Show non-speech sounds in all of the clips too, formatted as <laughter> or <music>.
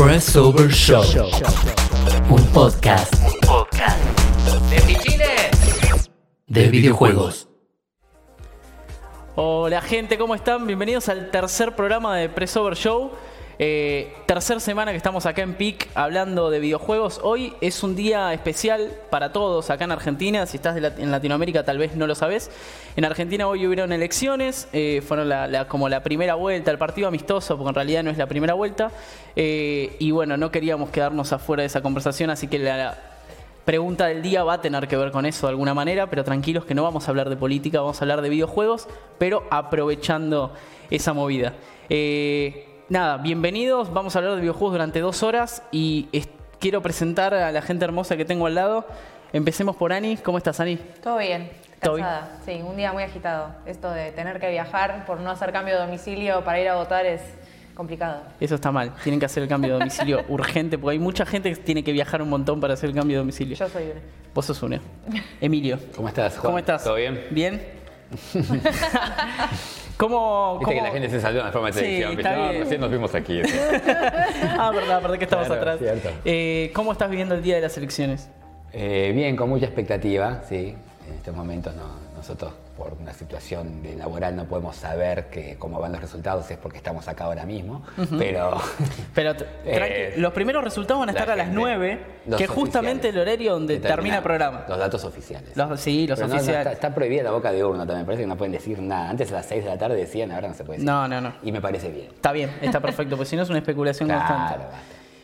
Press Over Show. Un podcast. Podcast. De fichines. De videojuegos. Hola gente, ¿cómo están? Bienvenidos al tercer programa de Press Over Show. Eh, tercer semana que estamos acá en PIC hablando de videojuegos. Hoy es un día especial para todos acá en Argentina. Si estás en Latinoamérica tal vez no lo sabes. En Argentina hoy hubieron elecciones. eh, fueron como la primera vuelta, el partido amistoso, porque en realidad no es la primera vuelta. Eh, y bueno, no queríamos quedarnos afuera de esa conversación, así que la- la, pregunta del día va a tener que ver con eso de alguna manera, pero tranquilos que no vamos a hablar de política, vamos a hablar de videojuegos, pero aprovechando esa movida. Eh, nada, bienvenidos, vamos a hablar de videojuegos durante dos horas y quiero presentar a la gente hermosa que tengo al lado. Empecemos por Ani, ¿cómo estás Ani? Todo bien, ¿Todo bien? cansada. Sí, un día muy agitado. Esto de tener que viajar por no hacer cambio de domicilio para ir a votar es complicado. Eso está mal, tienen que hacer el cambio de domicilio <laughs> urgente, porque hay mucha gente que tiene que viajar un montón para hacer el cambio de domicilio. Yo soy una. Vos sos una. <laughs> Emilio. ¿Cómo estás, Juan? ¿Cómo estás? ¿Todo bien? ¿Bien? <laughs> ¿Cómo, Viste que cómo- la gente se saluda en forma de Sí, televisión. ¿viste? está bien. recién nos vimos aquí. <laughs> Ah, verdad, verdad que estamos Claro, atrás. cierto. Eh, ¿Cómo estás viviendo el día de las elecciones? Eh, bien, con mucha expectativa, sí. En estos momentos no- nosotros por una situación de laboral no podemos saber que cómo van los resultados, es porque estamos acá ahora mismo. Pero <laughs> Pero <laughs> Eh, los primeros resultados van a la estar a las gente, 9, los que es justamente el horario donde termina el programa. Los datos oficiales. Los- sí, los Pero no, no, oficiales. está, está prohibida la boca de uno también. Parece que no pueden decir nada. Antes a las 6 de la tarde decían, ahora no se puede decir. No, no, no. Y me parece bien. Está bien, está perfecto, porque si no es una especulación <laughs> Claro, constante. basta.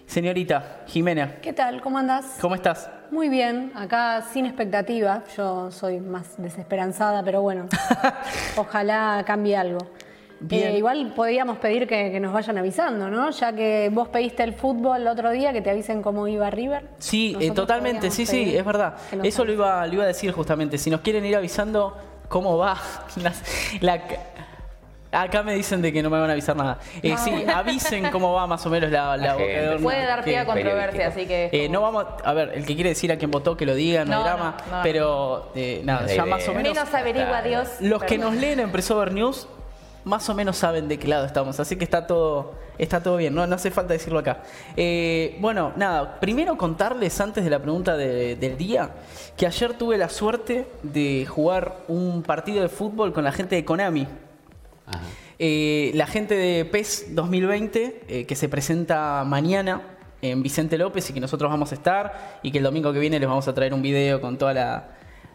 Señorita Jimena, ¿Qué tal? ¿Cómo andás? ¿cómo estás? Muy bien, acá sin expectativa. Yo soy más desesperanzada, pero bueno, <laughs> ojalá cambie algo. Eh, igual podríamos pedir que, que nos vayan avisando, ¿no? Ya que vos pediste el fútbol el otro día, que te avisen cómo iba River. Sí, eh, totalmente, sí, sí, es verdad. Eso lo iba, lo iba a decir justamente. Si nos quieren ir avisando cómo va <laughs> la, Acá me dicen de que no me van a avisar nada. Eh, sí, avisen cómo va más o menos la, la La boca de horno, Puede dar pie a que- controversia, así que... Eh, no vamos, a ver, el que quiere decir a quién votó que lo diga, no, hay No, drama, no, no. pero eh, nada, ya idea. más o menos. Menos averigua. Dios. Los que nos leen en Presover News más o menos saben de qué lado estamos, así que está todo, está todo bien, no, no hace falta decirlo acá. Eh, bueno, nada, primero contarles antes de la pregunta de- del día que ayer tuve la suerte de jugar un partido de fútbol con la gente de Konami. Eh, la gente de PES 2020, eh, que se presenta mañana en Vicente López y que nosotros vamos a estar, y que el domingo que viene les vamos a traer un video con toda la,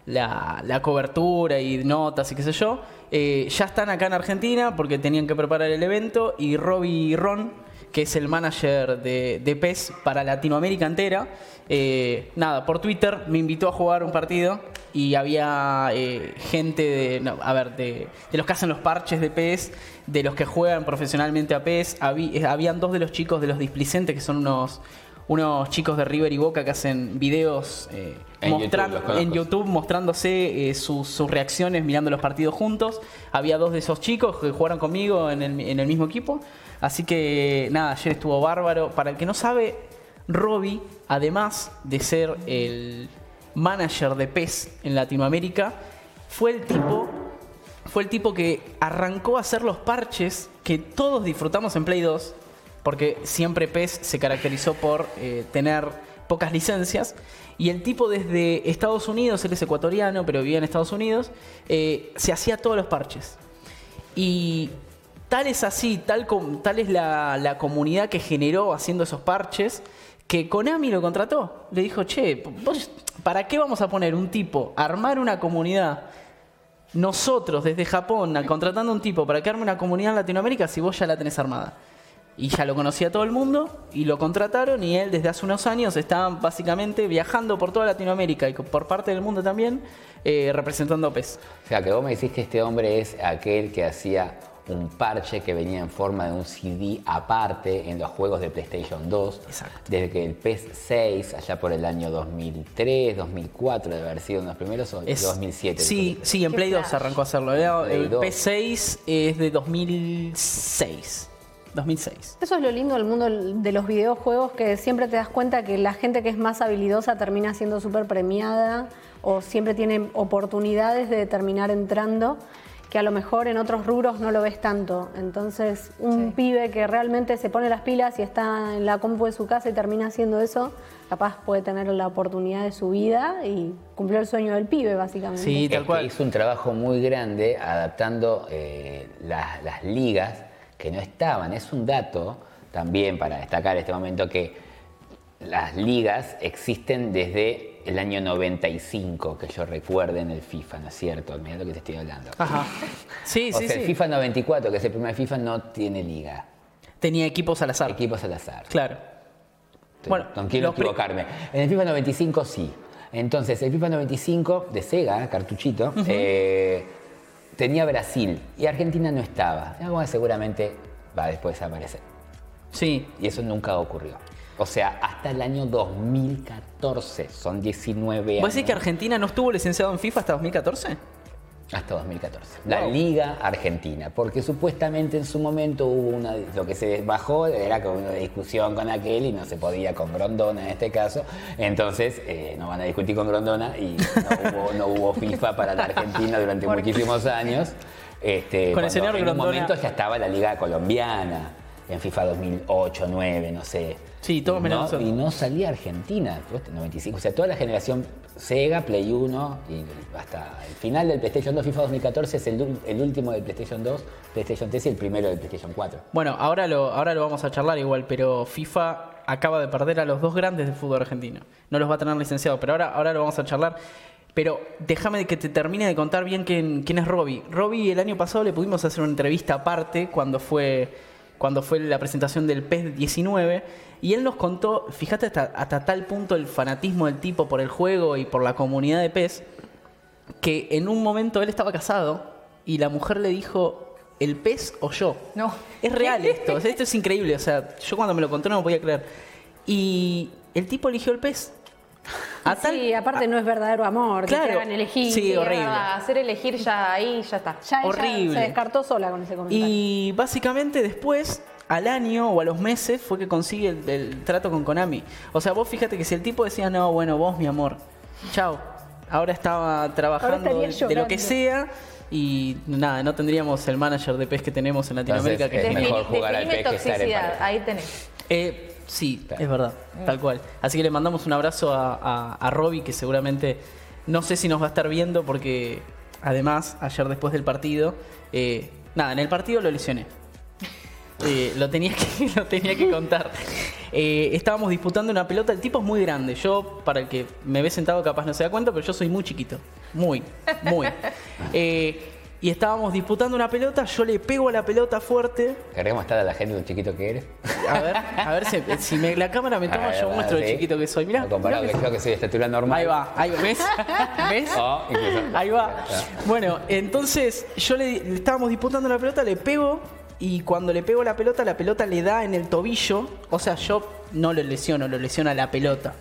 la- cobertura y notas y qué sé yo, eh, ya están acá en Argentina porque tenían que preparar el evento y Robbie Ron, que es el manager de, de PES para Latinoamérica entera, eh, nada, por Twitter me invitó a jugar un partido y había eh, gente de, no, a ver, de, de los que hacen los parches de PES, de los que juegan profesionalmente a PES, Habí- eh, habían dos de los chicos de los displicentes que son unos, unos chicos de River y Boca que hacen videos eh, En YouTube, en mostrándose eh, sus, sus reacciones mirando los partidos juntos. Había dos de esos chicos que jugaron conmigo en el, en el mismo equipo. Así que nada, ayer estuvo bárbaro. Para el que no sabe, Robbie, además de ser el manager de PES en Latinoamérica, fue el tipo, fue el tipo que arrancó a hacer los parches que todos disfrutamos en Play 2, porque siempre PES se caracterizó por eh, tener pocas licencias. Y el tipo desde Estados Unidos, él es ecuatoriano, pero vivía en Estados Unidos, eh, se hacía todos los parches. Y tal es así, tal, tal es la, la comunidad que generó haciendo esos parches, que Konami lo contrató. Le dijo, che, vos, ¿para qué vamos a poner un tipo, armar una comunidad, nosotros desde Japón, contratando un tipo para que arme una comunidad en Latinoamérica si vos ya la tenés armada? Y ya lo conocía todo el mundo y lo contrataron y él desde hace unos años está básicamente viajando por toda Latinoamérica y por parte del mundo también eh, representando a PES. O sea, que vos me decís que este hombre es aquel que hacía un parche que venía en forma de un CD aparte en los juegos de PlayStation 2. Exacto. Desde que el PS6, allá por el año 2003, 2004, debe haber sido uno de los primeros, o Es- 2007. Sí, sí, en Play 2 flash. arrancó a hacerlo. El 2. P6 es de 2006. 2006. Eso es lo lindo del mundo de los videojuegos, que siempre te das cuenta que la gente que es más habilidosa termina siendo súper premiada o siempre tiene oportunidades de terminar entrando. Que a lo mejor en otros rubros no lo ves tanto. Entonces, un Sí. pibe que realmente se pone las pilas y está en la compu de su casa y termina haciendo eso, capaz puede tener la oportunidad de su vida y cumplió el sueño del pibe, básicamente. Sí, Es tal cual. hizo un trabajo muy grande adaptando eh, las, las ligas que no estaban. Es un dato también para destacar este momento que las ligas existen desde el año 95, que yo recuerde en el FIFA, ¿no es cierto? Mirá lo que te estoy hablando. Ajá. Sí, o sí, sea, sí. el FIFA 94, que es el primer FIFA, no tiene liga. Tenía equipos al azar. Equipos al azar. Claro. Bueno, no quiero equivocarme. En el FIFA 95 sí. Entonces, el FIFA 95 de Sega, cartuchito, eh, tenía Brasil y Argentina no estaba. Algo que seguramente va después a aparecer. Sí. Y eso nunca ocurrió. O sea, hasta el año 2014, son 19 años. ¿Vos decís que Argentina no estuvo licenciado en FIFA hasta 2014? Hasta 2014. La Wow. Liga Argentina, porque supuestamente en su momento hubo una. Lo que se bajó era como una discusión con aquel y no se podía con Grondona en este caso. Entonces, eh, no van a discutir con Grondona y no hubo, no hubo FIFA para la Argentina durante muchísimos años. Este, Con el señor en un Grondona. momento ya estaba la Liga Colombiana, en FIFA 2008, 2009, no sé. Sí, todos menos no, y no salía Argentina, pues, 95. O sea, toda la generación Sega, Play 1 y hasta el final del PlayStation 2, FIFA 2014 es el último del PlayStation 2, PlayStation 3 y el primero del PlayStation 4. Bueno, ahora lo, ahora lo vamos a charlar igual, pero FIFA acaba de perder a los dos grandes del fútbol argentino. No los va a tener licenciados, pero ahora, ahora lo vamos a charlar. Pero déjame que te termine de contar bien quién, quién es Robbie. Robbie el año pasado le pudimos hacer una entrevista aparte cuando fue, cuando fue la presentación del PES 19 y él nos contó, fíjate hasta, hasta tal punto el fanatismo del tipo por el juego y por la comunidad de PES, que en un momento él estaba casado y la mujer le dijo, ¿el pez o yo? No. Es real esto, esto es increíble, o sea, yo cuando me lo contó no me podía creer. Y el tipo eligió el pez. A tal- Sí, aparte no es verdadero amor, que Claro. te hagan elegir. Sí, horrible. A hacer elegir ya ahí, ya está. Ya ella Horrible. se descartó sola con ese comentario. Y básicamente después, al año o a los meses, fue que consigue el, el trato con Konami. O sea, vos fíjate que si el tipo decía, no, bueno, vos, mi amor, chao. Ahora estaba trabajando de, de lo que sea y nada, no tendríamos el manager de PES que tenemos en Latinoamérica. Entonces, que es es mejor jugar al PES que estar en ahí tenés. Eh, sí, Claro. es verdad, tal cual. Así que le mandamos un abrazo a, a, a Robbie, que seguramente no sé si nos va a estar viendo, porque además, ayer después del partido, eh, nada, en el partido lo lesioné. Eh, lo, tenía que, <laughs> lo tenía que contar. Eh, estábamos disputando una pelota, el tipo es muy grande. Yo, para el que me ve sentado, capaz no se da cuenta, pero yo soy muy chiquito. Muy, muy. Eh, <laughs> y estábamos disputando una pelota, yo le pego a la pelota fuerte. Queremos estar a la gente lo chiquito que eres. A ver, a ver si, si me- la cámara me toma, ver, yo muestro lo sí. chiquito que soy. Mirá, Comparado mirá que yo que soy de estatura normal. Ahí va, ahí va, ¿ves? ¿Ves? Oh. Ahí va. Bueno, entonces yo le, le estábamos disputando la pelota, le pego y cuando le pego la pelota, la pelota le da en el tobillo. O sea, yo no lo lesiono, lo lesiona la pelota.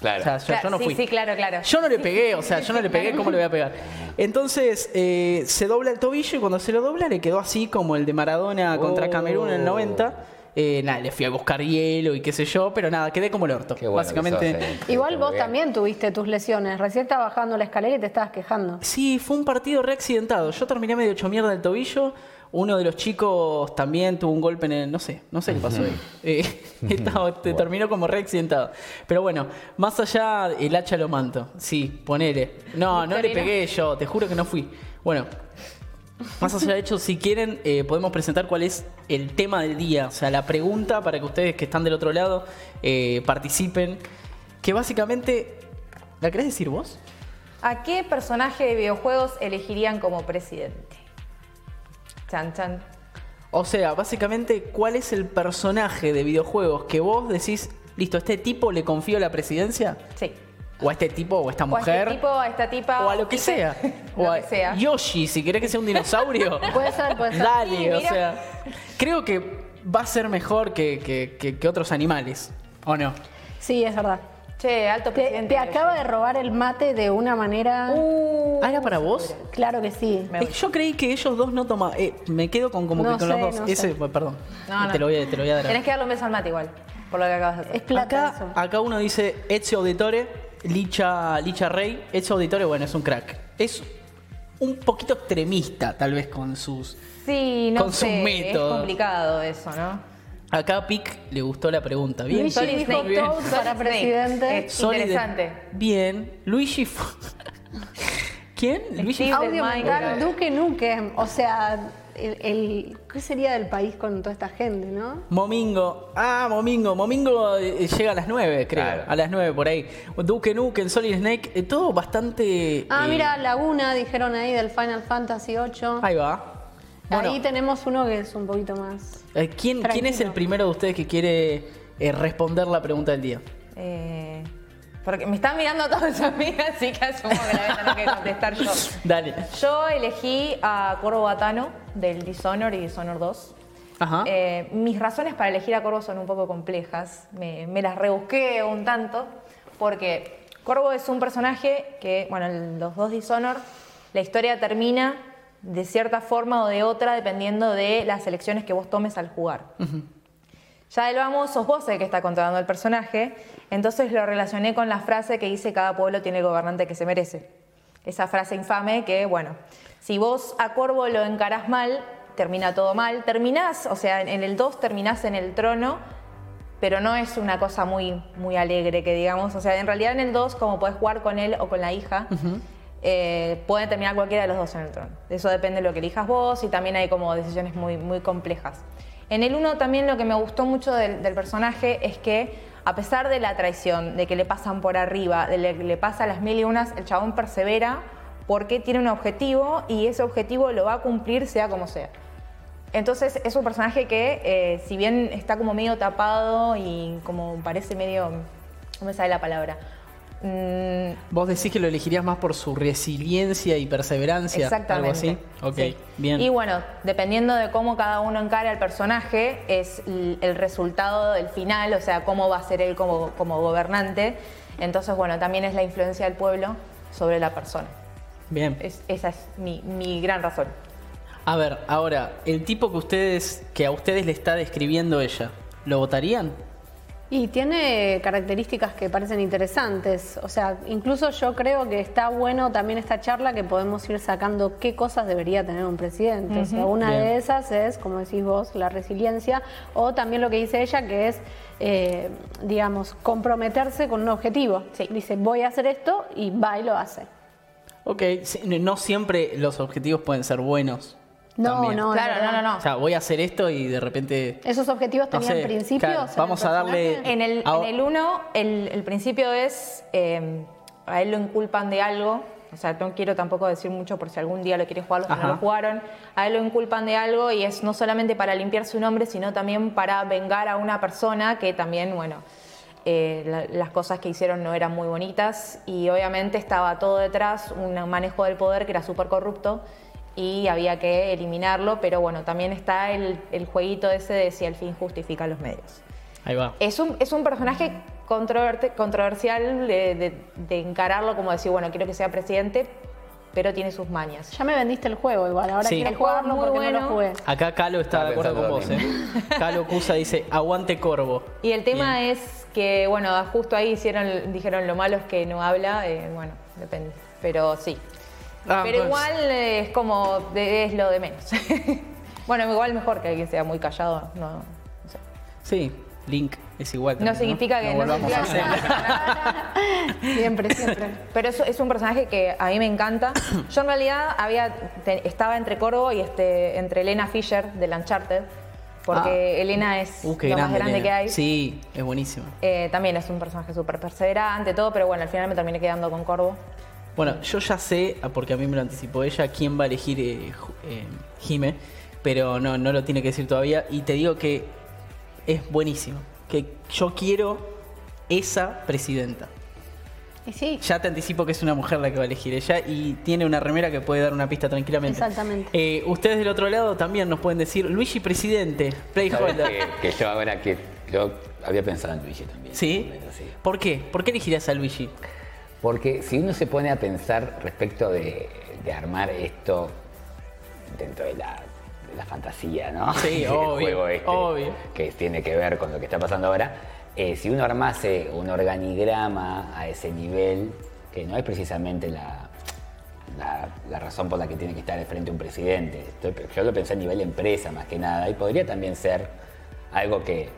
Claro. O sea, yo, Claro, yo no fui. sí, claro, claro. Yo no le pegué, o sea, yo no le pegué, ¿cómo le voy a pegar? Entonces eh, se dobla el tobillo y cuando se lo dobla le quedó así como el de Maradona contra Oh. Camerún en el 90. Eh, nada, le fui a buscar hielo y qué sé yo, pero nada, quedé como el orto. Qué bueno que Básicamente. sos, eh. Igual vos bien. también tuviste tus lesiones. Recién estabas bajando la escalera y te estabas quejando. Sí, fue un partido reaccidentado. Yo terminé medio hecho mierda del tobillo. Uno de los chicos también tuvo un golpe en el. No sé, no sé qué pasó ahí. Eh, <laughs> estaba- te terminó como reaccidentado. Pero bueno, más allá, el hacha lo manto. Sí, ponele. No, no le pegué yo, te juro que no fui. Bueno, más allá de hecho, si quieren, eh, podemos presentar cuál es el tema del día. O sea, la pregunta para que ustedes que están del otro lado eh, participen. Que básicamente. ¿La querés decir vos? ¿A qué personaje de videojuegos elegirían como presidente? Chan, chan. O sea, básicamente, ¿cuál es el personaje de videojuegos que vos decís, listo, a este tipo le confío la presidencia? Sí. O a este tipo, o a esta O a mujer. este tipo, a esta tipa. o a lo que sea. <laughs> Lo o a que sea. Yoshi, si querés que sea un dinosaurio. <laughs> Puede ser, puede ser. Dale, Sí, o sea. Creo que va a ser mejor que, que- que- que otros animales. ¿O no? Sí, es verdad. Che, alto Te, presidente. te acaba de robar el mate de una manera. Uh, ¿Ah, era para vos? Claro que sí. Eh. Yo creí que ellos dos no tomaban. eh, me quedo con como No que con sé, los dos. no Ese, sé. perdón. No, no. Te, lo voy a, te lo voy a dar. Tenés que darle un beso al mate igual, por lo que acabas de hacer. Es plata eso. Acá, acá uno dice Ezio Auditore, Licha, Licha Rey. Ezio Auditore, bueno, es un crack. Es un poquito extremista, tal vez con sus. Sí, no Con su sé, método. es complicado eso, ¿no? Acá a Pic le gustó la pregunta. Bien. Luigi Solid dijo Snake. Toad para presidente. Es interesante. Bien. Luigi. ¿Quién? Luigi. Audio Minecraft. Duque Nukem. O sea, el, el- ¿qué sería del país con toda esta gente, no? Momingo. Ah, Momingo. Momingo eh, llega a las 9, creo. Claro. A las 9 por ahí. Duke Nukem, Solid Snake. eh, todo bastante. Ah, eh, mira, Laguna, dijeron ahí del Final Fantasy VIII. Ahí va. Bueno, Ahí tenemos uno que es un poquito más. eh, ¿quién, ¿quién es el primero de ustedes que quiere eh, responder la pregunta del día? Eh, porque me están mirando todas mis amigas, así que asumo que la voy a tener que contestar yo. <laughs> Dale. Yo elegí a Corvo Batano del Dishonor y Dishonor 2. Ajá. Mis razones para elegir a Corvo son un poco complejas. Me, me las rebusqué un tanto. Porque Corvo es un personaje que, bueno, en los dos Dishonor, la historia termina de cierta forma o de otra dependiendo de las elecciones que vos tomes al jugar. Ya del vamos, sos vos el que está controlando el personaje, entonces lo relacioné con la frase que dice cada pueblo tiene el gobernante que se merece. Esa frase infame que, bueno, si vos a Corvo lo encarás mal, termina todo mal. Terminás, o sea, en el 2 terminás en el trono, pero no es una cosa muy, muy alegre que digamos. O sea, en realidad en el 2, como podés jugar con él o con la hija, eh, pueden terminar cualquiera de los dos en el trono. Eso depende de lo que elijas vos y también hay como decisiones muy, muy complejas. En el 1 también lo que me gustó mucho del, personaje es que a pesar de la traición, de que le pasan por arriba, de que le pasa las mil y unas, el chabón persevera porque tiene un objetivo y ese objetivo lo va a cumplir sea como sea. Entonces es un personaje que, eh, si bien está como medio tapado y como parece medio, no me sale la palabra, ¿Vos decís que lo elegirías más por su resiliencia y perseverancia? Exactamente. ¿Algo así? Ok, Sí. bien. Y bueno, dependiendo de cómo cada uno encara al personaje, es el resultado del final, o sea, cómo va a ser él como, como gobernante. Entonces, bueno, también es la influencia del pueblo sobre la persona. Bien. Es- esa es mi, mi gran razón. A ver, ahora, el tipo que ustedes, que a ustedes le está describiendo ella, ¿lo votarían? Y tiene características que parecen interesantes. O sea, incluso yo creo que está bueno también esta charla que podemos ir sacando qué cosas debería tener un presidente. O sea, una Bien. de esas es, como decís vos, la resiliencia. O también lo que dice ella, que es, eh, digamos, comprometerse con un objetivo. Dice, voy a hacer esto y va y lo hace. Ok, sí, no siempre los objetivos pueden ser buenos. No, también. no, Claro, no, no, no. O sea, voy a hacer esto y de repente... Esos objetivos No tenían sé, principios. claro, vamos a darle-? En el, en el 1, el, el principio es, eh, a él lo inculpan de algo, o sea, no quiero tampoco decir mucho por si algún día lo quieren jugar los que Ajá. no lo jugaron, a él lo inculpan de algo y es no solamente para limpiar su nombre, sino también para vengar a una persona que también, bueno, eh, la- las cosas que hicieron no eran muy bonitas y obviamente estaba todo detrás, un manejo del poder que era súper corrupto y había que eliminarlo, pero bueno, también está el, el jueguito ese de si el fin justifica los medios. Ahí va. Es un, es un personaje controverte- controversial de, de- de encararlo como decir, bueno, quiero que sea presidente, pero tiene sus mañas. Ya me vendiste el juego igual, ahora Sí. quiero El jugarlo porque no bueno. lo jugué. Acá Calo está de Estaba acuerdo con vos, ¿eh? Calo Cusa dice, aguante Corvo. Y el tema es que, bueno, justo ahí hicieron, dijeron lo malo es que no habla, eh, bueno, depende, pero sí. Ah, pero pues. igual es como, de- es lo de menos. <laughs> bueno, igual mejor que alguien sea muy callado, no, no sé. Sí, Link es igual. No significa que no, a significa hacer. <laughs> Siempre, siempre. Pero es, es un personaje que a mí me encanta. Yo en realidad había, te- estaba entre Corvo y este, entre Elena Fisher del Uncharted, porque Ah. Elena es Uh, más grande, grande Elena. que hay. Sí, es buenísimo. Eh, también es un personaje súper perseverante, todo, pero bueno, al final me terminé quedando con Corvo. Bueno, yo ya sé, ah, porque a mí me lo anticipó ella, quién va a elegir eh, eh, Jime, pero no, no lo tiene que decir todavía. Y te digo que es buenísimo. Que yo quiero esa presidenta. Y sí, Ya te anticipo que es una mujer la que va a elegir ella y tiene una remera que puede dar una pista tranquilamente. Exactamente. Eh, ustedes del otro lado también nos pueden decir, Luigi presidente, ¿Sabes Playholder. que, que yo ahora que yo había pensado en Luigi también. ¿Sí? momento, sí. ¿Por qué? ¿Por qué elegirías a Luigi? Porque si uno se pone a pensar respecto de, de armar esto dentro de la, de la fantasía, ¿no? Sí, <laughs> obvio, juego este, obvio. que tiene que ver con lo que está pasando ahora. eh, si uno armase un organigrama a ese nivel, que no es precisamente la, la, la razón por la que tiene que estar al frente un presidente. Estoy- yo lo pensé a nivel empresa más que nada y podría también ser algo que,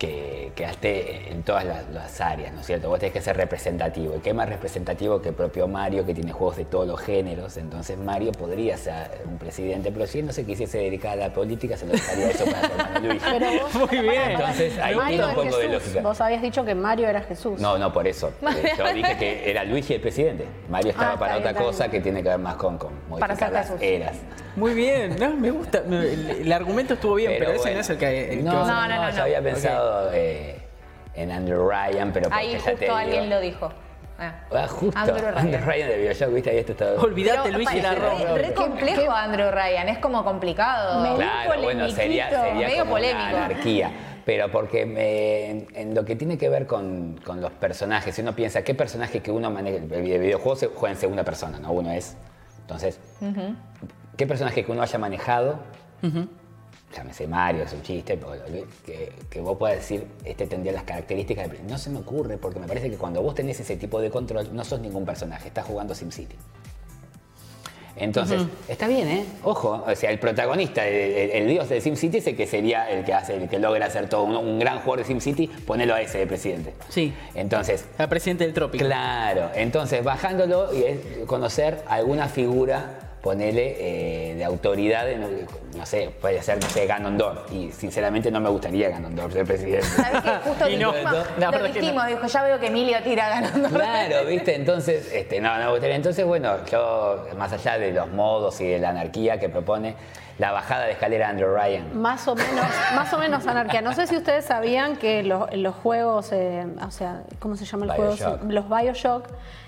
que, que esté en todas las, las áreas, ¿no es cierto? Vos tenés que ser representativo. ¿Y qué más representativo que el propio Mario, que tiene juegos de todos los géneros? Entonces Mario podría ser un presidente, pero si él no se quisiese dedicar a la política, se lo dejaría eso para <laughs> su hermano Luis. Pero vos, Muy bien. Entonces ahí tiene un poco de lógica. Vos habías dicho que Mario era Jesús. No, no, por eso. <laughs> Eh, Yo dije que era Luigi el presidente. Mario estaba Ah, para otra cosa bien. que tiene que ver más con, con Para las Jesús. Muy bien, no, me gusta. el, el argumento estuvo bien, pero, ese bueno. no es el que. el que no, a- No, no, no, no, yo no. había pensado eh, en Andrew Ryan, pero Ahí ya te justo digo- alguien lo dijo. Ah. Ah, justo. Andrew Andrew Ryan. Ryan. de Bioshock, viste, ahí esto está. Olvídate, Pero, Luis y la re, re complejo Andrew Ryan, es como complicado. Me- Claro, bueno, sería, sería medio como polémico. una <laughs> anarquía. Pero porque me- en, en lo que tiene que ver con, con los personajes, si uno piensa qué personaje que uno maneja, el videojuego se juega en segunda persona, ¿no? Uno es. Entonces, ¿qué personaje que uno haya manejado? Llámese Mario, es un chiste, que, que vos puedas decir, este tendría las características. de- No se me ocurre, porque me parece que cuando vos tenés ese tipo de control, no sos ningún personaje, estás jugando SimCity. Entonces, está bien, ¿eh? Ojo, o sea, el protagonista, el, el- el dios de SimCity es el que sería el que hace, el que logra hacer todo. Un, un gran jugador de SimCity, ponelo a ese de presidente. Sí. Entonces, El presidente del trópico. claro, entonces bajándolo y es conocer alguna figura, ponele, eh, de autoridad, en- no sé, puede ser, no sé, Ganondorf. Y sinceramente no me gustaría Ganondorf ser presidente. ¿Sabes qué? Justo <laughs> Y no, dijimos, la lo dijimos, dijo, ya veo que Emilio tira ganando. Claro, ¿viste? Entonces, este, no, no me gustaría. Entonces, bueno, yo, más allá de los modos y de la anarquía que propone, la bajada de escalera de Andrew Ryan. Más o menos, más o menos anarquía. No sé si ustedes sabían que los, los juegos, eh, o sea, ¿cómo se llama el Bioshock. juego? Los Bioshock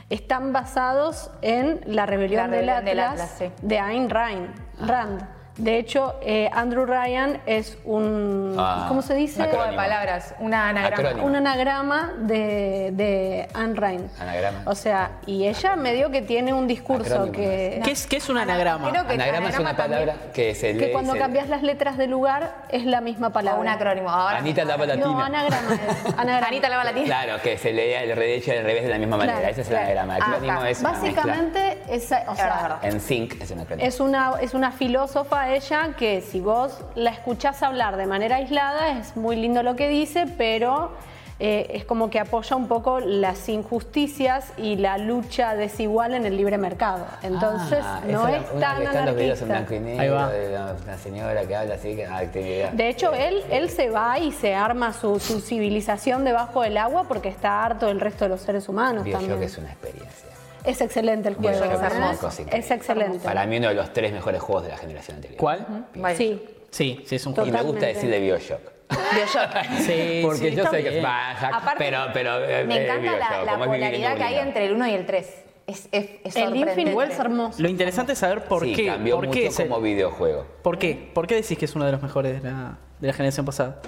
están basados en la rebelión, La del, rebelión del Atlas Atlas, sí. de Ayn Rand. Rand. De hecho, eh, Andrew Ryan es un, Ah, ¿cómo se dice? Un juego de palabras, una anagrama. Acrónimo. Un anagrama de, de Ayn Rand. Anagrama. O sea, y ella medio que tiene un discurso Acrónimo, que... ¿Qué es, qué es un anagrama? Creo que Anagrama es una también- palabra que se lee. que cuando cambias las letras de lugar es la misma O palabra. un acrónimo. Ahora Anita lava latina. No, anagrama es. <laughs> Anagrama. Anita lava latina. Claro, que se lee el derecho y al revés de la misma manera. Claro, Ese es el claro. anagrama. El Ah, acrónimo acá. es una. Básicamente, esa, o sea. En sync es un acrónimo. es una, es una filósofa ella que si vos la escuchás hablar de manera aislada es muy lindo lo que dice, pero eh, es como que apoya un poco las injusticias y la lucha desigual en el libre mercado. Entonces, Ah, no es una tan que están los videos en anarquista. blanco y Ahí negro va. de la, la señora que habla así, que actividad. De hecho, él, él se va y se arma su, su civilización debajo del agua porque está harto del resto de los seres humanos Bioshock también. es una experiencia. Es excelente el juego. Bioshock es excelente. Para mí uno de los tres mejores juegos de la generación anterior. ¿Cuál? Sí. Sí, sí, es un Y juego. me gusta decirle Bioshock. Bioshock. <laughs> Sí, <laughs> Porque sí, yo sé que es Aparte, pero, pero eh, me eh, encanta la, Bioshock, polaridad que hay entre el 1 y el 3. Es, es, es El. Infinite Well es hermoso. Lo interesante es saber por sí, qué. cambió ¿Por mucho qué, es el- como videojuego. ¿Por qué? ¿Por qué decís que es uno de los mejores de la, de la generación pasada?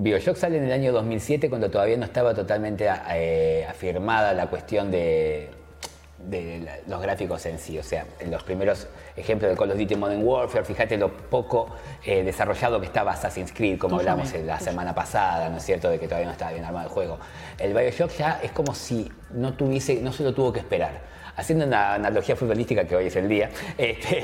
Bioshock sale en el año 2007 cuando todavía no estaba totalmente eh, afirmada la cuestión de, de la- los gráficos en sí. O sea, en los primeros ejemplos de Call of Duty Modern Warfare, fíjate lo poco eh, desarrollado que estaba Assassin's Creed, como Tuyo, hablamos la semana pasada, ¿no es cierto? De que todavía no estaba bien armado el juego. El Bioshock ya es como si no tuviese, no se lo tuvo que esperar. Haciendo una analogía futbolística que hoy es el día, <laughs> este,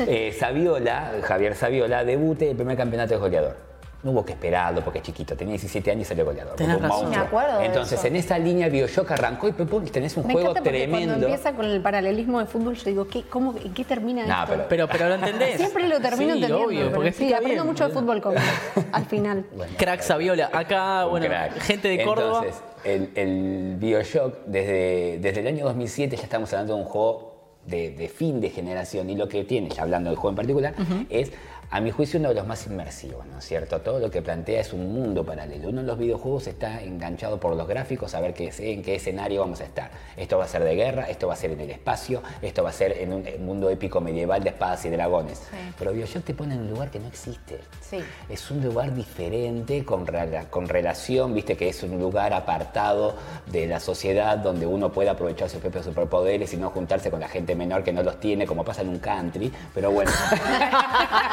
eh, Saviola, Javier Saviola, debute el primer campeonato de goleador. No hubo que esperarlo porque es chiquito, tenía 17 años y salió goleador. Tenés razón. monstruo. Me acuerdo de Entonces, eso. en esa línea Bioshock arrancó y pum, pum, tenés un Me juego encanta porque tremendo. cuando empieza con el paralelismo de fútbol, yo digo, ¿qué, cómo, ¿en qué termina No, esto? pero- Pero, pero lo entendés. <laughs> Siempre lo termino sí, entendiendo. obvio, porque sí, aprendo bien, mucho de fútbol con <laughs> al final. Crack Saviola. Acá, bueno, crack. gente de Córdoba. Entonces, el, el Bioshock, desde, desde el año 2007 ya estamos hablando de un juego de, de fin de generación y lo que tiene, ya hablando del juego en particular, es, a mi juicio, uno de los más inmersivos, ¿no es cierto? Todo lo que plantea es un mundo paralelo. Uno de los videojuegos está enganchado por los gráficos, a ver qué, en qué escenario vamos a estar. Esto va a ser de guerra, esto va a ser en el espacio, esto va a ser en un mundo épico medieval de espadas y dragones. Sí. Pero Bioshock te pone en un lugar que no existe. Sí. Es un lugar diferente con relación, viste que es un lugar apartado de la sociedad donde uno puede aprovechar sus propios superpoderes y no juntarse con la gente menor que no los tiene, como pasa en un country, pero bueno. <laughs>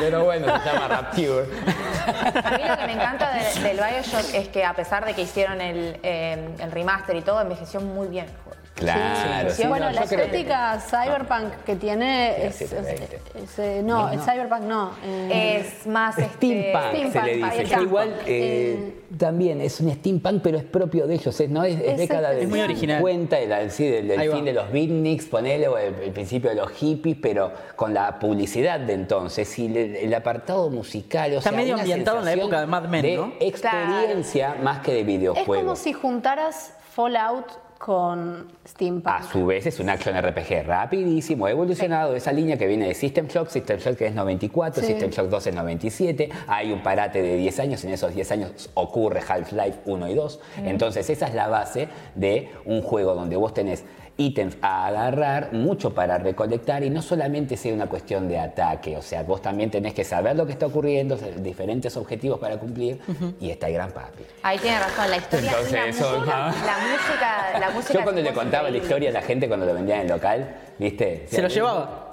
pero bueno, se llama Rapture. A mí lo que me encanta de- del Bioshock es que a pesar de que hicieron el, eh, el remaster y todo, envejeció muy bien. el juego. Claro, sí, bueno, no, la que- estética cyberpunk que tiene Sí, es, sí, es- 20. es, eh, no, No, es no. cyberpunk no. eh, Es más este, Steampunk, se le Steampunk, dice. Yo igual eh, también es un steampunk, pero es propio de ellos, es, ¿no? Es, es Es década Es muy original. 50, del, sí, del, del Ahí va. fin de los beatniks, ponele, o el, el principio de los hippies, pero con la publicidad de entonces y el, el apartado musical. O Está sea, medio ambientado en la época de Mad Men, de ¿no? experiencia más que de es videojuego. como si juntaras Fallout con Steampunk. A su vez es un action RPG rapidísimo, evolucionado, esa línea que viene de System Shock, System Shock que es 94, Sí. System Shock 2 es 97, hay un parate de 10 años, en esos 10 años ocurre Half-Life 1 y 2, entonces esa es la base de un juego donde vos tenés ítems a agarrar, mucho para recolectar y no solamente sea una cuestión de ataque, o sea, vos también tenés que saber lo que está ocurriendo, diferentes objetivos para cumplir y está el gran papi. Ahí tiene razón, la historia Entonces, la, eso, música, ¿no? la música, la música Yo cuando le contaba la historia a la gente cuando lo vendían en el local, ¿viste? Se lo llevaba.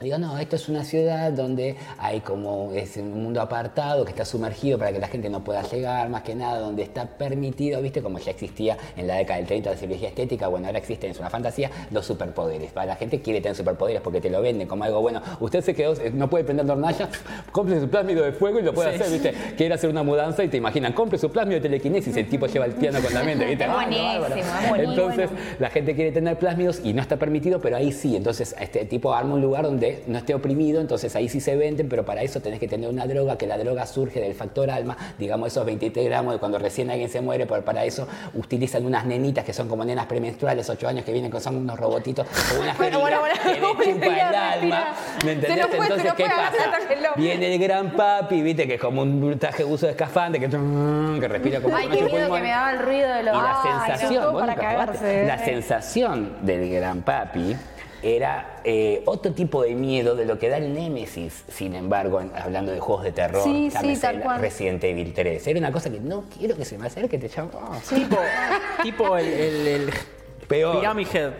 Digo, no, esto es una ciudad donde hay como es un mundo apartado que está sumergido para que la gente no pueda llegar, más que nada, donde está permitido, viste, como ya existía en la década del 30 la cirugía estética, bueno, ahora existen, es una fantasía, los superpoderes. Para la gente quiere tener superpoderes porque te lo venden como algo bueno. Usted se quedó, no puede prender la hornalla, compre su plásmido de fuego y lo puede Sí. hacer, viste. Quiere hacer una mudanza y te imaginan, compre su plásmido de telequinesis, el tipo lleva el piano con la mente, viste. Ah, buenísimo, buenísimo. Entonces, la gente quiere tener plásmidos y no está permitido, pero ahí sí. Entonces, este tipo arma un lugar donde no esté oprimido, entonces ahí sí se venden, pero para eso tenés que tener una droga, que la droga surge del factor alma, digamos esos 23 gramos de cuando recién alguien se muere, pero para eso utilizan unas nenitas que son como nenas premenstruales, 8 años, que vienen con son unos robotitos, o una Bueno, bueno, bueno, que le chupa el alma. ¿Me entendés? fue, entonces, ¿qué pasa? Viene el gran papi, viste, que es como un traje de uso de escafandre, que, que respira como Ay, con qué miedo que pulmones. me daba el ruido de los... Y la Ay, sensación, no, para cagarse, la eh. sensación del gran papi era eh, otro tipo de miedo de lo que da el Némesis, sin embargo, en- hablando de juegos de terror, Sí, sí, tal cual. Resident Evil 3. Era una cosa que no quiero que se me acerque, te llamo. ah, Tipo, tipo el, el, el Peor.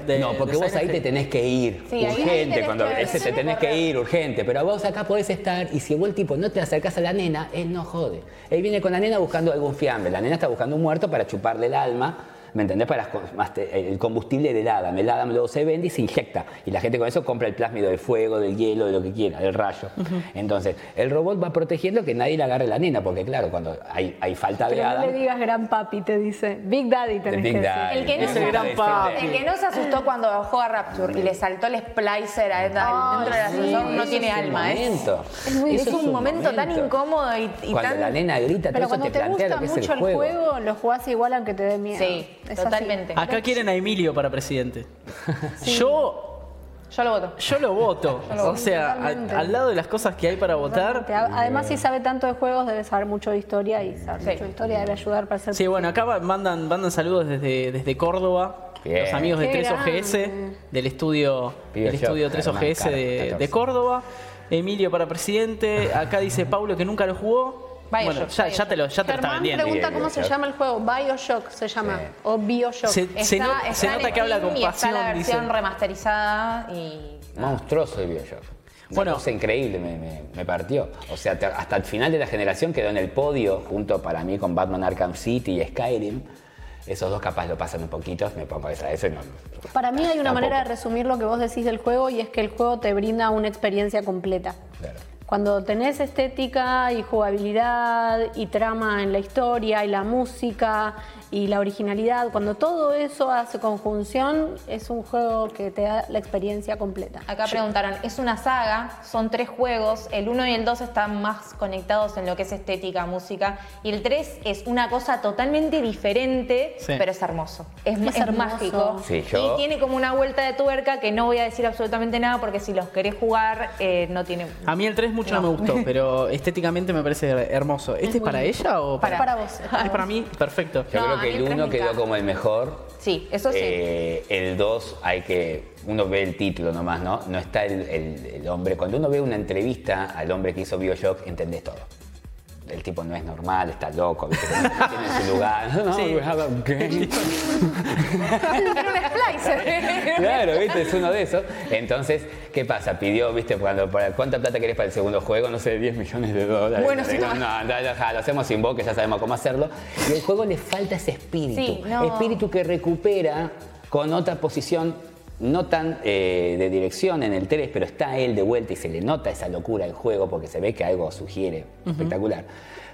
De no, porque de vos ahí te tenés que ir Sí, urgente. cuando que- ese te tenés que que ir urgente. Pero vos acá podés estar y si vos el tipo no te acercás a la nena, él no jode. Él viene con la nena buscando algún fiambre. La nena está buscando un muerto para chuparle el alma. ¿Me entendés? Para te- el combustible del Adam. El Adam luego se vende y se inyecta. Y la gente con eso compra el plásmido del fuego, del hielo, de lo que quiera, del rayo. Entonces, el robot va protegiendo que nadie le agarre la nena, porque claro, cuando hay, hay falta de Pero no Adam. le digas gran papi, te dice. Big Daddy tenés Big que decir. Daddy. El que, no se, gran papi. el que no se asustó cuando bajó a Rapture y le saltó el splicer a- Ay, dentro del sí. ascensor no tiene es un alma, ¿eh? momento. Es, muy- Eso es un momento tan incómodo y, y Cuando tan... la nena grita, todo Pero eso cuando te gusta lo que es mucho el el juego, lo jugás igual aunque te dé miedo. Sí, Es así. totalmente. Acá quieren a Emilio para presidente. <laughs> Yo, Yo lo voto. yo lo voto. O sea, al, al lado de las cosas que hay para votar. Además, si sabe tanto de juegos, debe saber mucho de historia y saber Sí. mucho de historia debe ayudar para ser. Sí, bueno, acá va- mandan, mandan saludos desde, desde Córdoba. Bien. Los amigos de Qué 3OGS, grande. del estudio, del estudio Shop, 3OGS Germán de, de Córdoba. Emilio para presidente. Acá dice Paulo que nunca lo jugó. Bioshock, bueno, ya, ya te lo, ya te lo está vendiendo. pregunta cómo se llama el juego. Bioshock se llama. Sí. O Bioshock. Se, Está, se no- está se en nota que habla con y está la pasión. dice. remasterizada y... Monstruoso el Bioshock. Una Bueno. cosa increíble me, me- me partió. O sea, te- hasta el final de la generación quedó en el podio, junto para mí con Batman Arkham City y Skyrim. Esos dos capaz lo pasan un poquito, me pongo esa, ese no. Para mí hay una Tampoco. manera de resumir lo que vos decís del juego y es que el juego te brinda una experiencia completa. Claro. Cuando tenés estética y jugabilidad y trama en la historia y la música y la originalidad, cuando todo eso hace conjunción, es un juego que te da la experiencia completa. Acá preguntaron, es una saga, son tres juegos, el 1 y el 2 están más conectados en lo que es estética, música, y el 3 es una cosa totalmente diferente, Sí. pero es hermoso, es, Es es hermoso. mágico. Sí, yo- Y tiene como una vuelta de tuerca que no voy a decir absolutamente nada porque si los querés jugar eh, no tiene... A mí el 3 mucho no, No. me gustó, pero <laughs> estéticamente me parece hermoso. ¿Este es, para ella o Para- Para vos. Ah, es para mí, perfecto. Yo No, creo a que el el tres 1 me quedó como el mejor. Sí, eso sí. Eh, el 2 hay que. Uno ve el título nomás, ¿no? No está el, el- el hombre. Cuando uno ve una entrevista al hombre que hizo Bioshock, entendés todo. El tipo no es normal, está loco, ¿viste? <laughs> tiene su lugar. No, Sí. we have a game. Claro, ¿viste? Es uno de esos. Entonces, ¿qué pasa? Pidió, ¿viste? Cuando, para- ¿Cuánta plata querés para el segundo juego? No sé, 10 millones de dólares. Bueno, sí, no, no. no, no, ya, lo hacemos sin vos, que ya sabemos cómo hacerlo. Y al juego le falta ese espíritu. Sí, no. Espíritu que recupera con otra posición no tan eh, de dirección en el 3, pero está él de vuelta y se le nota esa locura del juego porque se ve que algo sugiere espectacular.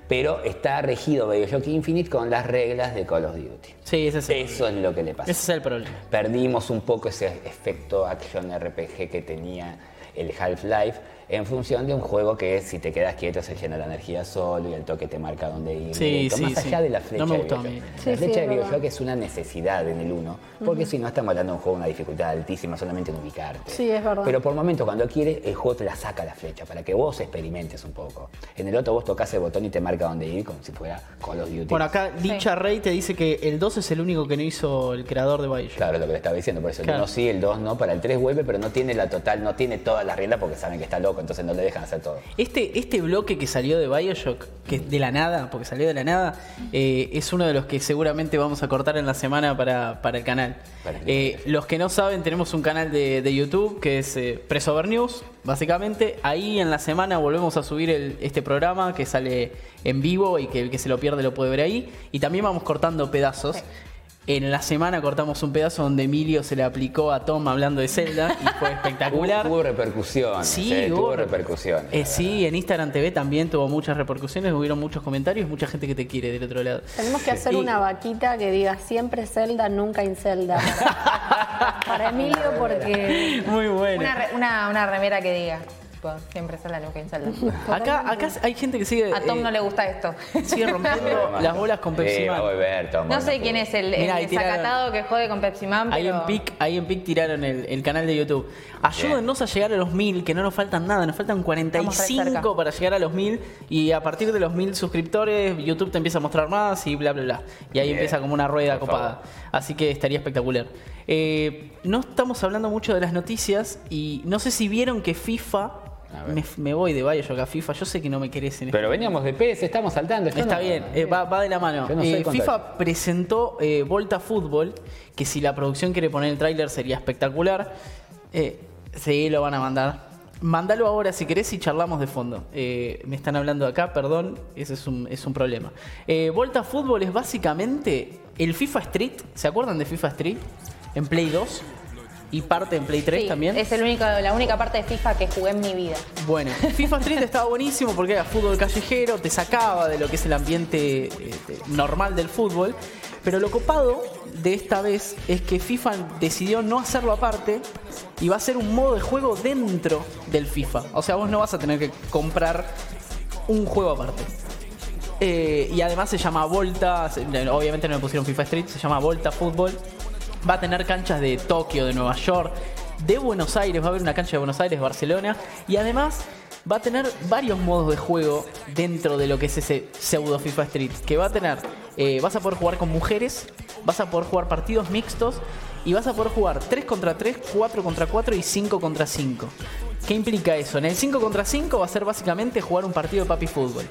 Pero está regido Bioshock Infinite con las reglas de Call of Duty. Sí, ese es el, Eso es lo que le pasa. ese es el problema. Perdimos un poco ese efecto action RPG que tenía el Half-Life en función de un juego que si te quedas quieto se llena la energía solo y el toque te marca dónde ir. Sí, directo, sí, más sí. allá de la flecha No me de gustó mí. Sí, la flecha es de. Bioshock es una necesidad en el 1, porque si no estamos hablando de un juego con una dificultad altísima solamente en ubicarte. Sí, es verdad. Pero por momentos cuando quiere, el juego te la saca la flecha para que vos experimentes un poco. En el otro vos tocas el botón y te marca dónde ir como si fuera Call of Duty. Bueno, acá Dicha Rey te dice que el 2 es el único que no hizo el creador de Bioshock. Claro, lo que le estaba diciendo, por eso Claro. el 1 sí, el 2 no, para el 3 vuelve, pero no tiene la total, no tiene todas las riendas porque saben que está loco, entonces no le dejan hacer todo. Este, este bloque que salió de Bioshock, que de la nada, porque salió de la nada, eh, es uno de los que seguramente vamos a cortar en la semana para, para el canal. Para el Eh, los que no saben, tenemos un canal de, de YouTube que es eh, Presover News, básicamente. Ahí en la semana volvemos a subir el- este programa que sale en vivo y que el que se lo pierde lo puede ver ahí. Y también vamos cortando pedazos. En la semana cortamos un pedazo donde Emilio se le aplicó a Tom hablando de Zelda y fue <laughs> espectacular. Hubo, hubo repercusiones, Sí, eh, hubo tuvo re- repercusiones. Eh, sí, en Instagram TV también tuvo muchas repercusiones, hubieron muchos comentarios, mucha gente que te quiere del otro lado. Tenemos que hacer Y- una vaquita que diga siempre Zelda, nunca Incelda. Para, <laughs> para Emilio, porque Muy bueno. Una, una, una remera que diga. Tipo, Siempre Zelda, nunca Zelda. Acá, acá hay gente que sigue, A Tom eh, no le gusta esto. sigue rompiendo <laughs> las bolas con Pepsi Sí, va a Man. volver, Tom, No sé quién es el, el Mirá, ahí tiraron- desacatado que jode con Pepsi Man, Ahí pero... en PIC, ahí en PIC tiraron el, el canal de YouTube. Ayúdennos a llegar a los 1000, que no nos faltan nada, nos faltan Estamos re 45 cerca. para llegar a los 1000 y a partir de los 1000 suscriptores YouTube te empieza a mostrar más y bla bla bla. Y ahí Bien, empieza como una rueda por copada. favor. Así que estaría espectacular. Eh, no estamos hablando mucho de las noticias y no sé si vieron que FIFA. Me, me voy de Bioshock a FIFA. Yo sé que no me querés en Pero veníamos de PS, estamos saltando. esto Está no- bien, eh, va, va de la mano. No Eh, FIFA presentó eh, Volta Fútbol, que si la producción quiere poner el tráiler sería espectacular. Eh, sí, lo van a mandar. Mándalo ahora si querés y charlamos de fondo. Me están hablando acá, perdón, ese es un, es un problema. Volta Fútbol es básicamente el FIFA Street. ¿Se acuerdan de FIFA Street? En Play 2 y parte en Play 3 Sí, también. Es el único, la única parte de FIFA que jugué en mi vida. Bueno, <laughs> FIFA Street estaba buenísimo porque era fútbol callejero, te sacaba de lo que es el ambiente de- normal del fútbol. Pero lo copado de esta vez es que FIFA decidió no hacerlo aparte y va a ser un modo de juego dentro del FIFA. O sea, vos no vas a tener que comprar un juego aparte. Eh, y además se llama Volta, obviamente no le pusieron FIFA Street, se llama Volta Fútbol. Va a tener canchas de Tokio, de Nueva York, de Buenos Aires, va a haber una cancha de Buenos Aires, Barcelona. Y además va a tener varios modos de juego dentro de lo que es ese pseudo FIFA Street. Que va a tener, eh, vas a poder jugar con mujeres, vas a poder jugar partidos mixtos y vas a poder jugar 3 contra 3, 4 contra 4 y 5 contra 5. ¿Qué implica eso? En el 5 contra 5 va a ser básicamente jugar un partido de papi fútbol.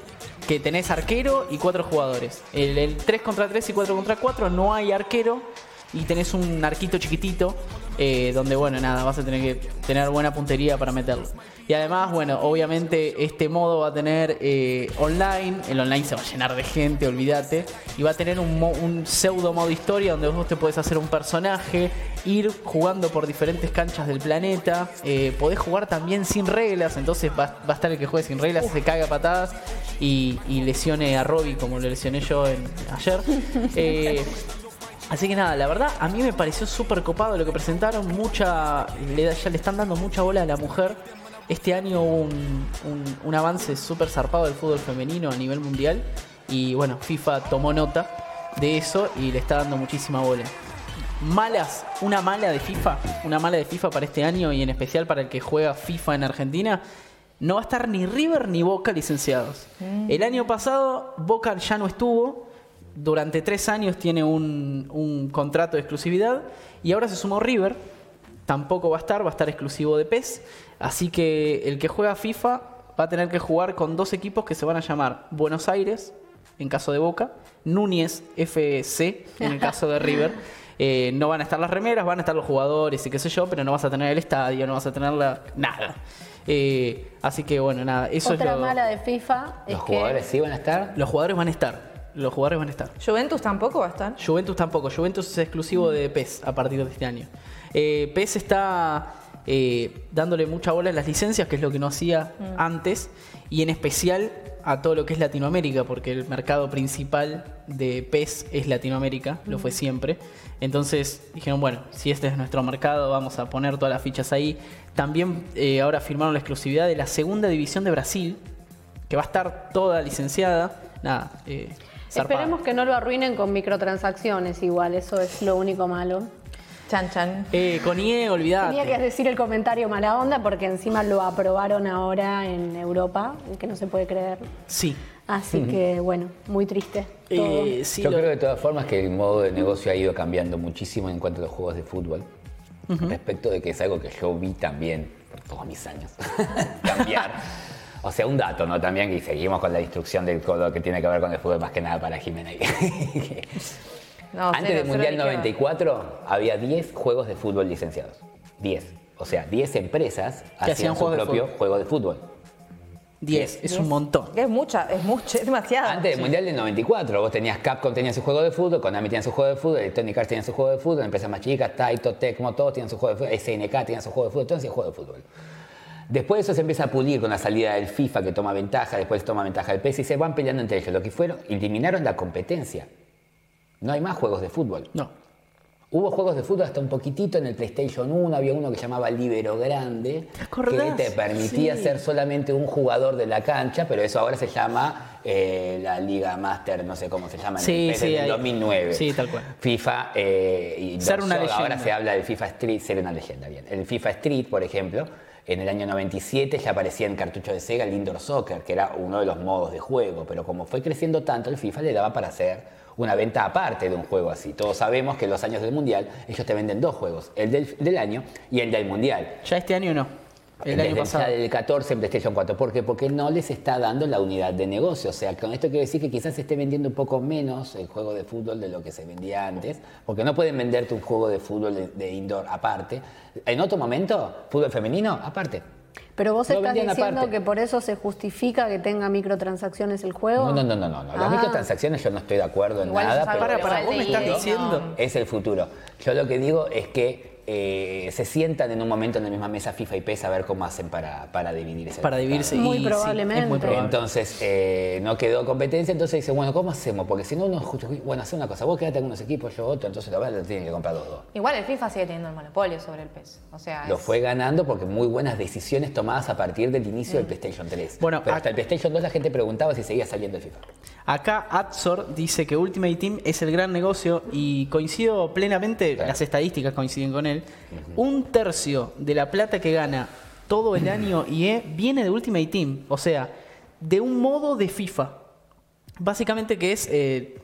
Que tenés arquero y cuatro jugadores. El, el 3 contra 3 y 4 contra 4 no hay arquero y tenés un arquito chiquitito eh, donde, bueno, nada, vas a tener que tener buena puntería para meterlo. Y además, bueno, obviamente este modo va a tener eh, online, el online se va a llenar de gente, olvídate, y va a tener un, mo- un pseudo modo historia donde vos te podés hacer un personaje, ir jugando por diferentes canchas del planeta, eh, podés jugar también sin reglas, entonces va, va a estar el que juegue sin reglas, se caiga a patadas y, y lesione a Robbie como lo lesioné yo en- ayer. <laughs> Así que nada, la verdad a mí me pareció súper copado lo que presentaron, mucha, le, ya le están dando mucha bola a la mujer. Este año hubo un, un- un avance súper zarpado del fútbol femenino a nivel mundial y bueno, FIFA tomó nota de eso y le está dando muchísima bola. Malas, una mala de FIFA, una mala de FIFA para este año y en especial para el que juega FIFA en Argentina, no va a estar ni River ni Boca licenciados. El año pasado Boca ya no estuvo, durante tres años tiene un, un contrato de exclusividad y ahora se sumó River, tampoco va a estar, va a estar exclusivo de PES, así que el que juega FIFA va a tener que jugar con dos equipos que se van a llamar Buenos Aires, en caso de Boca, Núñez FC, en el caso de River. <laughs> Eh, no van a estar las remeras, van a estar los jugadores y qué sé yo, pero no vas a tener el estadio, no vas a tener la, nada. Eh, así que bueno, nada, eso Otra es lo... mala de FIFA es ¿Los que jugadores sí van a estar? Los jugadores van a estar. Los jugadores van a estar. Juventus tampoco va a estar. Juventus tampoco. Juventus es exclusivo de PES a partir de este año. Eh, PES está eh, dándole mucha bola a las licencias, que es lo que no hacía antes, y en especial a todo lo que es Latinoamérica, porque el mercado principal de PES es Latinoamérica, lo fue siempre. Entonces dijeron, bueno, si este es nuestro mercado, vamos a poner todas las fichas ahí. También eh, ahora firmaron la exclusividad de la segunda división de Brasil, que va a estar toda licenciada. Nada, eh, zarpado. Esperemos que no lo arruinen con microtransacciones igual, eso es lo único malo. Chan chan. Eh, con IE, olvidate. Tenía que decir el comentario mala onda porque encima lo aprobaron ahora en Europa, que no se puede creer. Sí. Así que bueno, muy triste. todo. Eh, sí, Yo lo- creo de todas formas que el modo de negocio ha ido cambiando muchísimo en cuanto a los juegos de fútbol. Respecto de que es algo que yo vi también por todos mis años <laughs> cambiar. O sea, un dato, ¿no? También que seguimos con la instrucción del codo que tiene que ver con el fútbol más que nada para Jimena. <laughs> No, Antes cero, del Mundial le queda. 94 había 10 juegos de fútbol licenciados. 10. O sea, 10 empresas hacían hacían su propio juego de fútbol. 10, es un montón. Es mucha, es mucho, es demasiado. Antes del Mundial del 94, vos tenías Capcom tenía su juego de fútbol, Konami tenía su juego de fútbol, Electronic Arts tenía su juego de fútbol, empresas más chicas, Taito, Tecmo, todos tenían su juego de fútbol, SNK tenía su juego de fútbol, todos tenían juego de fútbol. Después eso se empieza a pulir con la salida del FIFA que toma ventaja, después toma ventaja el PES y se van peleando entre ellos. Lo que fueron, eliminaron la competencia. No hay más juegos de fútbol. No. Hubo juegos de fútbol hasta un poquitito en el PlayStation 1, había uno que llamaba Libero Grande, que te permitía Sí. ser solamente un jugador de la cancha, pero eso ahora se llama eh, la Liga Master, no sé cómo se llama, en Sí, el PES sí, ahí- 2009. sí, tal cual. FIFA eh, y Ser una Ahora se habla del FIFA Street, ser una leyenda, bien. El FIFA Street, por ejemplo, en el año 97 ya aparecía en cartucho de Sega el Indoor Soccer, que era uno de los modos de juego, pero como fue creciendo tanto, el FIFA le daba para hacer una venta aparte de un juego así. Todos sabemos que en los años del Mundial ellos te venden dos juegos, el del, del año y el del Mundial. Ya este año no. El Desde año pasado. ya del 14 en PlayStation 4. ¿Por qué? Porque no les está dando la unidad de negocio. O sea, con esto quiero decir que quizás se esté vendiendo un poco menos el juego de fútbol de lo que se vendía antes, porque no pueden venderte un juego de fútbol de, de indoor aparte. En otro momento, fútbol femenino aparte. Pero vos estás diciendo aparte. que por eso se justifica que tenga microtransacciones el juego. No, no, no, no, no. Las Ah. microtransacciones yo no estoy de acuerdo en Igual nada, Para, para, vos me estás diciendo. es el futuro. Yo lo que digo es que eh, se sientan en un momento en la misma mesa FIFA y PES a ver cómo hacen para, para dividir ese Para dividirse. Muy sí, probablemente. es muy probable. Entonces eh, no quedó competencia, entonces dice, bueno, ¿cómo hacemos? Porque si no, uno, ju- bueno, hace una cosa, vos quedate en unos equipos, yo otro, entonces la verdad tienen que comprar los dos. Igual el FIFA sigue teniendo el monopolio sobre el PES. O sea, Lo es- fue ganando porque muy buenas decisiones tomadas a partir del inicio del PlayStation 3. Bueno, Pero hasta el PlayStation 2 la gente preguntaba si seguía saliendo el FIFA. Acá Atzor dice que Ultimate Team es el gran negocio y coincido plenamente, Claro. las estadísticas coinciden con él. Un tercio de la plata que gana todo el año <clears throat> IE viene de Ultimate Team, o sea, de un modo de FIFA. Básicamente que es eh,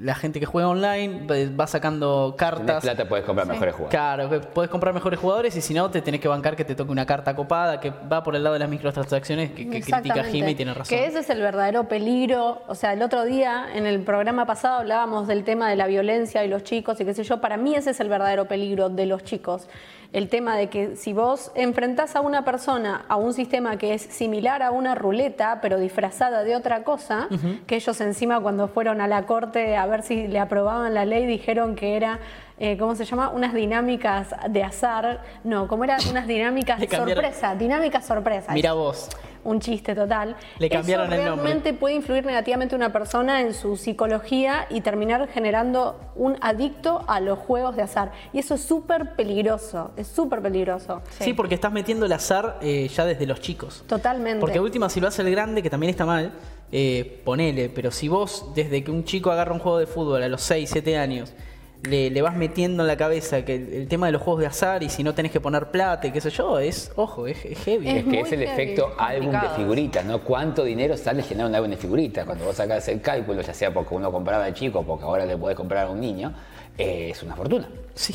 la gente que juega online, va- sacando Tenés cartas. plata, puedes comprar mejores jugadores. Claro, puedes comprar mejores jugadores y si no, te tenés que bancar que te toque una carta copada que va por el lado de las microtransacciones que, que critica. Jimmy y tiene razón. Que ese es el verdadero peligro. O sea, el otro día, en el programa pasado, hablábamos del tema de la violencia y los chicos y qué sé yo. Para mí ese es el verdadero peligro de los chicos. El tema de que si vos enfrentás a una persona a un sistema que es similar a una ruleta, pero disfrazada de otra cosa, que ellos encima cuando fueron a la corte a ver si le aprobaban la ley, dijeron que era... eh, ¿Cómo se llama? Unas dinámicas de azar. No, ¿cómo eran? Unas dinámicas cambiaron. sorpresa. Dinámicas sorpresa. Mira vos. Un chiste total. Le cambiaron Eso el nombre. realmente puede influir negativamente a una persona en su psicología y terminar generando un adicto a los juegos de azar. Y eso es súper peligroso, es súper peligroso. Sí. porque estás metiendo el azar eh, ya desde los chicos. Totalmente. Porque última, si lo hace el grande, que también está mal, eh, ponele. Pero si vos, desde que un chico agarra un juego de fútbol a los 6, 7 años, le, le vas metiendo en la cabeza que el, el tema de los juegos de azar y si no tenés que poner plata y qué sé yo, es, ojo, es, es heavy. Es Es que es el heavy, efecto álbum de figuritas, ¿no? ¿Cuánto dinero sale generar un álbum de figuritas? Cuando vos sacás el cálculo, ya sea porque uno compraba de chico o porque ahora le podés comprar a un niño, eh, es una fortuna. Sí.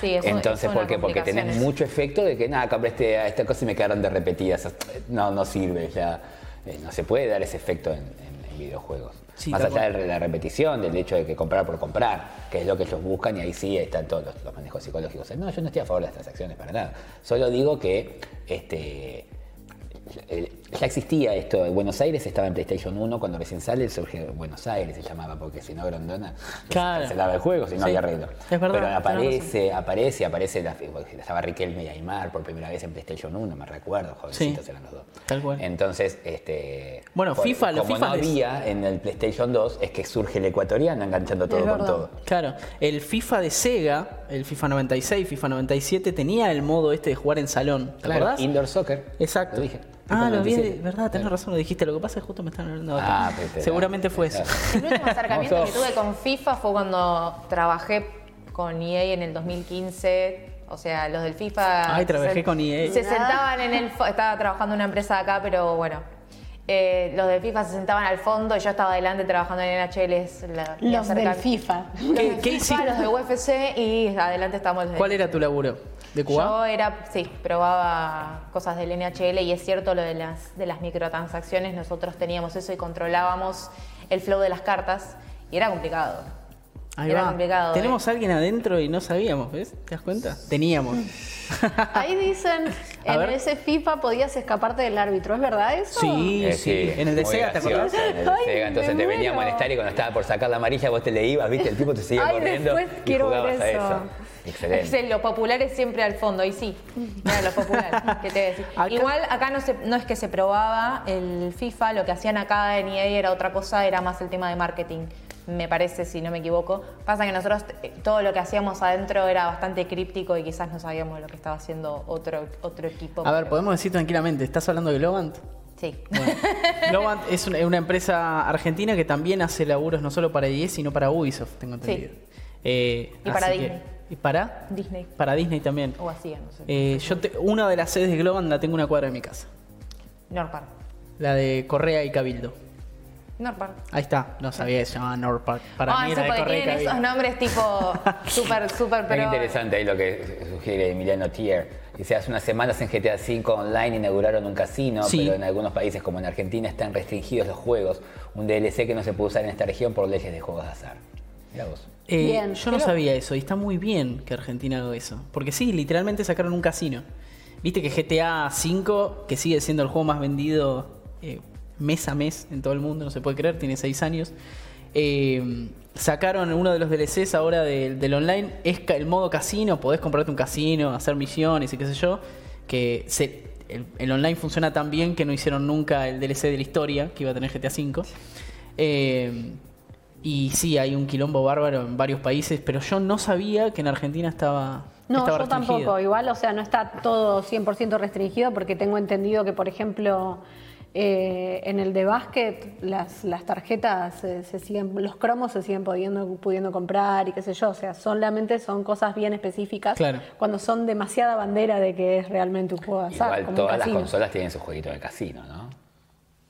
Sí, eso- Entonces, ¿por qué? Porque tenés mucho efecto de que, nada, compré este, esta cosa y me quedaron de repetidas. No, no sirve, ya. eh, no se puede dar ese efecto en, en- en videojuegos. Sí, Más allá de la repetición, del hecho de que comprar por comprar, que es lo que ellos buscan y ahí sí están todos los, los manejos psicológicos. No, yo no estoy a favor de las transacciones para nada. Solo digo que este, ya existía esto. En Buenos Aires estaba en PlayStation 1 cuando recién sale, surge Buenos Aires se llamaba, porque si no Grondona Claro. se daba el juego, si no Sí. había arreglo. Es verdad, Pero aparece, aparece, aparece, la, estaba Riquelme y Aymar por primera vez en PlayStation 1, me recuerdo, jovencitos Sí. eran los dos. Tal cual. Entonces, este. Bueno, por- FIFA, los como FIFA no había en el PlayStation 2, es que surge el ecuatoriano enganchando todo con todo. Claro, el FIFA de Sega, el FIFA 96, FIFA 97, tenía el modo este de jugar en salón. ¿Te Claro, acordás? Indoor Soccer. Exacto. Lo dije. Ah, lo vi, 97. verdad, tenés razón, lo dijiste. Lo que pasa es que justo me están hablando de Ah, Seguramente fue eso. El último acercamiento que tuve con FIFA fue cuando trabajé con EA en el 2015. O sea, los del FIFA. Ay, trabajé se- con EA. Se sentaban en el. Estaba trabajando en una empresa de acá, pero bueno. Eh, los de FIFA se sentaban al fondo y yo estaba adelante trabajando en NHL. es la- Los del. FIFA. Los ¿Qué- de qué FIFA, hiciste? Los de UFC y adelante estábamos los de ¿Cuál era tu laburo? ¿De Yo Cuba? era, sí, probaba cosas del NHL y es cierto lo de las, de las microtransacciones, nosotros teníamos eso y controlábamos el flow de las cartas y era complicado. Ahí era va. complicado. Tenemos ¿eh? a alguien adentro y no sabíamos, ¿ves? ¿Te das cuenta? Teníamos. <laughs> Ahí dicen, A en ver. ese FIFA podías escaparte del árbitro, ¿es verdad eso? Sí, Eh, sí. En el de muy Sega, ¿te acordás? En el de Ay, Sega, entonces me te venía a muero. molestar y cuando estaba por sacar la amarilla vos te le ibas, viste, el tipo te seguía Ay, corriendo después y quiero ver jugabas a eso. eso. Es Excelente. el- lo popular es siempre al fondo, y sí, era lo popular. <laughs> ¿qué te voy a decir? Acá- Igual acá no, se, no es que se probaba el FIFA, lo que hacían acá en EA era otra cosa, era más el tema de marketing, me parece, si no me equivoco. Pasa que nosotros eh, todo lo que hacíamos adentro era bastante críptico y quizás no sabíamos lo que estaba haciendo otro, otro equipo. A ver, pero- podemos decir tranquilamente, ¿estás hablando de Globant? Sí. <laughs> Globant es una, una empresa argentina que también hace laburos no solo para EA, sino para Ubisoft, tengo entendido. Eh, Y para así que- Disney. ¿Y para? Disney. Para Disney también. O hacían, no sé. Eh, yo te- una de las sedes de Globant la tengo en una cuadra de mi casa. Norpark. La de Correa y Cabildo. Norpark. Ahí está, no sabía que se llamaba Norpark. Para Ah, mí era de porque Correa y tienen esos nombres tipo <laughs> súper, súper, Es pero... interesante ahí lo que sugiere Emiliano Tier. Dice, hace unas semanas en GTA V Online inauguraron un casino, Sí. pero en algunos países como en Argentina están restringidos los juegos. Un DLC que no se puede usar en esta región por leyes de juegos de azar. Mira vos. Eh, Bien. yo no sabía eso y está muy bien que Argentina haga eso. Porque sí, literalmente sacaron un casino. Viste que GTA V, que sigue siendo el juego más vendido eh, mes a mes en todo el mundo, no se puede creer, tiene 6 años. eh, sacaron uno de los DLCs ahora del- del online, es el modo casino, podés comprarte un casino, hacer misiones y qué sé yo, que se, el, el online funciona tan bien que no hicieron nunca el DLC de la historia que iba a tener GTA V. Eh, y sí, hay un quilombo bárbaro en varios países, pero yo no sabía que en Argentina estaba. No, estaba yo restringido. tampoco. Igual, o sea, no está todo 100% restringido porque tengo entendido que, por ejemplo, eh, en el de básquet las, las tarjetas se, se siguen, los cromos se siguen pudiendo, pudiendo comprar y qué sé yo. O sea, solamente son cosas bien específicas. Claro. Cuando son demasiada bandera de que es realmente un juego de azar. Igual como un todas las consolas tienen su jueguito de casino, ¿no?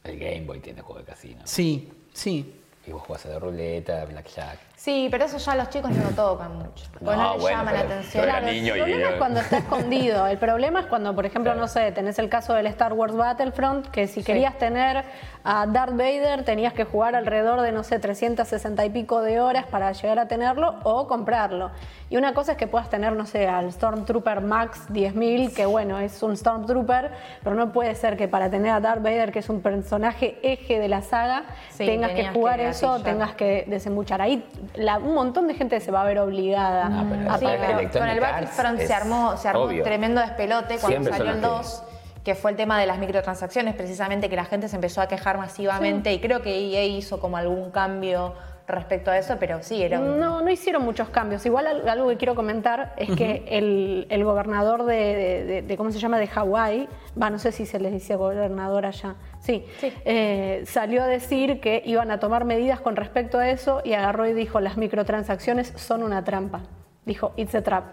El Game Boy tiene juego de casino. Sí, sí. Y vos jugás a la ruleta, blackjack. Sí, pero eso ya los chicos no lo tocan mucho. Porque no, No, les bueno, llama la atención. Claro, niño el problema es cuando está escondido. El problema es cuando, por ejemplo, Claro. no sé, tenés el caso del Star Wars Battlefront, que si querías tener a Darth Vader tenías que jugar alrededor de, no sé, 360 y pico de horas para llegar a tenerlo o comprarlo. Y una cosa es que puedas tener, no sé, al Stormtrooper Max 10.000, que bueno, es un Stormtrooper, pero no puede ser que para tener a Darth Vader, que es un personaje eje de la saga, Sí, tengas que tenías que jugar eso, tengas que desembuchar. Ahí la- un montón de gente se va a ver obligada Ah, pero a sí, Sí, pagar. con el Battlefront se armó, se armó obvio. tremendo despelote cuando Siempre salió el los 2, que fue el tema de las microtransacciones, precisamente que la gente se empezó a quejar masivamente y creo que EA hizo como algún cambio respecto a eso, pero sí, era un... No, no hicieron muchos cambios. Igual al- algo que quiero comentar es que el, el gobernador de, de- de- de- ¿cómo se llama? De Hawái, va, no sé si se les dice gobernador allá, sí, Sí. eh, salió a decir que iban a tomar medidas con respecto a eso y agarró y dijo, las microtransacciones son una trampa. Dijo, it's a trap.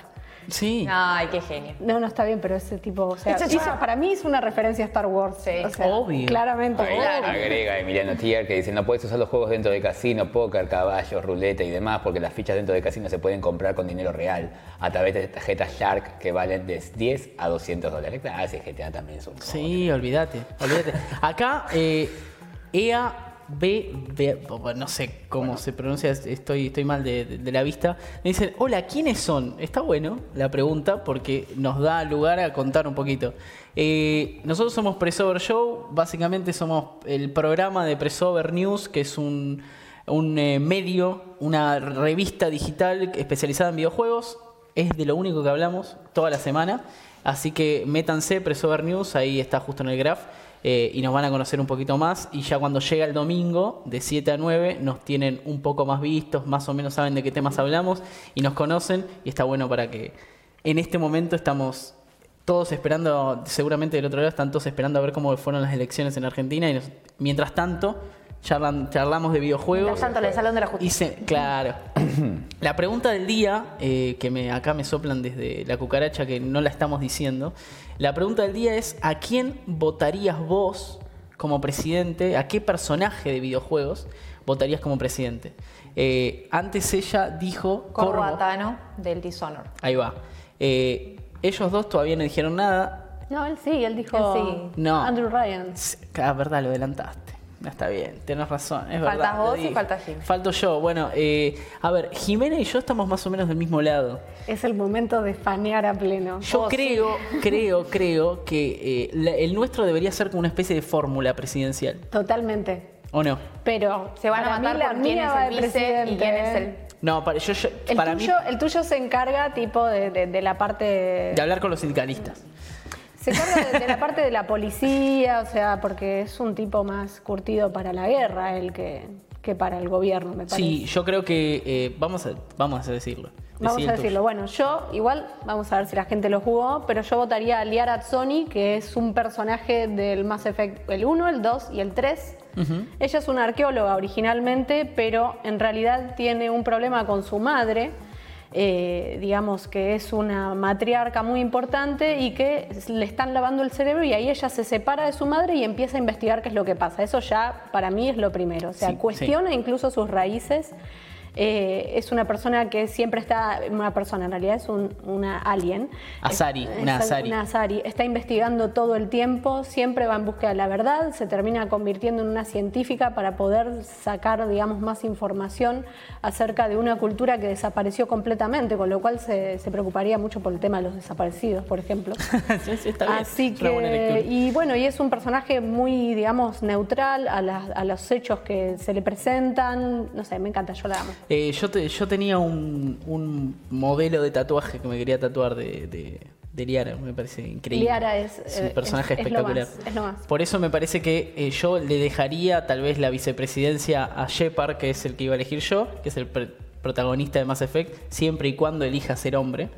Sí. Ay, qué genio. No, no está bien, pero ese tipo, o sea, hizo- para mí es una referencia a Star Wars. Sí. o sea, Obvio. Claramente. Ahí obvio. agrega Emiliano Tier que dice no puedes usar los juegos dentro de casino, póker, caballos, ruleta y demás porque las fichas dentro de casino se pueden comprar con dinero real a través de tarjetas Shark que valen de 10 a 200 dólares. Claro, si GTA también es un. Sí, olvídate, olvídate. Acá eh, EA B, B- no sé cómo se pronuncia, estoy, estoy mal de, de- de la vista. Me dicen, hola, ¿quiénes son? Está bueno la pregunta porque nos da lugar a contar un poquito. Eh, nosotros somos Pressover Show, básicamente somos el programa de Pressover News, que es un, un eh, medio, una revista digital especializada en videojuegos. Es de lo único que hablamos toda la semana. Así que métanse, Pressover News, ahí está justo en el graph. Eh, y nos van a conocer un poquito más. Y ya cuando llega el domingo, de 7 a 9, nos tienen un poco más vistos, más o menos saben de qué temas hablamos y nos conocen. Y está bueno para que en este momento estamos todos esperando, seguramente del otro lado están todos esperando a ver cómo fueron las elecciones en Argentina. Y nos- mientras tanto, charlan- charlamos de videojuegos. Mientras tanto, el Salón de la Y Justicia. se- claro. <coughs> la pregunta del día, eh, que me, acá me soplan desde la cucaracha, que no la estamos diciendo. La pregunta del día es: ¿a quién votarías vos como presidente? ¿A qué personaje de videojuegos votarías como presidente? Eh, antes ella dijo. Corvo. Atano del Dishonor. Ahí va. Eh, ellos dos todavía no dijeron nada. No, él sí, él dijo Él sí. No. Andrew Ryan. S- Ah, verdad, lo adelantaste. No está bien, tenés razón, es Faltas verdad. vos y falta Jim. Falto yo. Bueno, eh, a ver, Jimena y yo estamos más o menos del mismo lado. Es el momento de fanear a pleno. Yo Oh, sí. creo, <laughs> creo, creo que eh, la- el nuestro debería ser como una especie de fórmula presidencial. Totalmente. ¿O no? Pero Se van a matar la por quién mía es el de vice y presidente. quién es el... No, para, yo, yo- El, para tuyo, mí, el tuyo se encarga tipo de, de- de la parte... de hablar con los sindicalistas. Se encarga de, de la parte de la policía, o sea, porque es un tipo más curtido para la guerra el que, que para el gobierno, me parece. Sí, yo creo que eh, vamos, a, vamos a decirlo. Vamos a tuyo. decirlo. Bueno, yo igual, vamos a ver si la gente lo jugó, pero yo votaría a Liara Azzoni, que es un personaje del Mass Effect el 1, el 2 y el 3. Ella es una arqueóloga originalmente, pero en realidad tiene un problema con su madre. Eh, digamos que es una matriarca muy importante y que le están lavando el cerebro y ahí ella se separa de su madre y empieza a investigar qué es lo que pasa. Eso ya para mí es lo primero. O sea, Sí, sí. cuestiona incluso sus raíces. Eh, es una persona que siempre está, una persona en realidad es un- una alien. Azari, Es- una es Azari. Una Azari. Está investigando todo el tiempo, siempre va en búsqueda de la verdad, se termina convirtiendo en una científica para poder sacar, digamos, más información acerca de una cultura que desapareció completamente, con lo cual se, se preocuparía mucho por el tema de los desaparecidos, por ejemplo. <laughs> Sí, sí, está bien. Así que, y bueno, y es un personaje muy, digamos, neutral a, las- a los hechos que se le presentan. No sé, me encanta, yo la amo. Eh, yo, te- yo tenía un, un modelo de tatuaje que me quería tatuar de, de, de Liara, me parece increíble. Liara es, Es un eh, personaje es- es lo espectacular. más, es lo más. Por eso me parece que eh, yo le dejaría tal vez la vicepresidencia a Shepard, que es el que iba a elegir yo, que es el pr- protagonista de Mass Effect, siempre y cuando elija ser hombre.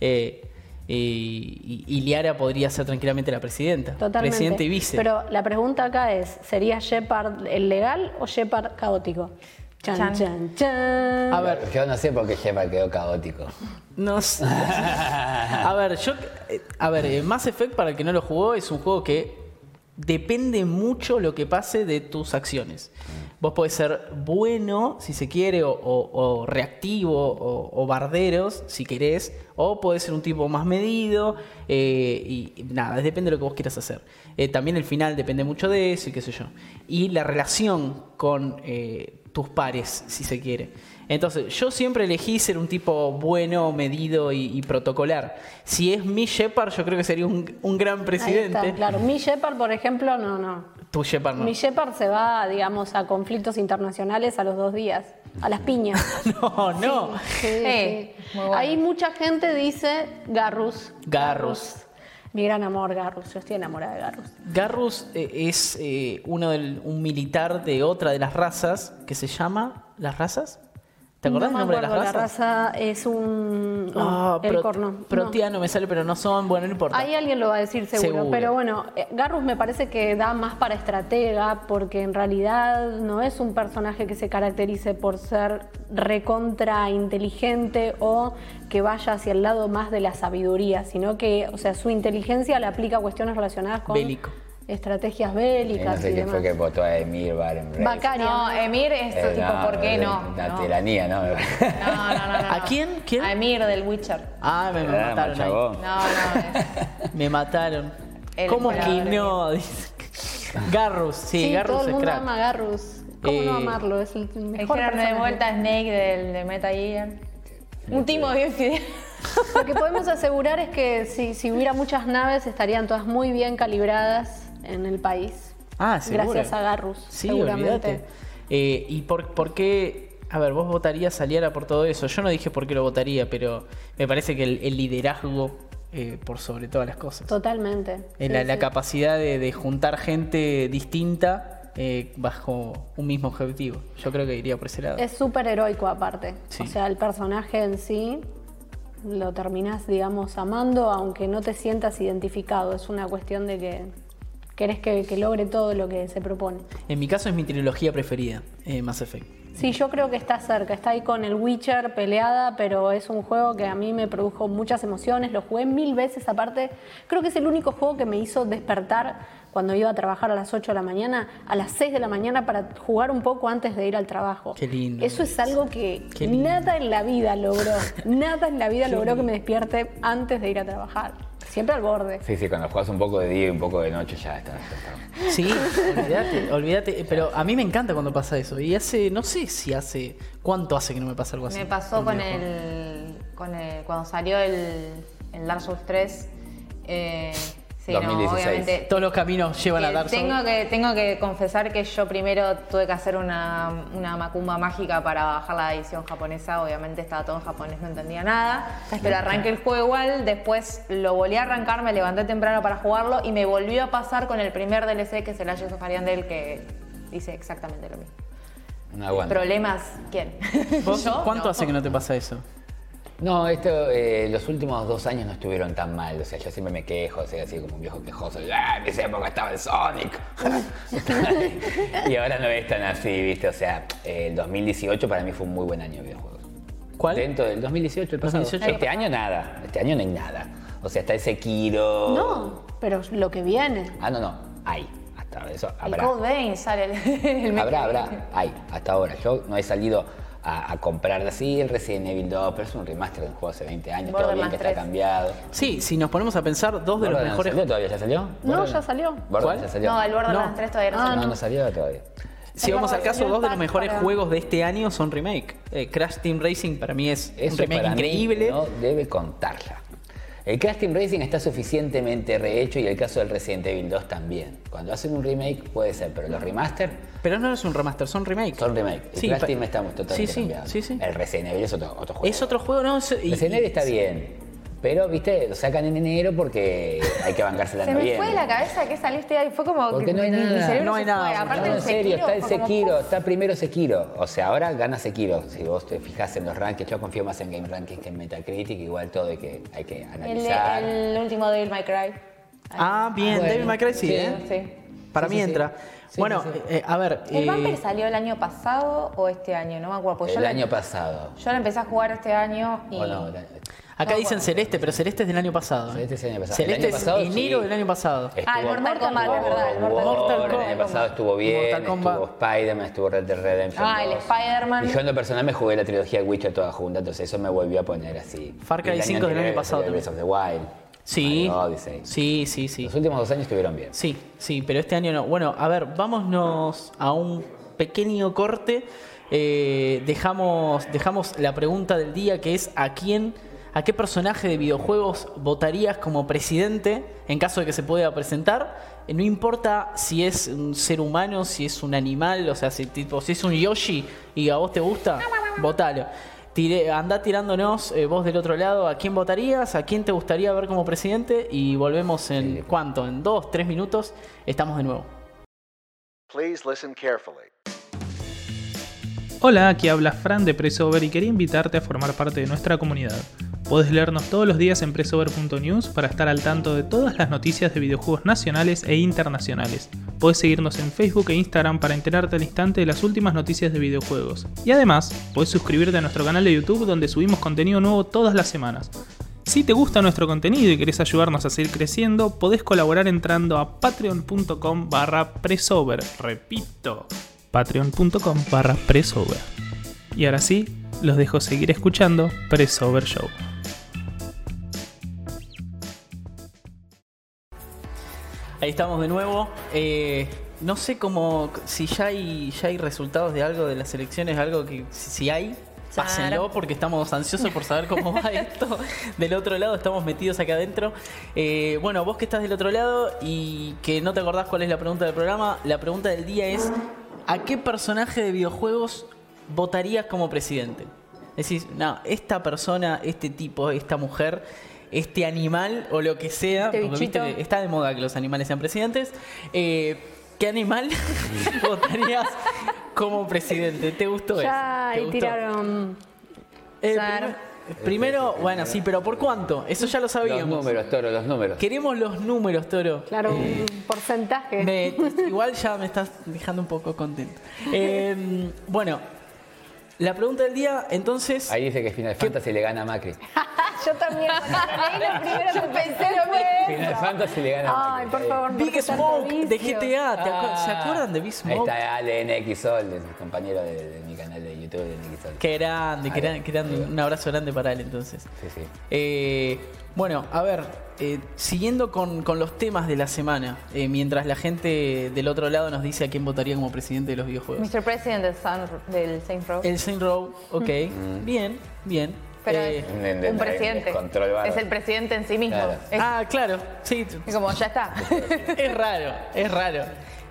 Eh, y, y- y Liara podría ser tranquilamente la presidenta. Totalmente. Presidente y vice. Pero la pregunta acá es, ¿sería Shepard el legal o Shepard caótico? Chan, Chan. chan, chan. A ver, Yo no sé por qué Shepard quedó caótico. No sé. <laughs> A ver, yo. eh, A ver, eh, Mass Effect, para el que no lo jugó, es un juego que depende mucho lo que pase de tus acciones. Vos podés ser bueno, si se quiere, o, o- o reactivo, o, o barderos, si querés, o podés ser un tipo más medido, eh, y, y nada, depende de lo que vos quieras hacer. Eh, también el final depende mucho de eso y qué sé yo. Y la relación con eh, tus pares, si se quiere. Entonces, yo siempre elegí ser un tipo bueno, medido y, y protocolar. Si es mi Shepard, yo creo que sería un, un gran Ahí presidente. está, claro. Mi Shepard, por ejemplo, no, no. Tu Shepard no. Mi Shepard se va, digamos, a conflictos internacionales a los dos días, a las piñas. <laughs> No, no. Sí, Sí, sí. muy bueno. Ahí mucha gente dice Garrus. Garrus. Mi gran amor, Garrus. Yo estoy enamorada de Garrus. Garrus eh, es eh, uno del, un militar de otra de las razas que se llama. ¿Las razas? ¿Te acordás no del me nombre de las razas? La raza es un. No, Ah, el pro- corno. No. Proteano me sale, pero no son. Bueno, no importa. Ahí alguien lo va a decir seguro, Seguro. pero bueno, eh, Garrus me parece que da más para estratega porque en realidad no es un personaje que se caracterice por ser recontra inteligente o que vaya hacia el lado más de la sabiduría, sino que, o sea, su inteligencia la aplica a cuestiones relacionadas con Bélico. Estrategias bélicas no sé y quién fue que votó a Emir Barenreich. Bacari. No, Emir es Eh, tipo, no, ¿por qué no? Una No. tiranía, <laughs> ¿no? No, no, no, no. ¿A quién? ¿Quién? A Emir del Witcher. Ah, me, me Ah, mataron. ahí. No, no, es- <laughs> Me mataron. El ¿Cómo que no? Garrus, sí, Sí, Garrus todo el es mundo crack. ama a Garrus. ¿Cómo no Eh, amarlo? Es el El mejor Gerard de vuelta Snake del, de Metal Gear. Un timo bien fidel. Lo que podemos asegurar es que si, si hubiera muchas naves estarían todas muy bien calibradas en el país. Ah, seguro. Gracias a Garrus, Sí, seguramente. Eh, ¿Y por, por qué? A ver, vos votarías Saliera por todo eso. Yo no dije por qué lo votaría, pero me parece que el, el liderazgo eh, por sobre todas las cosas. Totalmente. Eh, Sí, la, capacidad de, de juntar gente distinta bajo un mismo objetivo. Yo creo que iría por ese lado. Es súper heroico aparte. Sí. O sea, el personaje en sí lo terminás, digamos, amando, aunque no te sientas identificado. Es una cuestión de que querés que, que logre todo lo que se propone. En mi caso es mi trilogía preferida, eh, Mass Effect. Sí, yo creo que está cerca, está ahí con el Witcher peleada, pero es un juego que a mí me produjo muchas emociones, lo jugué mil veces aparte, creo que es el único juego que me hizo despertar cuando iba a trabajar a las 8 de la mañana, a las 6 de la mañana para jugar un poco antes de ir al trabajo. Qué lindo. Eso es algo que nada en la vida logró, nada en la vida logró que me despierte antes de ir a trabajar, siempre al borde. Sí, sí, cuando juegas un poco de día y un poco de noche ya está. Sí, olvídate, olvídate. Pero a mí me encanta cuando pasa eso. Y hace, no sé si hace. ¿Cuánto hace que no me pasa algo así? Me pasó con el, con el- Cuando salió el, el Dark Souls 3. Eh, sí, no, 2016. obviamente. Todos los caminos llevan a Eh, Dark Souls. tengo que tengo que confesar que yo primero tuve que hacer una, una macumba mágica para bajar la edición japonesa. Obviamente estaba todo en japonés, no entendía nada. Pero arranqué el juego igual. Después lo volví a arrancar, me levanté temprano para jugarlo y me volvió a pasar con el primer DLC que es el Ashes of Ariandel que dice exactamente lo mismo. No aguanto. ¿Problemas? ¿Quién? ¿Vos <laughs> ¿Yo? ¿Cuánto No. hace que no te pasa eso? No, esto, eh, los últimos dos años no estuvieron tan mal. O sea, yo siempre me quejo, soy así como un viejo quejoso. ¡Ah, en esa época estaba el Sonic! <laughs> y ahora no es tan así, ¿viste? O sea, eh, el 2018 para mí fue un muy buen año de videojuegos. ¿Cuál? Dentro del 2018, el pasado. 2018. Este año nada. Este año no hay nada. O sea, está el Sekiro. No, pero lo que viene. Ah, no, no. Hay. Hasta ahora. Eso El habrá. Code Vein sale el, <laughs> el Habrá, habrá. Hay. Hasta ahora. Yo no he salido a, a comprar así el Resident Evil 2, pero es un remaster de un juego hace 20 años. Todo bien que está 3. cambiado. Sí, si nos ponemos a pensar, dos de los mejores. ¿Salió todavía? ¿Ya salió? No, ya salió. ¿Cuál? ya salió. No, el Borderlands No. 3 todavía no Ah, salió. no, no salió todavía. Si vamos al caso, dos de los mejores para- juegos de este año son remake. Eh, Crash Team Racing para mí es un Eso remake para mí increíble. no debe contarla. El Crash Team Racing está suficientemente rehecho y el caso del Resident Evil 2 también. Cuando hacen un remake puede ser, pero los remaster Pero no es un remaster, son remake. son remake. El Sí, Crash Team está totalmente sí, sí, sí. El Resident Evil es otro, otro juego. Es otro juego, ¿no? Es- y- Resident Evil está bien. Pero, viste, lo sacan en enero porque hay que bancársela Se en me noviembre. fue de la cabeza que saliste ahí. Fue como Porque que no hay mi- mi nada. cerebro No hay se fue. nada. Aparte No, el en serio, Sekiro está el como, Sekiro, ¡puf! está primero Sekiro. O sea, ahora gana Sekiro. Si vos te fijas en los rankings, yo confío más en Game Rankings que en Metacritic, igual todo hay que, hay que El, analizar. el último Devil May Cry. Ah, bien, Bueno, David McRae sí, sí, ¿eh? Sí. Para Sí, mí sí, sí. entra. Sí, bueno, sí, sí. eh, a ver. ¿El eh, Vampire salió el año pasado o este año? No me acuerdo. porque El yo año lo, pasado. yo lo empecé a jugar este año y. O no, el- acá no, dicen bueno. Celeste, pero Celeste es del año pasado. ¿eh? Celeste es del año pasado. Celeste El año es enero sí. del año pasado. Ah, el Mortal Kombat, es verdad. El Mortal Kombat. El año pasado estuvo bien, Mortal Kombat. estuvo Spider-Man, estuvo Red Dead Redemption Ah, el 2. Spider-Man. Y yo en lo personal me jugué la trilogía de Witcher toda junta, entonces eso me volvió a poner así. Far Cry Y el 5 del año pasado Breath of the Wild. Sí. Sí, sí, sí. Los últimos dos años estuvieron bien. Sí, sí, pero este año no. Bueno, a ver, vámonos a un pequeño corte. Eh, dejamos, dejamos la pregunta del día que es ¿a quién, a qué personaje de videojuegos votarías como presidente en caso de que se pueda presentar? Eh, No importa si es un ser humano, si es un animal, o sea, si, tipo, si es un Yoshi y a vos te gusta, votalo. Tire, anda tirándonos eh, vos del otro lado a quién votarías, a quién te gustaría ver como presidente y volvemos en Sí. cuánto, en dos, tres minutos, estamos de nuevo. Please listen carefully. Hola, aquí habla Fran de Pressover y quería invitarte a formar parte de nuestra comunidad. Puedes leernos todos los días en pressover.news para estar al tanto de todas las noticias de videojuegos nacionales e internacionales. Puedes seguirnos en Facebook e Instagram para enterarte al instante de las últimas noticias de videojuegos. Y además, puedes suscribirte a nuestro canal de YouTube donde subimos contenido nuevo todas las semanas. Si te gusta nuestro contenido y querés ayudarnos a seguir creciendo, podés colaborar entrando a patreon.com barra presover. Repito, patreon.com barra. Y ahora sí, los dejo seguir escuchando Presover Show. Ahí estamos de nuevo. Eh, no sé cómo, si ya hay, ya hay resultados de algo de las elecciones, algo que si, si hay, pásenlo porque estamos ansiosos por saber cómo va <laughs> esto. Del otro lado estamos metidos acá adentro. Eh, bueno, vos que estás del otro lado y que no te acordás cuál es la pregunta del programa, la pregunta del día es, ¿a qué personaje de videojuegos votarías como presidente? Decís, no, esta persona, este tipo, esta mujer, este animal o lo que sea, Este porque viste que está de moda que los animales sean presidentes. eh, ¿Qué animal <laughs> votarías como presidente? ¿Te gustó Ya eso? ¿Te ahí gustó? tiraron. Eh, Claro. primer- primero, bueno, sí, pero ¿por cuánto? Eso ya lo Los sabíamos. números, Toro, los números. Queremos los números, Toro. Claro, un porcentaje. Me- igual ya me estás dejando un poco contento. <laughs> Eh, bueno, la pregunta del día, entonces. Ahí dice que Final Fantasy le gana a Macri. <laughs> Yo también. Lo primero que pensé fue Final. Fantasy le gana a Ay, Macri. por favor, Big ¿por qué Smoke de? GTA. ¿te acuer- ¿Se Ah, acuerdan de Big Ahí Smoke? está Ale NXOL, el compañero de, de mi canal de YouTube de NXOL. Qué grande, qué grande, qué grande. Un abrazo grande para él entonces. Sí, sí. Eh, bueno, a ver, eh, siguiendo con, con los temas de la semana, eh, mientras la gente del otro lado nos dice a quién votaría como presidente de los videojuegos. Mr. President del, Saints Row. El Saint Row, ok, bien, bien. Pero Eh, es Un- presidente. Es el presidente en sí mismo. Claro. Es, ah, claro, sí, es como, ya está. <laughs> es raro, es raro.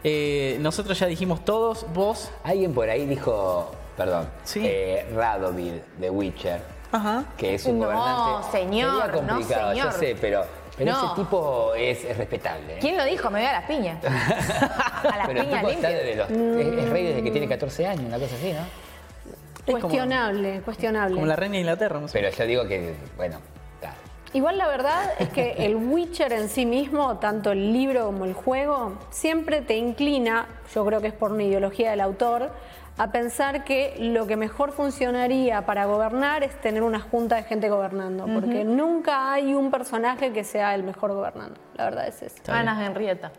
Eh, nosotros ya dijimos todos, vos, Alguien por ahí dijo, perdón, Sí. eh, Radovid de Witcher, ajá. que es un No, gobernante. señor, Sería complicado, no, señor. yo sé, pero, pero No. ese tipo es, es respetable. ¿eh? ¿Quién lo dijo? Me voy a las piñas. <laughs> A las pero el piñas tipo está limpias. desde los, es, es rey desde que tiene 14 años, una cosa así, ¿no? Es como- Cuestionable, cuestionable. Como la reina de Inglaterra, no sé. Pero yo digo que, bueno, está. Igual la verdad es que el Witcher en sí mismo, tanto el libro como el juego, siempre te inclina, yo creo que es por una ideología del autor, a pensar que lo que mejor funcionaría para gobernar es tener una junta de gente gobernando, porque nunca hay un personaje que sea el mejor gobernando. La verdad es eso. Ana Henrietta.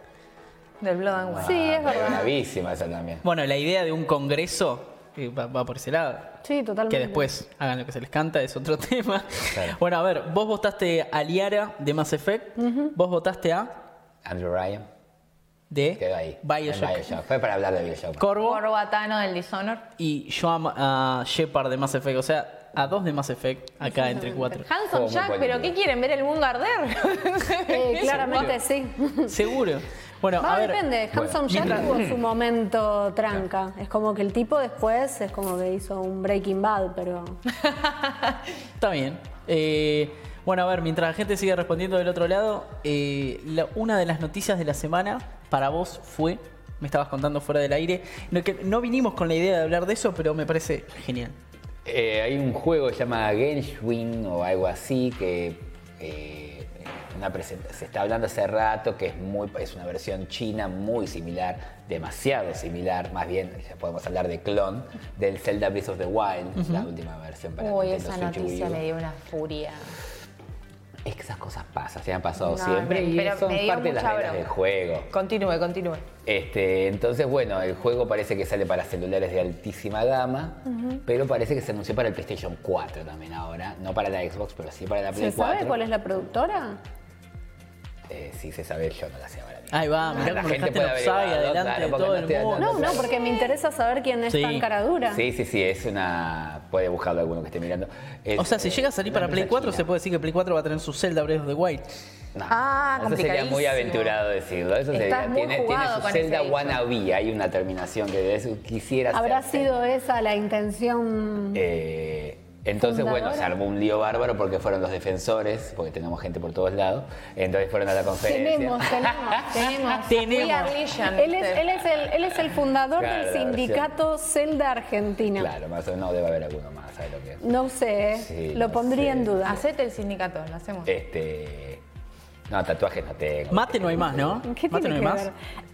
Del Blood and Wine. Sí, es Ah, verdad. bravísima esa también. Bueno, la idea de un congreso eh, va, va por ese lado. Sí, totalmente. Que después hagan lo que se les canta, es otro <laughs> tema. Claro. Bueno, a ver, vos votaste a Liara de Mass Effect, vos votaste a Andrew Ryan, de quedó ahí. Bioshock. En Bioshock. Fue para hablar de Bioshock. Corvo Corbatano del Dishonor. y yo a, a Shepard de Mass Effect, o sea, a dos de Mass Effect acá entre <laughs> cuatro. Handsome muy Jack, ¿pero qué quieren? ¿Ver el mundo arder? <laughs> Eh, claramente sí. Seguro. Bueno, Va, a ver. depende. Handsome Jack mientras- tuvo su momento tranca. Es como que el tipo después es como que hizo un Breaking Bad, pero. <laughs> Está bien. Eh, bueno, a ver, mientras la gente sigue respondiendo del otro lado, eh, la- una de las noticias de la semana para vos fue, me estabas contando fuera del aire, no, que no vinimos con la idea de hablar de eso, pero me parece genial. Eh, hay un juego que se llama Genshin o algo así que eh, una se está hablando hace rato que es muy es una versión china muy similar, demasiado similar, más bien ya podemos hablar de clon del Zelda Breath of the Wild, la última versión para Uy, Nintendo esa Switch noticia me dio una furia. Es que esas cosas pasan, se han pasado No, siempre me- y pero son me parte de las reglas del juego. Continúe, continúe. Este, entonces, bueno, el juego parece que sale para celulares de altísima gama, pero parece que se anunció para el PlayStation 4 también ahora. No para la Xbox, pero sí para la Play ¿Se 4. sabe cuál es la productora? Eh, sí, se sabe, yo no la sé. Ahí va, mirá La cómo gente dejaste puede averiguarlo, adelante claro, de porque todo no el mundo. No, no, porque me interesa saber quién es Sí. tan cara dura. Sí, sí, sí, es una. Puede buscarlo alguno que esté mirando. Es, O sea, si eh, llega a salir para Play empresa 4, china. se puede decir que Play 4 va a tener su Zelda Breath of the Wild. No, Ah, eso sería muy aventurado decirlo. Eso Estás sería, muy tiene, tiene jugado su con Zelda ese dicho. wannabe, hay una terminación que de eso quisiera ¿Habrá sido esa la intención? Eh, entonces, bueno, se armó un lío bárbaro porque fueron los defensores, porque tenemos gente por todos lados. Entonces fueron a la conferencia. tenemos, tenemos. <laughs> Tenemos. Tenemos. We are Legion. Él es, él, es el, él es el fundador Claro, del sindicato Zelda Argentina. Claro, más o menos debe haber alguno más, ¿sabes lo que es? No sé, ¿eh? Sí, lo no pondría sé. en duda. Hacete el sindicato, lo hacemos. Este. No, tatuajes no tengo. Mate no hay más, ¿no? ¿Qué Mate tiene no hay que más. ver?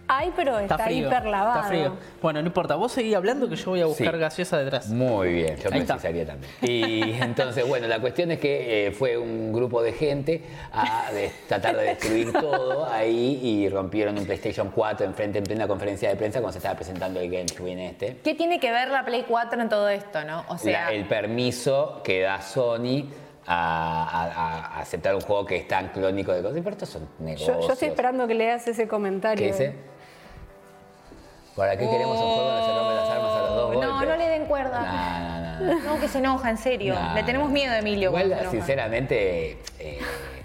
Hay, pero está, Está frío. hiper lavado. Está frío. Bueno, no importa. Vos seguí hablando que yo voy a buscar Sí. gaseosa detrás. Muy bien, yo precisaría también. Y <laughs> entonces, bueno, la cuestión es que eh, fue un grupo de gente a de- tratar de destruir todo ahí y rompieron un PlayStation 4 enfrente en plena conferencia de prensa cuando se estaba presentando el Genshin este. ¿Qué tiene que ver la Play 4 en todo esto, no? O sea, La- el permiso que da Sony a, a- a aceptar un juego que es tan clónico de cosas. Pero estos son negocios. Yo, yo estoy esperando que leas ese comentario. ¿Qué dice? ¿Para qué queremos un juego donde se rompen las armas a los dos No, golpes? no le den cuerda. No, no, no. No, que se enoja, en serio. No, le tenemos no. miedo a Emilio. Igual, sinceramente, eh,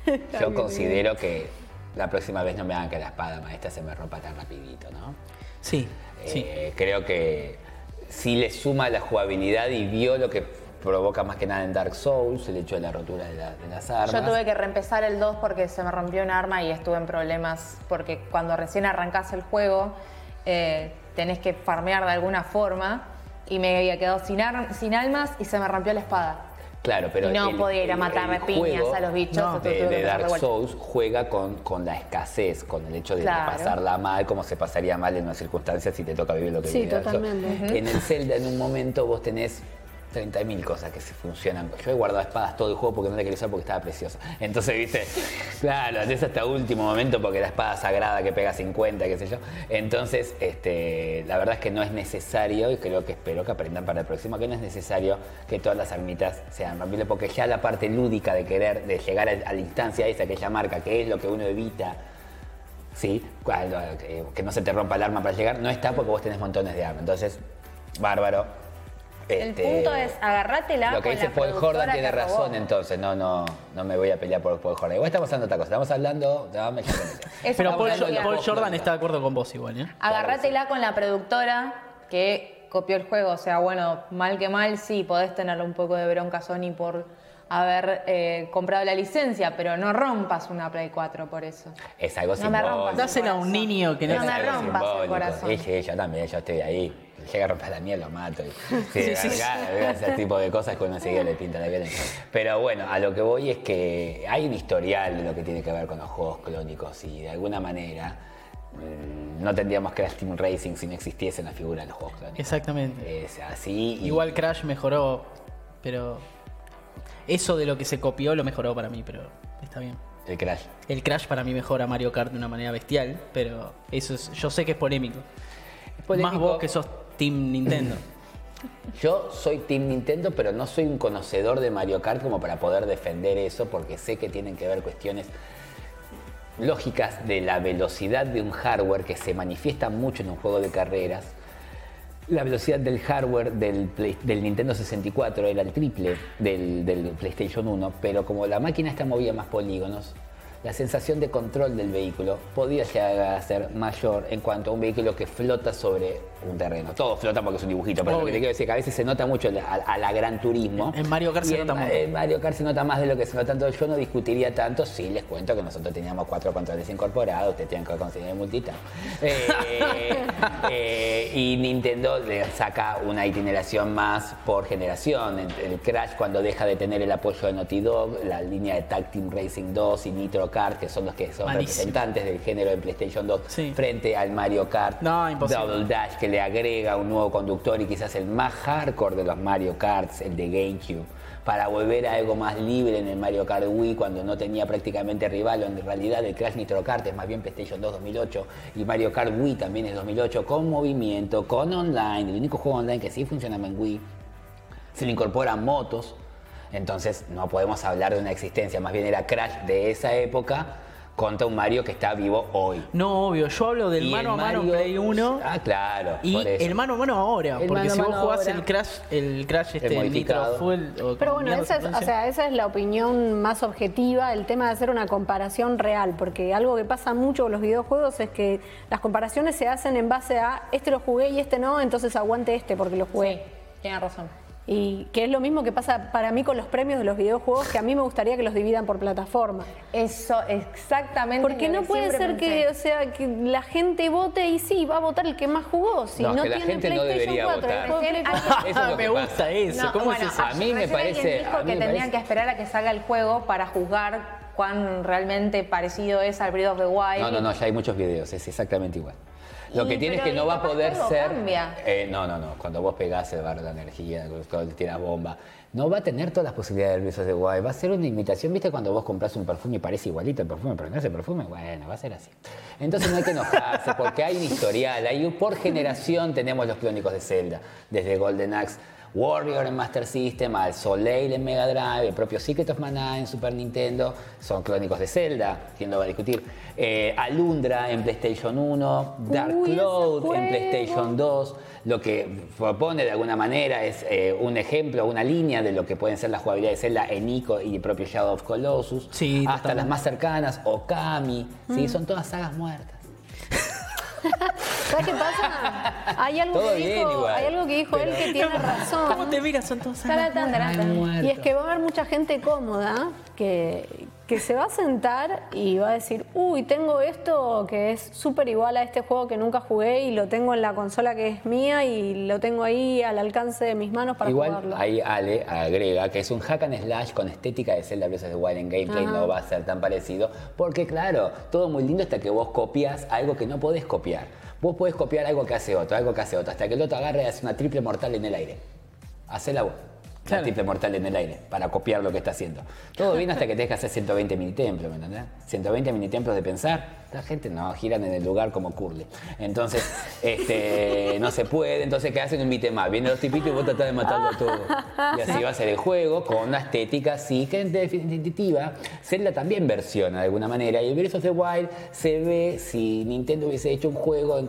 <laughs> yo considero que la próxima vez no me hagan que la espada maestra se me rompa tan rapidito, ¿no? Sí, sí. Eh, Creo que sí le suma la jugabilidad y vio lo que provoca más que nada en Dark Souls, el hecho de la rotura de, la- de las armas. Yo tuve que reempezar el 2 porque se me rompió un arma y estuve en problemas porque cuando recién arrancás el juego eh, tenés que farmear de alguna forma y me había quedado sin, ar- sin almas y se me rompió la espada. Claro, pero Y no el- podía ir a matar el piñas a los bichos, de- entonces de, de Dark. Souls juega con, con la escasez, con el hecho de Claro. pasarla mal, como se pasaría mal en una circunstancia si te toca vivir lo que Sí, totalmente. En el Zelda, en un momento, vos tenés 30.000 cosas que se funcionan. Yo he guardado espadas todo el juego porque no la quería usar porque estaba preciosa. Entonces, viste, claro, haces hasta último momento porque la espada sagrada que pega 50, qué sé yo. Entonces, este, la verdad es que no es necesario, y creo que espero que aprendan para el próximo, que no es necesario que todas las armitas sean rompibles, porque ya la parte lúdica de querer, de llegar a, la instancia esa que ella marca, que es lo que uno evita, ¿sí? Eh, que no se te rompa el arma para llegar, no está porque vos tenés montones de armas. Entonces, bárbaro. El Este, punto es agarrátela Lo que con dice la Paul Jordan tiene razón, entonces, no, no, no me voy a pelear por Paul Jordan. Igual estamos hablando de otra cosa, estamos hablando. No, <laughs> me Pero Paul, Jordan está de acuerdo con vos igual, ¿eh? Agarrátela con la productora que copió el juego. O sea, bueno, mal que mal, sí, podés tenerle un poco de bronca Sony por haber eh, comprado la licencia, pero no rompas una Play 4 por eso. Es algo No me rompas simbólico. el Dásela a un niño que no No me rompas el corazón. Sí, sí, yo también, yo estoy ahí. Llega a romper la miel, lo mato. y- Sí, Sí, sí, sí. acá, ese tipo de cosas que uno enseguida le pinta la violencia. Pero bueno, a lo que voy es que hay un historial de lo que tiene que ver con los juegos clónicos y de alguna manera mm, no tendríamos Crash Team Racing si no existiesen las figuras de los juegos clónicos. Exactamente. Es así. y- Igual Crash mejoró, pero eso de lo que se copió lo mejoró para mí, pero está bien. El Crash. El Crash para mí mejora Mario Kart de una manera bestial, pero eso es, yo sé que es polémico. Más polémico. vos que sos Team Nintendo. Yo soy Team Nintendo, pero no soy un conocedor de Mario Kart como para poder defender eso, porque sé que tienen que ver cuestiones lógicas de la velocidad de un hardware que se manifiesta mucho en un juego de carreras. La velocidad del hardware del, Nintendo 64 era el triple del, PlayStation 1, pero como la máquina está movida más polígonos, la sensación de control del vehículo podía llegar ser mayor en cuanto a un vehículo que flota sobre un terreno. Todo flota porque es un dibujito, pero lo que te quiero decir es que a veces se nota mucho a, a la gran turismo. En Mario Kart se en nota mucho. En Mario Kart se nota más de lo que se nota tanto. Yo no discutiría tanto si les cuento que nosotros teníamos cuatro controles incorporados, ustedes tienen que conseguir el multitap. <laughs> Eh, eh, y Nintendo le saca una itineración más por generación. El, el Crash cuando deja de tener el apoyo de Naughty Dog, la línea de Tag Team Racing 2 y Nitro Kart, que son los que son Malísimo. representantes del género de PlayStation 2, Sí. frente al Mario Kart No. Double Dash, que le agrega un nuevo conductor y quizás el más hardcore de los Mario Karts, el de GameCube, para volver a algo más libre en el Mario Kart Wii cuando no tenía prácticamente rival, en realidad el Crash Nitro Kart es más bien PlayStation 2 2008 y Mario Kart Wii también es 2008, con movimiento, con online, el único juego online que sí funcionaba en Wii, se le incorporan motos, entonces no podemos hablar de una existencia, más bien era Crash de esa época contra un Mario que está vivo hoy. No, obvio, yo hablo del Y mano el a mano Mario- Play 1 Ah, claro. y por eso. el mano a mano ahora, El porque si vos jugás ahora. el Crash, el Crash este modificado. Nitro Full o Pero bueno, esa es, o sea, esa es la opinión más objetiva, el tema de hacer una comparación real, porque algo que pasa mucho con los videojuegos es que las comparaciones se hacen en base a este lo jugué y este no, entonces aguante este porque lo jugué. Tienes razón. Y que es lo mismo que pasa para mí con los premios de los videojuegos, que a mí me gustaría que los dividan por plataforma. Eso, exactamente. Porque lo no puede ser que, o sea, que la gente vote y sí, va a votar el que más jugó. Si No, no, que la tiene gente no PlayStation debería 4, votar. el juego de Recién Play 4. <laughs> Eso es lo me gusta pasa. eso. No, ¿Cómo bueno, es eso? A mí me parece- dijo a mí que me tendrían parece- que esperar a que salga el juego para juzgar cuán realmente parecido es al Breath of the Wild. No, no, no, ya hay muchos videos, es exactamente igual. Lo que tiene es que no va a poder ser. Eh, no, no, no. Cuando vos pegás se va la energía, cuando tiras bomba. No va a tener todas las posibilidades del besos de guay. Va a ser una imitación. ¿Viste cuando vos compras un perfume y parece igualito el perfume, pero no es el perfume? Bueno, va a ser así. Entonces no hay que enojarse porque hay un historial. Hay, por generación tenemos los clónicos de Zelda. Desde Golden Axe Warrior en Master System, al Soleil en Mega Drive, el propio Secret of Mana en Super Nintendo, son clónicos de Zelda, quién lo va a discutir. Eh, Alundra en PlayStation 1, Dark Uy, Cloud en. PlayStation 2. Lo que propone de alguna manera es eh, un ejemplo, una línea de lo que pueden ser las jugabilidades de Zelda en Ico y el propio Shadow of Colossus. Sí, hasta totalmente. las más cercanas, Okami. Mm. ¿sí? Son todas sagas muertas. <laughs> ¿Sabes qué pasa? Hay algo, Todo que, bien dijo, igual, hay algo que dijo él que tiene <laughs> razón. ¿Cómo te miras? Son todos. Y es que va a haber mucha gente cómoda que, que se va a sentar y va a decir, uy, tengo esto que es súper igual a este juego que nunca jugué y lo tengo en la consola que es mía y lo tengo ahí al alcance de mis manos para Igual jugarlo. ahí Ale agrega que es un hack and slash con estética de Zelda Breath of the Wild en gameplay, Ajá. no va a ser tan parecido, porque claro, todo muy lindo hasta que vos copias algo que no podés copiar. Vos podés copiar algo que hace otro, algo que hace otro, hasta que el otro agarre y hace una triple mortal en el aire. Hacela vos. Claro. Una triple mortal en el aire, para copiar lo que está haciendo. Todo bien hasta que tenés que hacer 120 minitemplos, ¿me entendés? 120 minitemplos de pensar, la gente no, giran en el lugar como curly. Entonces, este, no se puede, entonces ¿qué hacen? Un más Vienen los tipitos y vos tratás de matarlo todo. Y así va a ser el juego, con una estética así, que en definitiva, Zelda también versiona de alguna manera. Y el Breath of the Wild se ve si Nintendo hubiese hecho un juego en,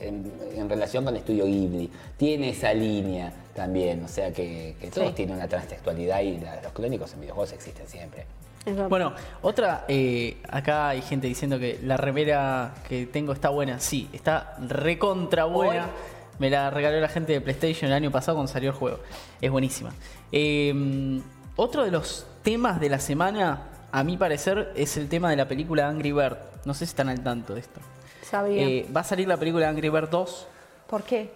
en- en relación con el estudio Ghibli. Tiene esa línea también, o sea que, que todos tienen una transtextualidad y la- los clónicos en videojuegos existen siempre. Bueno, otra, eh, acá hay gente diciendo que la remera que tengo está buena. Sí, está recontra buena. Me la regaló la gente de PlayStation el año pasado cuando salió el juego. Es buenísima. Eh, otro de los temas de la semana, a mi parecer, es el tema de la película Angry Bird. No sé si están al tanto de esto. Sabía. Eh, va a salir la película Angry Bird 2. ¿Por qué?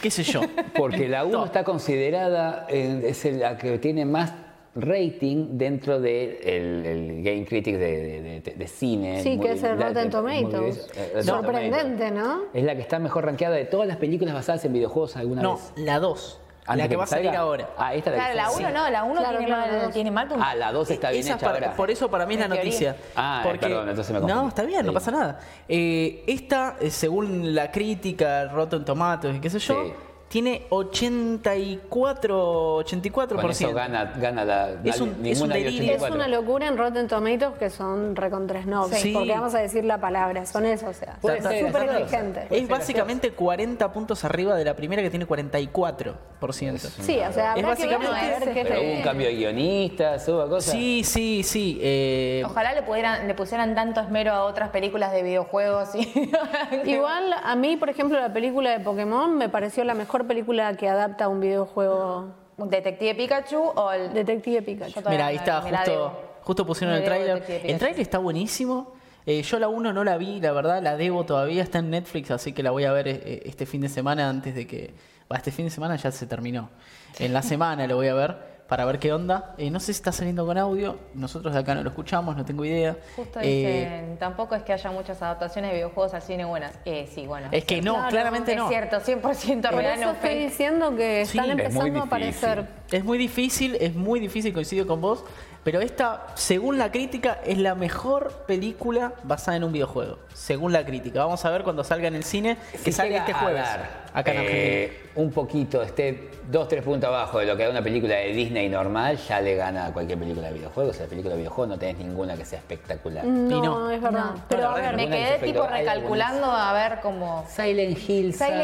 ¿Qué sé yo? <laughs> Porque la 1 No. está considerada, eh, es la que tiene más rating dentro del el, el Game Critics de, de- de- de cine. Sí, Muy- que es el la- Rotten de- Tomatoes. muy- eh, Sorprendente, Tomatoes. ¿no? Es la que está mejor rankeada de todas las películas basadas en videojuegos alguna No, vez. la 2. Antes La que va a salir ahora. Ah, esta Claro, la 1 no, la 1 Claro, tiene, claro, la mal, tiene mal. Ah, la 2 está bien Esa hecha para- ahora. Por eso para mí es la noticia. Ah, eh, perdón, entonces me No, confundí. está bien, no Sí. pasa nada. Eh, esta, eh, según la crítica, Rotten Tomatoes y qué sé yo, Sí. Tiene 84, 84%. Con eso gana, gana la, Es un- es un delirio. Es 84. una locura en Rotten Tomatoes que son recontra snobs, Sí. porque vamos a decir la palabra, son eso, o sea, súper. Puede Es básicamente 40 puntos arriba de la primera que tiene 44%. Sí, o sea, Es habrá que ver, básicamente a ver qué Pero hubo un cambio de guionistas, hubo cosas. Sí, sí, sí. eh, Ojalá le, pudieran, le pusieran tanto esmero a otras películas de videojuegos. Y... Igual a mí, por ejemplo, la película de Pokémon me pareció la mejor película que adapta a un videojuego ¿Un Detective Pikachu o el Detective Pikachu. Mira, ahí está, justo, justo pusieron el tráiler. El tráiler está buenísimo. Eh, yo la 1 no la vi, la verdad, la debo todavía, está en Netflix, así que la voy a ver eh, este fin de semana antes de que... Va, este fin de semana ya se terminó. En la semana lo voy a ver para ver qué onda. Eh, no sé si está saliendo con audio, nosotros de acá no lo escuchamos, no tengo idea. Justo Eh, dicen, tampoco es que haya muchas adaptaciones de videojuegos al cine buenas. Eh, sí, bueno. es que no, Claro, claramente es no. cierto, 100% Por real, eso no estoy fake. diciendo que Sí, están es empezando a aparecer. Es muy difícil, es muy difícil, coincido con vos, pero esta, según la crítica, es la mejor película basada en un videojuego. Según la crítica. Vamos a ver cuando salga en el cine, que Si sale llega este a jueves. dar, acá en Argentina. eh, un poquito, esté dos, tres puntos abajo de lo que da una película de Disney normal, ya le gana a cualquier película de videojuegos. Si la película de videojuegos no tenés ninguna que sea espectacular. No, no. es verdad. No. Pero a ver, Me quedé tipo recalculando a ver cómo. Silent Hill, Silent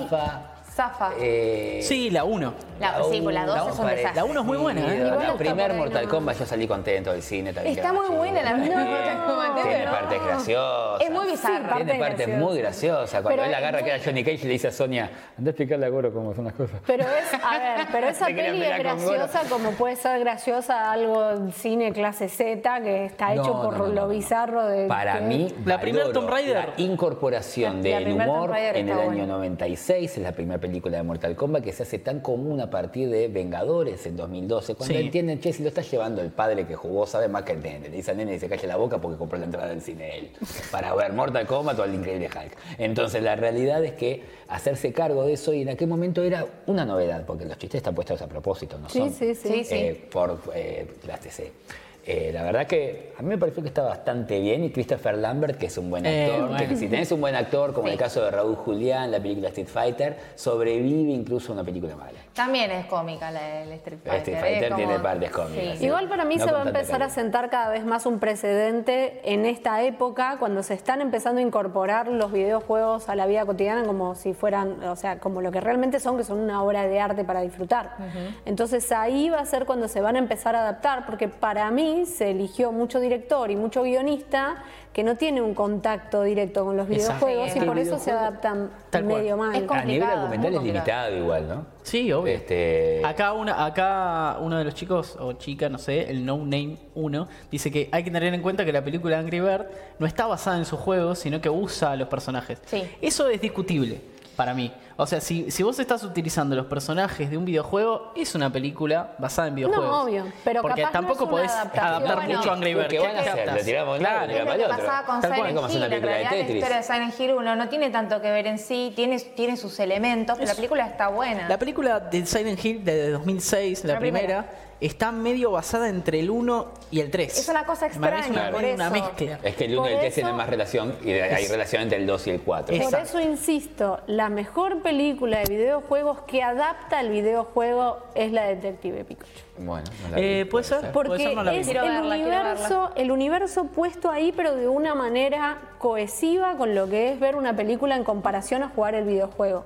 Hill. Zafa, Zafa. eh, Sí, la 1. La- sí, pues la dos desastre. La uno es muy buena, ¿eh? Sí, La está primer Mortal. Kombat yo salí contento del cine. también Está muy buena la <laughs> primera Tiene- Mortal Kombat, Tiene partes graciosas. Es muy bizarra. Sí, parte Tiene partes graciosa. muy graciosas. Cuando Pero él agarra muy- que era Johnny Cage y le dice a Sonia, anda a explicarle a Goro cómo son las cosas. Pero es, a ver, <laughs> pero esa peli es graciosa como puede ser graciosa algo cine clase Z que está hecho No, por no, no, lo no. bizarro de Para que- mí, La primer valoro Tomb Raider. La incorporación La- la del humor en el año buena. 96, es la primera película de Mortal Kombat que se hace tan común a partir de Vengadores en 2012, cuando Sí. entienden, che, si lo está llevando el padre que jugó, sabe más que el nene. Le dice al nene y se calle la boca porque compró la entrada del cine él, para ver Mortal Kombat o el Increíble Hulk. Entonces, la realidad es que hacerse cargo de eso y en aquel momento era una novedad, porque los chistes están puestos a propósito, no Sí, son sí, sí. Sí, sí. eh, por eh, las TC. Eh, la verdad que a mí me pareció que está bastante bien y Christopher Lambert, que es un buen Eh, actor, bueno. que si tenés un buen actor, como en el caso de Raúl Julián, la película Street Fighter, sobrevive incluso a una película mala. También es cómica la del Street El Fighter. Street es Fighter como- tiene partes cómicas. Sí. Igual para mí No se va a empezar a sentar cada vez más un precedente en esta época cuando se están empezando a incorporar los videojuegos a la vida cotidiana como si fueran, o sea, como lo que realmente son, que son una obra de arte para disfrutar. Entonces ahí va a ser cuando se van a empezar a adaptar, porque para mí se eligió mucho director y mucho guionista que no tiene un contacto directo con los Exacto. videojuegos Sí, y por eso se adaptan Tal cual. medio mal. Es A nivel argumental es limitado igual, ¿no? Sí, obvio. Este, Acá, una, acá uno de los chicos o chica, no sé, el No Name 1, dice que hay que tener en cuenta que la película Angry Bird no está basada en sus juegos, sino que usa a los personajes. Sí. Eso es discutible para mí. O sea, si, si vos estás utilizando los personajes de un videojuego, es una película basada en videojuegos. No, obvio, pero Porque capaz no tampoco es una podés adaptar Bueno, mucho a Angry Bird. ¿qué van a hacer? Le tiramos Claro. le Es tiramos otro. pasaba con Tal. Silent Como hacer una Hill. En película de realidad la historia de Silent Hill 1 no tiene tanto que ver en sí, tiene, tiene sus elementos, pero la película está buena. La película de Silent Hill de 2006, la, La primera, primera. Está medio basada entre el 1 y el 3. Es una cosa mí es extraña, una, por una eso. mezcla. Es que el 1 y el Por 3 tienen más relación y hay relación entre el 2 y el 4. Es- Por Exacto. eso insisto, la mejor película de videojuegos que adapta el videojuego es la de Detective Pikachu. Bueno, no la vi, Eh, puede ser. Porque Puede ser, no la vi. es el, universo, el universo puesto ahí, pero de una manera cohesiva con lo que es ver una película en comparación a jugar el videojuego.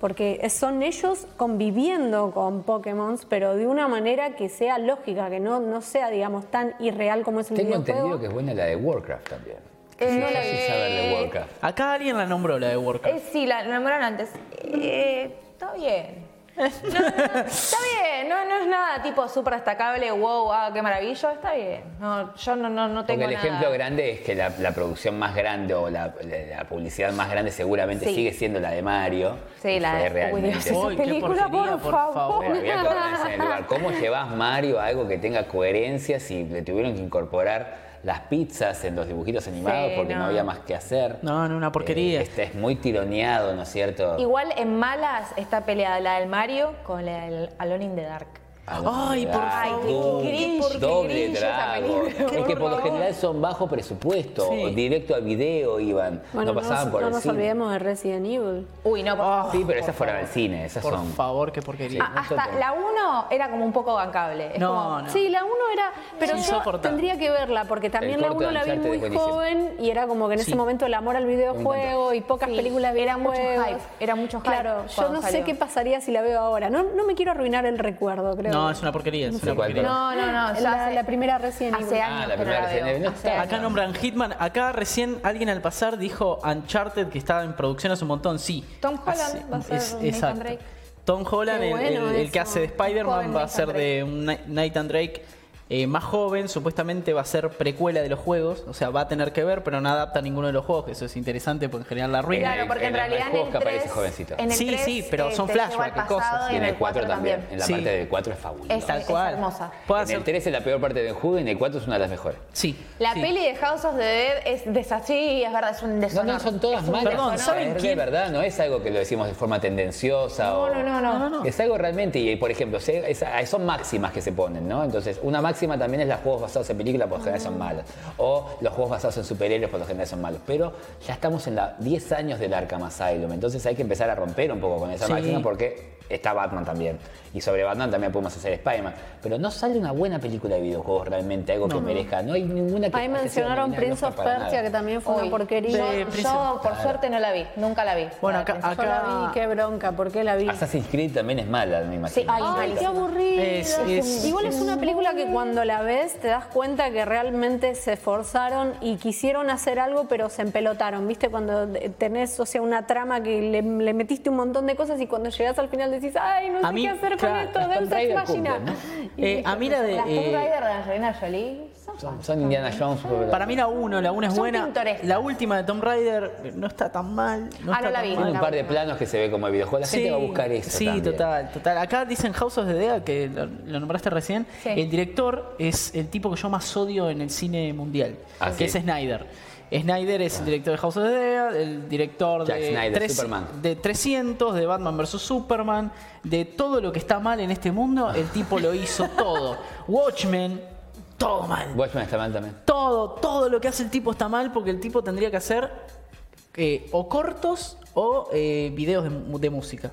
Porque son ellos conviviendo con Pokémon, pero de una manera que sea lógica, que no, no sea, digamos, tan irreal como es el Tengo videojuego. entendido que es buena la de Warcraft también. Eh, no la sin saber de Warcraft. Acá alguien la nombró, la de Warcraft. Eh, sí, la nombraron antes. Eh, está bien. No, no, no, está bien, no, no es nada tipo súper destacable, wow, ah, qué maravilloso, está bien. No, yo no, no, no Porque tengo el nada. ejemplo grande es que la, la producción más grande o la, la- la publicidad más grande seguramente Sí. sigue siendo la de Mario. Sí, la de- uy, realmente- Dios, esa Uy, qué película, por, por favor. favor. Bueno, había que ponerse en el lugar. ¿Cómo <laughs> llevas Mario a algo que tenga coherencia si le tuvieron que incorporar las pizzas en los dibujitos animados Sí, porque no. no. había más que hacer? No, no, una porquería. Eh, este es muy tironeado, ¿no es cierto? Igual en malas está peleada la del Mario con la del Alone in the Dark. Ay, por Ay, qué favor. Doble esa trago. Es que por lo general son bajo presupuesto, Sí. directo a video iban, Bueno, no pasaban nos- por no el nos cine. olvidemos de Resident Evil. Uy, no, por favor. Sí, pero esas fueron al cine, esas Por son. favor, qué porquería. Ah, hasta la 1 era como un poco bancable. Es No, como- no. Sí, la 1 era. Pero Sí, yo tendría que verla, porque también la corto 1 de la vi muy joven y era como que en Sí. ese momento el amor al videojuego y pocas Sí, películas de era mucho hype, era mucho hype Claro, yo no sé qué pasaría si la veo ahora. No, no me quiero arruinar el recuerdo, creo. No, es una porquería, es una cuál, porquería. No, no, no. ya La, hace- la primera Evil. Hace Ah, años la que no primera la no está. años. Acá nombran Hitman. Acá recién alguien al pasar dijo Uncharted que estaba en producción hace un montón. Sí. Tom Holland Hace- va a ser es- Nathan exacto. Drake. Tom Holland, el, bueno el- el que hace de Spider-Man, va a ser Drake. de Nathan Drake eh, más joven. Supuestamente va a ser precuela de los juegos. O sea, va a tener que ver, pero no adapta a ninguno de los juegos. que Eso es interesante porque en general la arruina. Claro, porque en, en el realidad en juego el que aparece 3, jovencito. en el Sí, 3, sí, pero eh, son te lleva al flashback y cosas. Y en el 4 también. En la Sí. parte del 4 es fabuloso. Es- Tal es cual. hermosa. Puede En el ser- 3 es la peor parte del juego y en el 4 es una de las mejores. Sí. La sí. peli de House of the Dead es desastre, sí, es verdad, es un No, deshonor. no, son todas Es malas. Perdón. ¿saben Es de quién? verdad, no es algo que lo decimos de forma tendenciosa. No, o... no, no, no. No, no. Es algo realmente, y por ejemplo, es- son máximas que se ponen, ¿no? Entonces, una máxima también es los juegos basados en películas, por lo general son malos. O los juegos basados en superhéroes, por lo general son malos. Pero ya estamos en la 10 años del Arkham Asylum, entonces hay que empezar a romper un poco con esa Sí. máxima porque está Batman también. Y sobre Batman también podemos hacer Spider-Man. Pero no sale una buena película de videojuegos realmente, algo que merezca. No hay ninguna que Ahí mencionaron Prince of Persia, que también fue Uy, una porquería. Sí, Yo, yo, por suerte, no la vi, nunca la vi. Bueno, acá-. Yo la vi, qué bronca, ¿por qué la vi? Assassin's Creed también es mala, me imagino. Sí, ay, qué aburrido. Es- es- Igual es una película que cuando la ves te das cuenta que realmente se esforzaron y quisieron hacer algo, pero se empelotaron. ¿Viste? Cuando tenés, o sea, una trama que le, le metiste un montón de cosas y cuando llegas al final decís, ay, no sé mí, qué hacer claro, con esto, Deus Ex Machina. Eh, a mí la de. Eh, de Angelina Jolie son Indiana Jones. pero- Para mí la 1, la 1 es Son buena. pintorescas. La última de Tomb Raider no está tan mal. No Ah, está no la vi. Tiene un par de planos que se ve como el videojuego. La gente va a buscar eso. Sí, también. total, total. Acá dicen House of the Dead, que lo, lo nombraste recién. Sí. El director es el tipo que yo más odio en el cine mundial, Ah, que sí. es Snyder. Snyder es el director de House of the Dead, el director Zack de, Snyder, Superman. de 300, de Batman vs. Superman, de todo lo que está mal en este mundo, el tipo lo hizo todo. <laughs> Watchmen, todo mal. Watchmen está mal también. Todo, todo lo que hace el tipo está mal porque el tipo tendría que hacer eh, o cortos o eh, videos de, de música.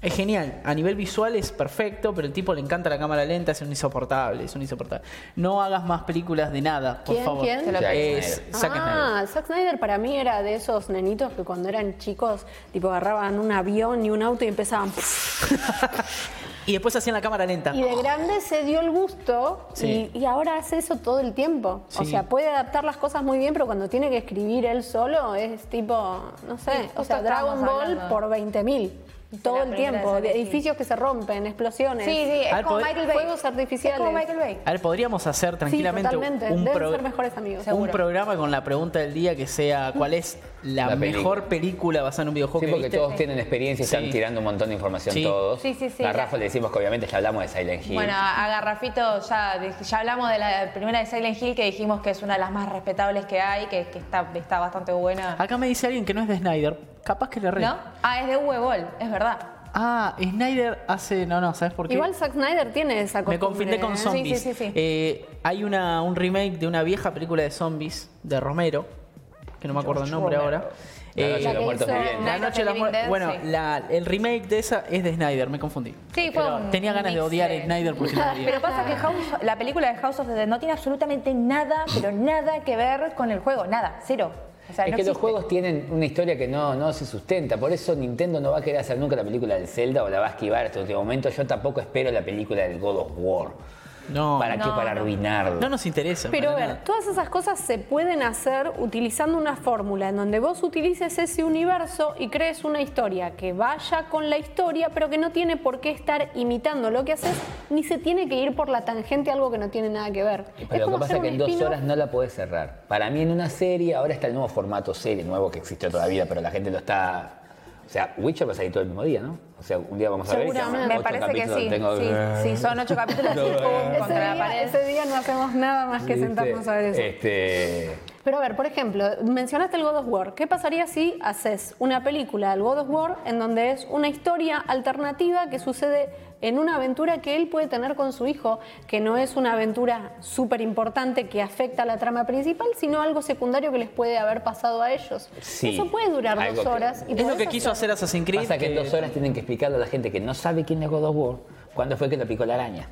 Es genial, a nivel visual es perfecto, pero el tipo le encanta la cámara lenta, es un insoportable, es un insoportable. No hagas más películas de nada, por ¿Quién, favor. quién? Zack Es Snyder. Zack Snyder. ah, Zack Snyder para mí era de esos nenitos que cuando eran chicos, tipo agarraban un avión y un auto y empezaban. <laughs> Y después hacían la cámara lenta. Y de grande se dio el gusto Sí. y, y ahora hace eso todo el tiempo. O sea, puede adaptar las cosas muy bien, pero cuando tiene que escribir él solo es tipo, no sé, Sí, o sea, Dragon Ball hablando. por 20.000. Todo el tiempo, de edificios que se rompen, explosiones. Sí, sí, es ver, como Michael Bay. Fuegos artificiales. Es como Michael Bay. A ver, podríamos hacer Sí, tranquilamente totalmente. un, pro- ser mejores amigos. un Seguro. programa con la pregunta del día que sea cuál es la, mejor película basada en un videojuego Sí, que porque viste. todos tienen experiencia y están Sí. tirando un montón de información Sí. todos. Sí, sí, sí, A Rafa le decimos que obviamente ya hablamos de Silent Hill. Bueno, a Garrafito ya, ya hablamos de la primera de Silent Hill que dijimos que es una de las más respetables que hay, que, que está, está bastante buena. Acá me dice alguien que no es de Snyder. Capaz que le re. ¿No? Ah, es de Uwe es verdad. Ah, Snyder hace. No, no, ¿sabes por qué? Igual Zack Snyder tiene esa Me costumbre. confundí con ¿eh? zombies. Sí, sí, sí, sí. Eh, hay una, un remake de una vieja película de zombies de Romero, que no me acuerdo el nombre Romero. ahora. La Eh, noche de La los que muertos hizo- vivientes. La noche of de the la muerte. Bueno, sí. la- el remake de esa es de Snyder, me confundí. Sí, fue Pero un tenía ganas de odiar a de- Snyder porque lo odié. <laughs> Pero pasa que House- la película de House of the Dead no tiene absolutamente nada, pero nada que ver con el juego, nada, cero. O sea, es no que los juegos tienen una historia que no, no se sustenta, por eso Nintendo no va a querer hacer nunca la película del Zelda o la va a esquivar hasta el último momento. Yo tampoco espero la película del God of War. No, ¿Para qué? no, Para arruinarlo. no nos interesa. Pero a ver, nada. todas esas cosas se pueden hacer utilizando una fórmula en donde vos utilices ese universo y crees una historia que vaya con la historia, pero que no tiene por qué estar imitando lo que haces, ni se tiene que ir por la tangente a algo que no tiene nada que ver. Pero lo que pasa es que en dos horas no la podés cerrar. Para mí en una serie, ahora está el nuevo formato serie, nuevo que existe todavía, pero la gente lo está... O sea, Witcher va a salir todo el mismo día, ¿no? O sea, un día vamos a ver Seguramente. Me parece que sí. tengo- Sí, sí, son ocho capítulos <laughs> Ese día, ese día no hacemos nada más que ¿Viste? sentarnos a ver eso. Este, Pero a ver, por ejemplo, mencionaste el God of War. ¿Qué pasaría si haces una película del God of War en donde es una historia alternativa que sucede en una aventura que él puede tener con su hijo, que no es una aventura súper importante que afecta a la trama principal, sino algo secundario que les puede haber pasado a ellos? Sí, Eso puede durar dos que- horas. Y Es lo que quiso hacer Assassin's Creed. Pasa que en que- dos horas tienen que explicarle a la gente que no sabe quién es God of War, cuándo fue que lo picó la araña.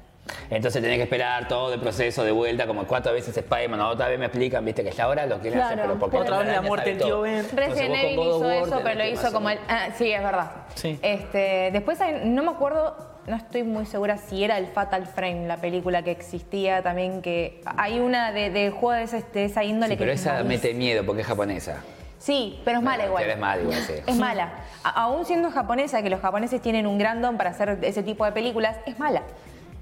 Entonces tenés que esperar todo el proceso de vuelta, como cuatro veces Spider-Man, otra vez me explican, viste, que ya ahora lo quieren hacer, Claro. pero porque Otra vez la muerte del tío todo. Ben. Resident Evil hizo eso, pero lo hizo como el... ah, sí, es verdad. Sí. Este, después hay- no me acuerdo, no estoy muy segura si era el Fatal Frame, la película que existía también, que hay una de, de juego de, ese- de esa índole Sí, que pero es esa mete miedo porque es japonesa. Sí, pero es mala igual. Pero es mala igual, sí. Es mala. A- aún siendo japonesa, que los japoneses tienen un gran don para hacer ese tipo de películas, es mala.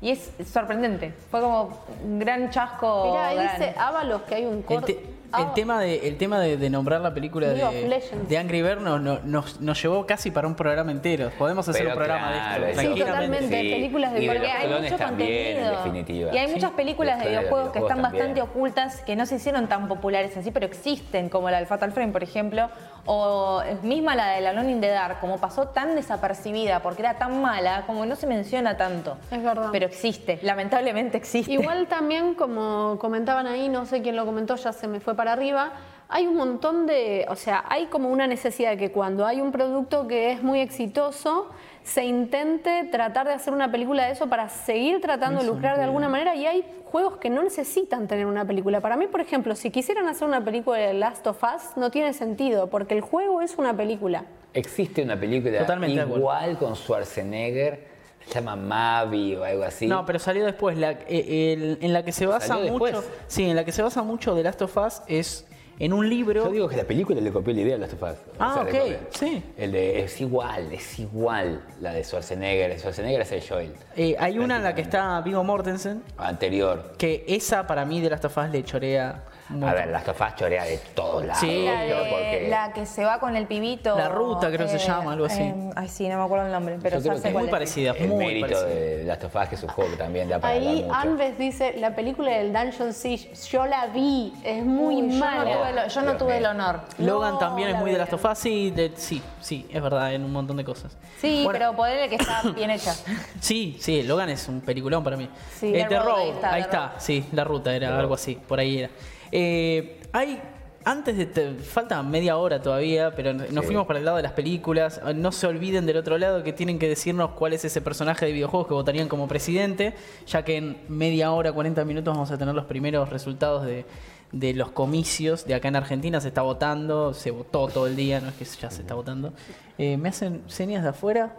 Y es sorprendente. Fue como un gran chasco. Mirá, ahí gran- dice Ábalos que hay un El, corte. te- el tema de, el tema de, de nombrar la película de, de Angry Birds no- no- nos, nos llevó casi para un programa entero. Podemos hacer Pero un programa claro, de esto, sí, totalmente. películas de y Porque hay mucho también, en contenido. definitiva. Y hay Sí. muchas películas de videojuegos que están bastante ocultas, que no se hicieron tan populares así, pero existen, como la del Fatal Frame, por ejemplo, o misma la de la Alone in the Dark, como pasó tan desapercibida porque era tan mala, como no se menciona tanto. Es verdad. Pero existe, <laughs> lamentablemente existe. Igual también, como comentaban ahí, no sé quién lo comentó, ya se me fue para arriba, hay un montón de, o sea, hay como una necesidad de que cuando hay un producto que es muy exitoso, se intente tratar de hacer una película de eso para seguir tratando de lucrar de alguna manera y hay juegos que no necesitan tener una película. Para mí, por ejemplo, si quisieran hacer una película de Last of Us, no tiene sentido, porque el juego es una película. Existe una película Totalmente igual con Schwarzenegger, se llama Mavi o algo así. No, pero salió después. La, eh, el- en la que se basa ¿Salió mucho. después? Sí, en la que se basa mucho de Last of Us es en un libro. Yo digo que la película le copió la idea a Last of Us. Ah, ok, sí. El de, es igual, es igual la de Schwarzenegger. Schwarzenegger es el Joel. eh, hay una en la que está Vigo Mortensen. Anterior. Que esa para mí de Last of Us le chorea. A ver, of Us chorea de todos lados. Sí, La, de- porque la que se va con el pibito. La ruta, creo que se llama, algo así. eh, ay, sí, no me acuerdo el nombre, pero yo creo ya sé que Es muy es. parecida, el muy mérito parecida. de Last of Us, que es un juego que también da para Ahí. Anves dice, la película del Dungeon Siege, yo la vi, es muy Uy, yo no mala. tuve tuve el- yo no tuve el honor. Logan No, también es la muy de of Us, sí, de- sí, sí, es verdad, en un montón de cosas. Sí, Bueno, pero ponerle que está <coughs> bien hecha. Sí, sí, Logan es un peliculón para mí. Sí, Eh, The The Road, Road, ahí está, ahí está, sí, la ruta era algo así, por ahí era. Eh, hay, antes de, te- falta media hora todavía, pero nos Sí. fuimos para el lado de las películas. No se olviden del otro lado que tienen que decirnos cuál es ese personaje de videojuegos que votarían como presidente, ya que en media hora, 40 minutos vamos a tener los primeros resultados de, de los comicios de acá en Argentina. Se está votando, se votó todo el día, no es que ya se está votando. Eh, ¿Me hacen señas de afuera?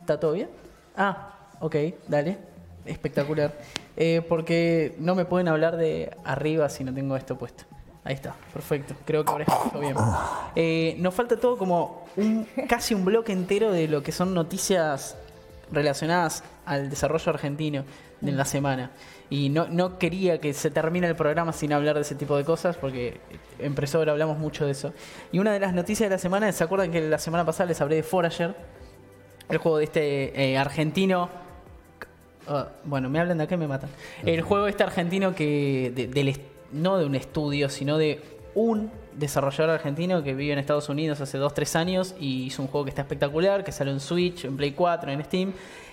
¿Está todo bien? Ah, ok, dale. Espectacular. Eh, porque no me pueden hablar de arriba si no tengo esto puesto. Ahí está, perfecto. Creo que ahora escucho bien. Eh, nos falta todo como un, casi un bloque entero de lo que son noticias relacionadas al desarrollo argentino de la semana. Y no, no quería que se termine el programa sin hablar de ese tipo de cosas, porque en Presor hablamos mucho de eso. Y una de las noticias de la semana, ¿se acuerdan que la semana pasada les hablé de Forager? El juego de este eh, argentino. Ah, bueno, me hablan de acá y me matan. El juego este argentino que. de- del no de un estudio, sino de un desarrollador argentino que vive en Estados Unidos hace 2-3 años y hizo un juego que está espectacular, que salió en Switch, en Play 4, en Steam.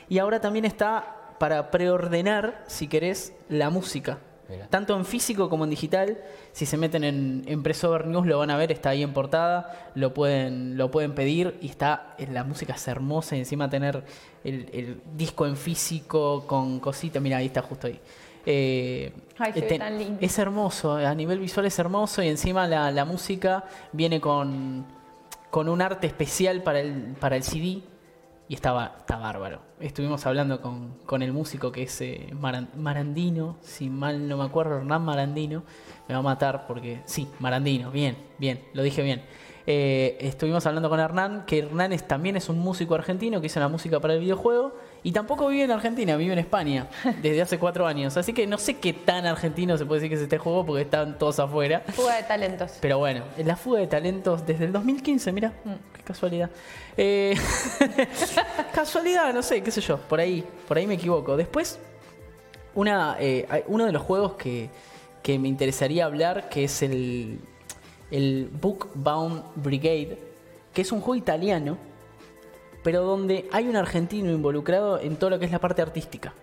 Y ahora también está para preordenar, si querés, la música. Mira. Tanto en físico como en digital. Si se meten en, en Pressover News lo van a ver, está ahí en portada, lo pueden, lo pueden pedir y está, eh, la música es hermosa y encima tener el, el disco en físico con cositas, mira, ahí está justo ahí. Eh, Ay, se ve ten- tan lindo. Es hermoso, a nivel visual es hermoso y encima la, la música viene con, con un arte especial para el, para el CD y estaba, está bárbaro. Estuvimos hablando con, con el músico que es eh, Maran- Marandino, si mal no me acuerdo, Hernán Marandino. Me va a matar porque. Sí, Marandino, bien, bien, lo dije bien. Eh, estuvimos hablando con Hernán, que Hernán también es un músico argentino que hizo la música para el videojuego y tampoco vive en Argentina, vive en España <laughs> desde hace cuatro años. Así que no sé qué tan argentino se puede decir que es este juego porque están todos afuera. Fuga de talentos. Pero bueno, la fuga de talentos desde el 2015, mira, qué casualidad. Eh, <laughs> casualidad, no sé, qué sé yo, por ahí, por ahí me equivoco. Después, una, eh, uno de los juegos que, que me interesaría hablar, que es el, el Bookbound Brigade, que es un juego italiano, pero donde hay un argentino involucrado en todo lo que es la parte artística.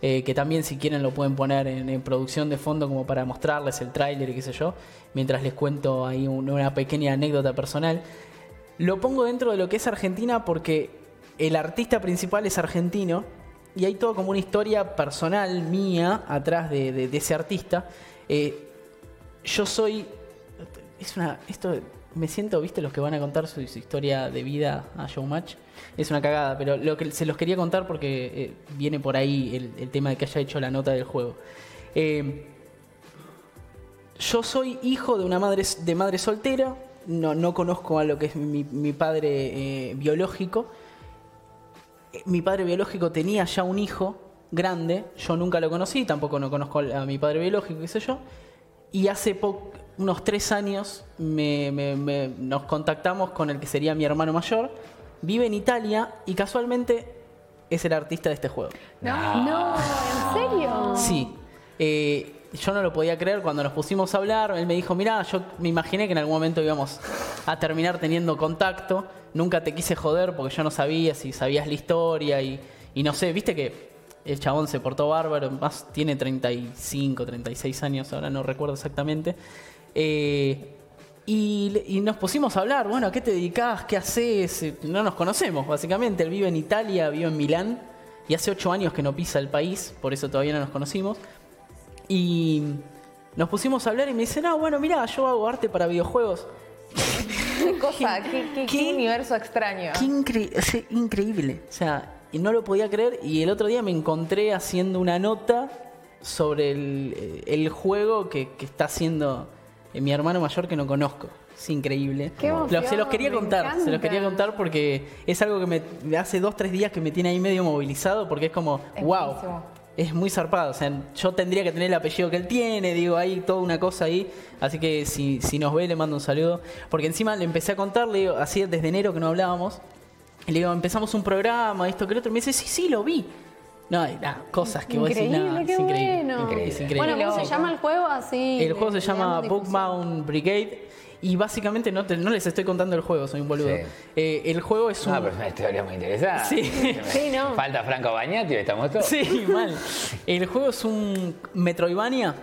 Eh, que también si quieren lo pueden poner en, producción de fondo como para mostrarles el tráiler y qué sé yo, mientras les cuento ahí un- una pequeña anécdota personal. Lo pongo dentro de lo que es Argentina porque el artista principal es argentino y hay todo como una historia personal mía atrás de ese artista. Eh, yo soy. Es una. Esto. Me siento, viste, los que van a contar su, su historia de vida a Showmatch. Es una cagada, pero lo que se los quería contar porque eh, viene por ahí el, tema de que haya hecho la nota del juego. Eh, yo soy hijo de una madre de madre soltera. No, no conozco a lo que es mi, padre eh, biológico. Mi padre biológico tenía ya un hijo grande. Yo nunca lo conocí, tampoco no conozco a mi padre biológico, qué sé yo. Y hace unos tres años me- nos contactamos con el que sería mi hermano mayor. Vive en Italia y casualmente es el artista de este juego. No, ¿en serio? Sí. Eh, yo no lo podía creer cuando nos pusimos a hablar. Él me dijo, mira, yo me imaginé que en algún momento íbamos a terminar teniendo contacto. Nunca te quise joder porque yo no sabía si sabías la historia y, y no sé, viste que el chabón se portó bárbaro, más tiene 35, 36 años, ahora no recuerdo exactamente. Eh, y, y nos pusimos a hablar, bueno, ¿a qué te dedicás? ¿Qué haces? No nos conocemos, básicamente. Él vive en Italia, vive en Milán y hace ocho años que no pisa el país, por eso todavía no nos conocimos. Y nos pusimos a hablar y me dice, no, bueno, mira, yo hago arte para videojuegos. Qué cosa, <laughs> qué, qué- qué ¿Qué? universo extraño. Qué incre- increíble. O sea, y no lo podía creer. Y el otro día me encontré haciendo una nota sobre el, eh, el juego que, que está haciendo mi hermano mayor que no conozco. Es increíble. Qué se los quería contar, se los quería contar porque es algo que me hace dos, tres días que me tiene ahí medio movilizado porque es como, Es wow. buenísimo. Es muy zarpado, o sea, yo tendría que tener el apellido que él tiene, digo, hay toda una cosa ahí. Así que si, si nos ve, le mando un saludo. Porque encima le empecé a contar, le digo, así desde enero que no hablábamos. Y le digo, empezamos un programa, esto que el otro. Y me dice, sí, sí, lo vi. No, hay nada, cosas que vos decís, Increíble, nada, qué es increíble. bueno. Increíble. Es increíble. Bueno, ¿cómo se llama el juego? Así. El juego se llama. Bookbound Brigade y básicamente no, te- no les estoy contando el juego, soy un boludo. Sí. Eh, el juego es un... Ah, pero es una historia muy interesante. Sí. <laughs> Sí, no. Falta Franco Bañati y estamos todos. Sí, <laughs> mal. El juego es un Metroidvania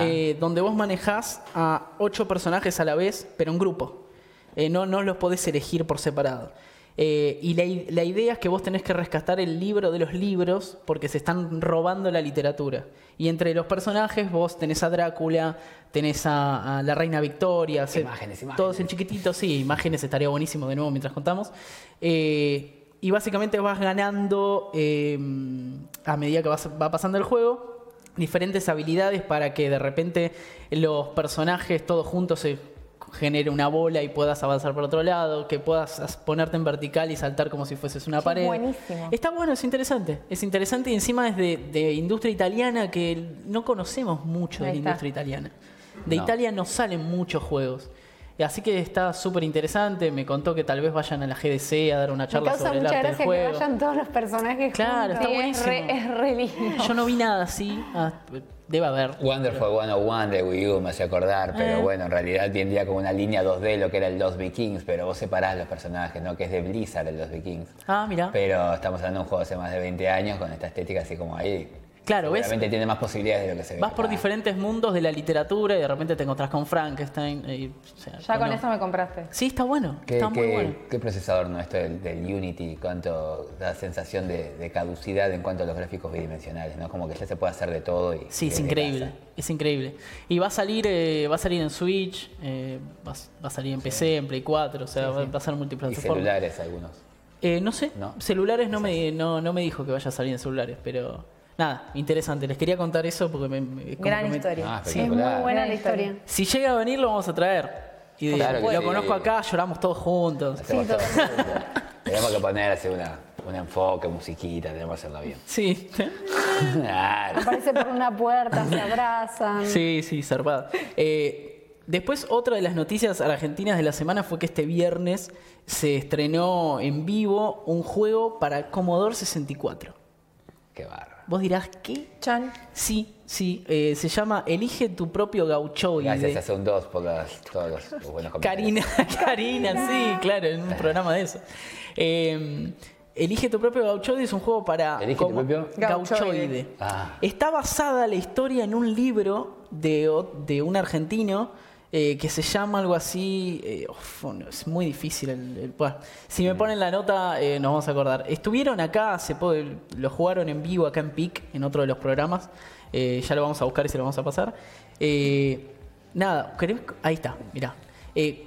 eh, donde vos manejás a ocho personajes a la vez, pero en grupo. Eh, no, no los podés elegir por separado. Eh, y la, la idea es que vos tenés que rescatar el libro de los libros porque se están robando la literatura. Y entre los personajes vos tenés a Drácula, tenés a, a la Reina Victoria, se- Imágenes, imágenes. todos en chiquitito, sí, imágenes estaría buenísimo de nuevo mientras contamos. Eh, y básicamente vas ganando eh, a medida que vas- va pasando el juego diferentes habilidades para que de repente los personajes todos juntos se genere una bola y puedas avanzar por otro lado, que puedas as- ponerte en vertical y saltar como si fueses una Sí, pared. buenísimo. Está bueno, es interesante. Es interesante y encima es de, de industria italiana que no conocemos mucho de la está. industria italiana. De No. Italia no salen muchos juegos. Así que está súper interesante. Me contó que tal vez vayan a la GDC a dar una Me charla causa sobre el arte del gracia que juego. vayan todos los personajes Claro, juntos. está Sí, es buenísimo. re, es re lindo. Yo no vi nada así. Debe haber. Wonderful 101 de Wii U me hace acordar, pero Eh. bueno, en realidad tendría como una línea 2D lo que era el Los Vikings, pero vos separás los personajes, ¿no? Que es de Blizzard el Los Vikings. Ah, mira. Pero estamos hablando de un juego hace más de 20 años con esta estética así como ahí. Claro, ¿ves? Seguramente tiene más posibilidades de lo que se ve. Vas por diferentes mundos de la literatura y de repente te encontrás con Frankenstein. y, o sea, Ya con no. eso me compraste. Sí, está bueno. ¿Qué, está muy bueno. qué procesador no esto del, del Unity? ¿Cuánto da sensación de, de caducidad en cuanto a los gráficos bidimensionales? ¿no? Como que ya se puede hacer de todo y. Sí, y es increíble. casa. Es increíble. Y va a salir, eh, va a salir en Switch, eh, va, a- va a salir en PC, en Play 4, o sea, va va a ser Y multiplataforma. celulares algunos. Eh, no sé, No. celulares no me, no, no me dijo que vaya a salir en celulares, pero nada, interesante. Les quería contar eso porque me, me- como Gran me- historia. Ah, Es muy buena la historia. historia. Si llega a venir lo vamos a traer. Y Claro lo sí. conozco acá, lloramos todos juntos. Hacemos todo juntos. Tenemos que poner así una, un enfoque, musiquita, tenemos que hacerlo bien. Sí, Claro. Aparece por una puerta, se abrazan. sí, sí, zarpado. Eh, después, otra de las noticias argentinas de la semana fue que este viernes se estrenó en vivo un juego para Commodore 64. Qué barro. Vos dirás, ¿qué? Chan. Sí, sí, eh, se llama Elige tu propio gauchoide. Gracias a Sound 2 por las- todos los, los buenos Karina, comentarios. Karina, <laughs> sí, claro, en un programa de eso. Eh, Elige tu propio gauchoide es un juego para Elige tu como- propio- gauchoide. Ah. Está basada la historia en un libro de, de un argentino eh, que se llama algo así. eh, uf, no, es muy difícil. el- el- bueno, si me ponen la nota, eh, nos vamos a acordar. Estuvieron acá, hace poco, lo jugaron en vivo acá en PIC, en otro de los programas. Eh, ya lo vamos a buscar y se lo vamos a pasar. Eh, nada, ¿querés? ahí está, mirá. Eh,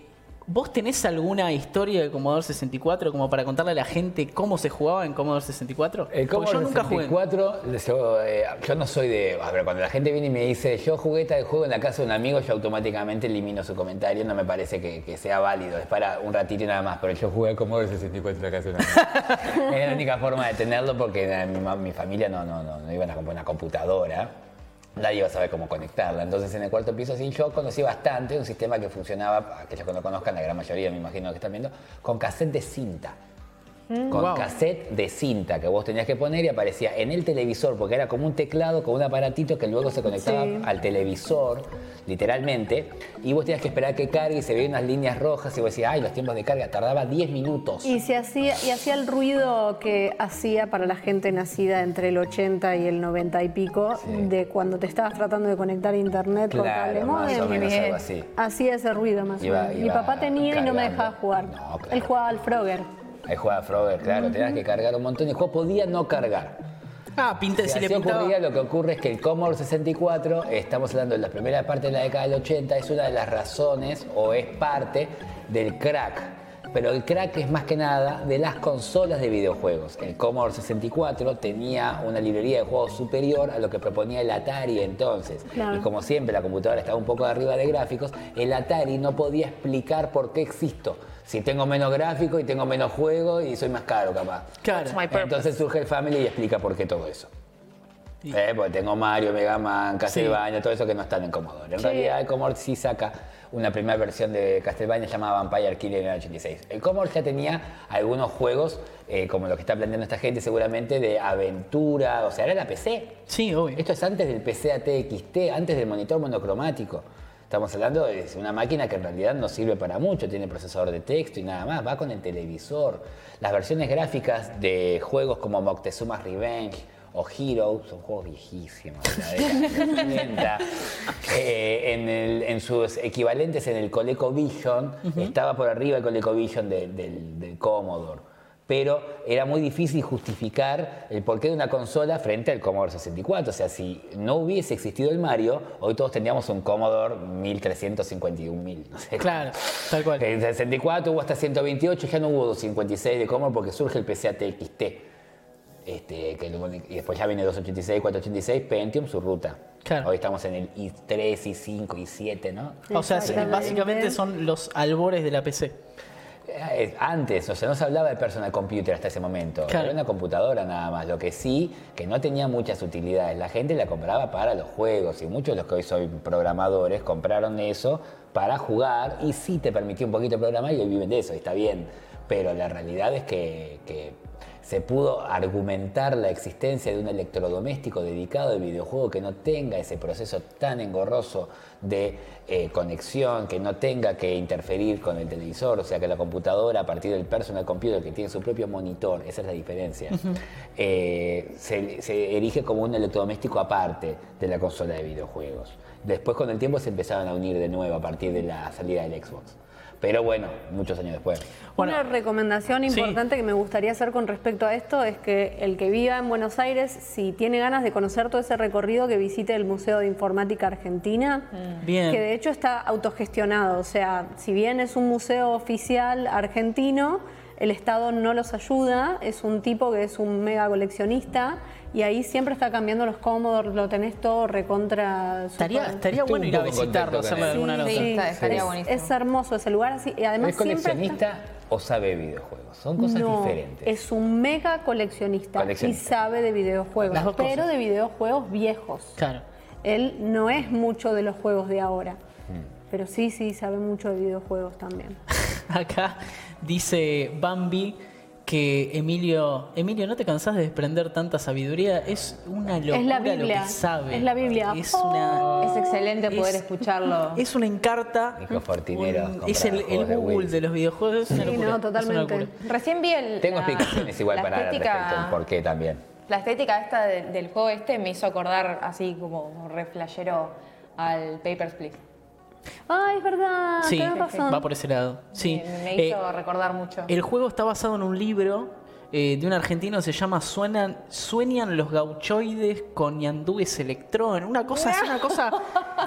¿Vos tenés alguna historia de Commodore 64 como para contarle a la gente cómo se jugaba en Commodore 64? El Commodore yo nunca jugué. 64, yo, eh, yo no soy de... Ver, cuando la gente viene y me dice, yo jugué tal juego en la casa de un amigo, yo automáticamente elimino su comentario, no me parece que, que sea válido, es para un ratito y nada más, pero yo jugué Commodore 64 en la casa de un amigo. <laughs> es la única forma de tenerlo porque eh, mi familia no, no, no, no iban a comprar una computadora. Nadie iba a saber cómo conectarla. Entonces, en el cuarto piso, sí, yo conocí bastante un sistema que funcionaba, aquellos que no conozcan, la gran mayoría me imagino que están viendo, con cassette cinta con Wow. cassette de cinta que vos tenías que poner y aparecía en el televisor, porque era como un teclado con un aparatito que luego se conectaba Sí. al televisor, literalmente, y vos tenías que esperar que cargue y se veían unas líneas rojas y vos decías, ay, los tiempos de carga, tardaba 10 minutos. Y se hacía, y hacía el ruido que hacía para la gente nacida entre el 80 y el 90 y pico, Sí. de cuando te estabas tratando de conectar a internet por cable Claro, bien. algo así. Hacía ese ruido más Iba- o menos. Mi papá tenía y no me dejaba jugar. No, claro. Él jugaba al Frogger. Ahí jugaba Frogger, claro, tenías que cargar un montón y el juego podía no cargar. Ah, pinta, Si si le pintaba. ocurría, lo que ocurre es que el Commodore 64, estamos hablando de la primera parte de la década del 80, es una de las razones o es parte del crack. Pero el crack es más que nada de las consolas de videojuegos. El Commodore 64 tenía una librería de juegos superior a lo que proponía el Atari entonces. Claro. Y como siempre la computadora estaba un poco arriba de gráficos, el Atari no podía explicar por qué existo. Si tengo menos gráfico y tengo menos juego y soy más caro capaz. Claro. Entonces surge el Family y explica por qué todo eso. Eh, porque tengo Mario, Mega Man, Castlevania, todo eso que no están en Commodore. En Sí. realidad el Commodore sí saca una primera versión de Castlevania llamada Vampire Killer en el 86. El Commodore ya tenía algunos juegos, eh, como los que está planteando esta gente seguramente, de aventura, o sea, era la PC. Sí, obvio. Esto es antes del PC ATXT, antes del monitor monocromático. Estamos hablando de una máquina que en realidad no sirve para mucho, tiene procesador de texto y nada más, va con el televisor. Las versiones gráficas de juegos como Moctezuma's Revenge o Hero son juegos viejísimos, la década del 70. Eh, en, el- en sus equivalentes en el ColecoVision, estaba por arriba el ColecoVision de- del, del Commodore pero era muy difícil justificar el porqué de una consola frente al Commodore 64. O sea, si no hubiese existido el Mario, hoy todos tendríamos un Commodore 1351.000. No sé. Claro, tal cual. En el 64 hubo hasta 128, ya no hubo 256 de Commodore porque surge el PC ATXT. Este, que y después ya viene 286, 486, Pentium, su ruta. Claro. Hoy estamos en el i3, i5, i7, ¿no? O sea, básicamente son los albores de la PC. Eh, Antes, o sea, no se hablaba de personal computer hasta ese momento. Claro. Era una computadora nada más. Lo que sí, que no tenía muchas utilidades. La gente la compraba para los juegos y muchos de los que hoy son programadores compraron eso para jugar y sí te permitió un poquito programar y hoy viven de eso, y está bien. Pero la realidad es que, que se pudo argumentar la existencia de un electrodoméstico dedicado al videojuego que no tenga ese proceso tan engorroso de eh, conexión, que no tenga que interferir con el televisor, o sea que la computadora a partir del personal computer que tiene su propio monitor, esa es la diferencia, eh, se, se erige como un electrodoméstico aparte de la consola de videojuegos. Después con el tiempo se empezaron a unir de nuevo a partir de la salida del Xbox. Pero bueno, muchos años después. Bueno, Una recomendación sí. importante que me gustaría hacer con respecto a esto es que el que viva en Buenos Aires, si tiene ganas de conocer todo ese recorrido, que visite el Museo de Informática Argentina, Bien. que de hecho está autogestionado. O sea, si bien es un museo oficial argentino, el Estado no los ayuda, es un tipo que es un mega coleccionista y ahí siempre está cambiando los Commodore, lo tenés todo recontra... estaría, super- estaría bueno ir a visitarlo, hacerle alguna nota. Sí, está- estaría es, buenísimo. es hermoso ese lugar así y además ¿Es siempre está- coleccionista o sabe videojuegos? Son cosas no, diferentes. es un mega coleccionista, Coleccionista. y sabe de videojuegos, Las dos pero de videojuegos viejos. Claro. Él no es mucho de los juegos de ahora, Hmm. pero sí, sí, sabe mucho de videojuegos también. <laughs> Acá dice Bambi que Emilio, Emilio, ¿no te cansás de desprender tanta sabiduría? Es una locura Es la Biblia, lo que sabe. es la Biblia. Es una, Es excelente poder Es- escucharlo. es una encarta. Nico Fortinero un- es el, el juegos de Google de los videojuegos. Es una Sí, locura, no, es una totalmente. locura. Recién vi el. Tengo la- explicaciones igual la para dar estética- respecto al por qué también. La estética esta de- del juego este me hizo acordar así como re flashero al Papers, Please. Ah, es verdad, Sí, tenés razón. va por ese lado. Sí. Me, me hizo Eh, recordar mucho. El juego está basado en un libro eh, de un argentino, se llama Suenan, Sueñan los gauchoides con ñandúes electrón. Una cosa, es una <laughs> cosa,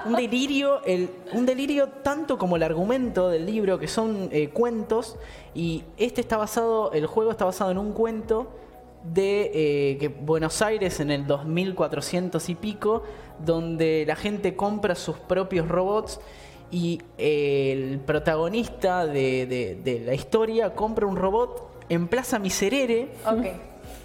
un delirio, el, un delirio tanto como el argumento del libro, que son eh, cuentos, y este está basado, el juego está basado en un cuento de eh, que Buenos Aires en el 2400 y pico, donde la gente compra sus propios robots y eh, el protagonista de, de- de la historia compra un robot en Plaza Miserere Ok.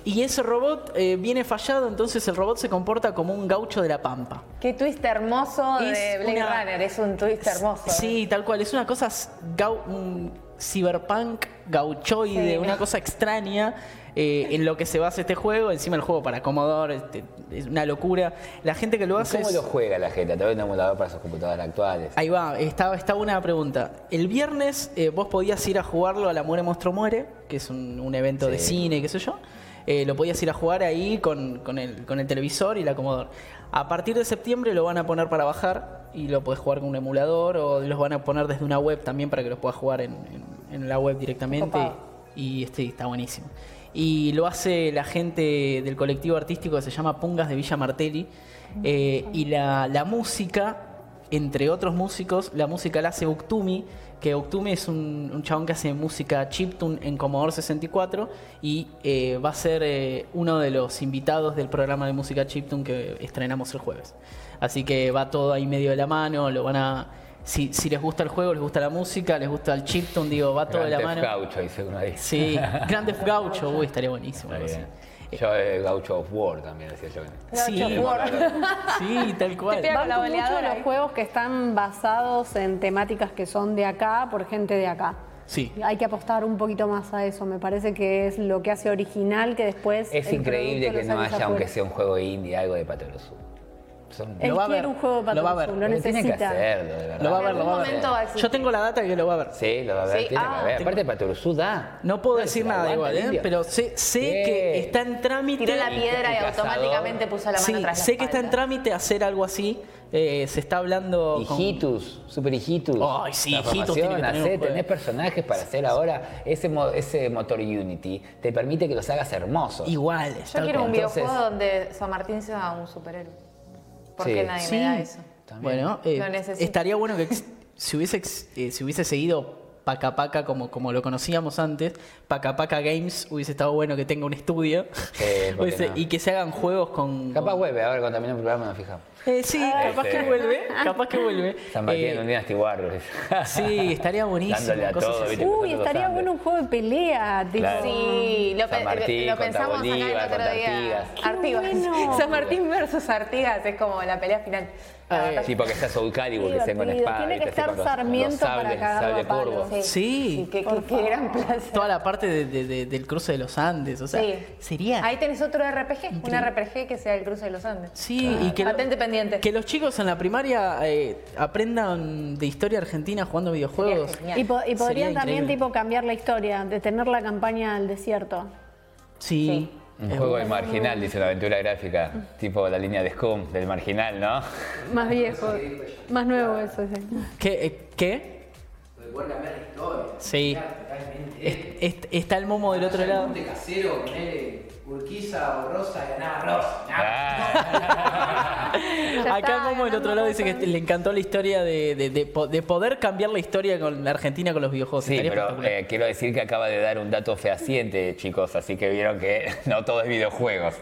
y ese robot eh, viene fallado, entonces el robot se comporta como un gaucho de la pampa. Qué twist hermoso Es de Blade una- Runner. Es un twist hermoso. ¿eh? Sí, tal cual. Es una cosa gau- cyberpunk gauchoide, Sí. una cosa extraña eh, en lo que se basa este juego. Encima el juego para Commodore este, es una locura. La gente que lo hace ¿Cómo es- lo juega la gente? A través de un emulador para sus computadoras actuales. Ahí va, está, está una pregunta. El viernes eh, vos podías ir a jugarlo a La Muere Monstruo Muere, que es un, un evento de cine, qué sé yo. Eh, lo podías ir a jugar ahí con, con el, con el televisor y la Commodore. A partir de septiembre lo van a poner para bajar y lo podés jugar con un emulador o los van a poner desde una web también para que los puedas jugar en, en- en la web directamente. Y este está buenísimo. Y lo hace la gente del colectivo artístico que se llama Pungas de Villa Martelli. Eh, y la, la música, entre otros músicos, la música la hace Uktumi, que Uktumi es un, un chabón que hace música chiptune en Commodore 64 y eh, va a ser eh, uno de los invitados del programa de música chiptune que estrenamos el jueves. Así que va todo ahí medio de la mano, lo van a... Si, si les gusta el juego, les gusta la música, les gusta el chiptune, digo, va todo de la mano. Gaucho, dice uno ahí. Sí, Grand Theft <laughs> Gaucho, uy, estaría buenísimo. Está. Yo eh, Gaucho of War también decía yo. Sí, <laughs> sí, tal cual. la Banco mucho los juegos que están basados en temáticas que son de acá por gente de acá. Sí. Hay que apostar un poquito más a eso, me parece que es lo que hace original que después... Es increíble que no haya, aunque sea un juego indie, algo de Patrolosú. Son... Él Lo va a quiere ver, un juego de lo va a ver. Lo que necesita. de. Lo va a ver, lo va a ver. Yo tengo la data que lo va a ver. Sí, lo va a ver, Sí, tiene ah, que ver. tengo- Aparte, Patrolosú da. No puedo decir nada aguanta igual, ¿eh? pero sé, sé que está en trámite. Tiró la piedra y automáticamente puso la mano Sí, tras la sé que está en trámite hacer algo así. Eh, se está hablando. con- Hijitus, super hijitus. Ay, sí, La Hijitus formación, tiene que tener tenés personajes para hacer ahora. Ese, mo- ese motor Unity te permite que los hagas hermosos. Iguales. Yo quiero un videojuego donde San Martín sea un superhéroe. ¿Por Sí. qué nadie Sí. me da eso? Bueno, eh, Lo necesito. estaría bueno que ex- si hubiese, ex- eh, si hubiese seguido Paca Paca como, como lo conocíamos antes, Paca Paca Games hubiese estado bueno que tenga un estudio <laughs> y que se hagan juegos con. Capaz con- vuelve, ahora cuando termine el programa nos fijamos. Eh, sí, capaz Este- que vuelve, <laughs> capaz que vuelve. San Martín Eh, un Dynasty Warriors. <laughs> Sí, estaría buenísimo, Dándole a cosas todo. Uy, estaría bueno un juego de pelea, tipo... Claro. Sí, lo, San Martín lo pensamos acá el Bolívar, otro día. Artigas. Artigas. bueno. San Martín versus Artigas es como la pelea final. Eh. Sí, porque está Soul Calibur, que se con espada. Tiene que estar Sarmiento para cagarlo curvo. Sí. qué, Por qué- gran placer. Toda la parte de- de- de- del cruce de los Andes, o sea, Sí. sería. Ahí tenés otro RPG, un RPG que sea el cruce de los Andes. Sí, y que, lo- Patente pendiente. que los chicos en la primaria eh, aprendan de historia argentina jugando videojuegos. Sería. Y, po- y Sería podrían también increíble. tipo cambiar la historia, detener la campaña al desierto. Sí. Un Es juego del marginal, dice la aventura gráfica. Tipo la línea de Scum, del marginal, ¿no? Más viejo, más nuevo eso, sí. ¿Qué? eh, ¿Qué? Sí. Es- es- está el momo del otro lado. de casero, Urquiza o Rosa, ganaba Rosa. <laughs> Acá está, Momo del otro lado dice que le encantó la historia de, de- de po- de poder cambiar la historia con la Argentina con los videojuegos. Sí, pero eh, quiero decir que acaba de dar un dato fehaciente, chicos, así que vieron que <laughs> no todo es videojuegos.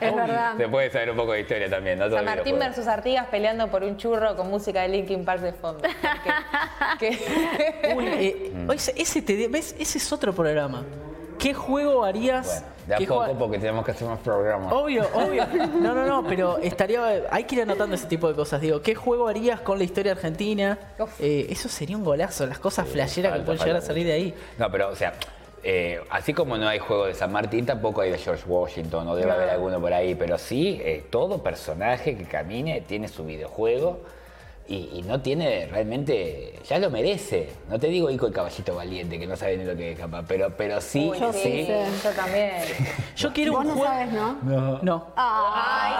Es verdad. Se puede saber un poco de historia también, no todo San Martín versus Artigas peleando por un churro con música de Linkin Park de fondo. <laughs> Que- que- Uy, eh, Mm. ese, ese te- ¿ves? Ese es otro programa. ¿Qué juego harías? Bueno, de a ¿Qué poco juega- porque tenemos que hacer más programas. Obvio, obvio. <laughs> No, no, no, pero estaría. Hay que ir anotando ese tipo de cosas. Digo, ¿qué juego harías con la historia argentina? Eh, eso sería un golazo, las cosas flasheras que Falta, pueden llegar a salir de ahí. No, pero, o sea, eh, así como no hay juego de San Martín, tampoco hay de George Washington, o debe haber alguno por ahí, pero sí, eh, todo personaje que camine tiene su videojuego y, y no tiene realmente, ya lo merece. No te digo Ico el caballito valiente, que no sabe ni lo que es capaz, pero, pero sí, Uy, Yo sí, yo también. <laughs> Yo quiero Vos un no juego. sabes, ¿no? No. Ay,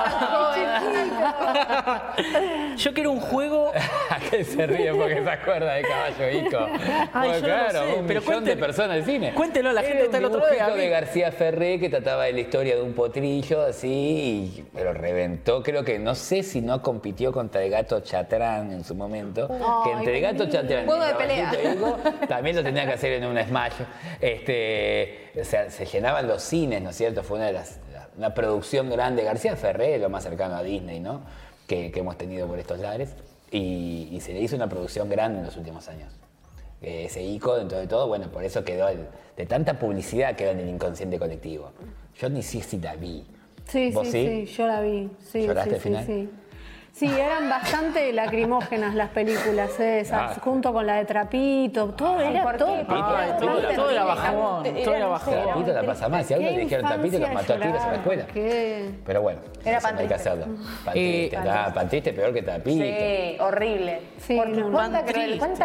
Yo quiero un juego. <laughs> Aquel se ríe porque se acuerda de Caballo Ico. <laughs> Ay, Bueno, yo no claro, sé, un pero millón de personas del cine. cuéntenlo, la Era gente está un al otro a mí. de García Ferré que trataba de la historia de un potrillo así, y- pero reventó. Creo que no sé si no compitió contra el gato Chatrán en su momento. que entre gato Chatrán y Juego de pelea. También lo tenía que hacer en un Smash. Este, o sea, se llenaban los cines, ¿no es cierto? Fue una de las una producción grande. García Ferré, lo más cercano a Disney, ¿no? Que, que hemos tenido por estos lares. Y, y se le hizo una producción grande en los últimos años. Ese ICO, dentro de todo, bueno, por eso quedó, el- de tanta publicidad quedó en el inconsciente colectivo. Yo ni sé si la vi. Sí, ¿Vos sí, sí? sí, yo la vi. Sí, ¿Lloraste sí, al final? sí, sí. Sí, eran bastante lacrimógenas las películas esas, Ah. junto con la de Trapito, todo era ¿por todo. todo era todo- terrible. todo era bajón, todo era bajón. era Tapito la pasa mal. Si a uno le dijeron Tapito, los mató a tiros en la escuela. qué- Pero bueno, Era eso no hay que hacerlo. Pantriste, Eh, ah, Pantriste peor que Tapito. Sí, horrible. Sí, Porque no, cuánta,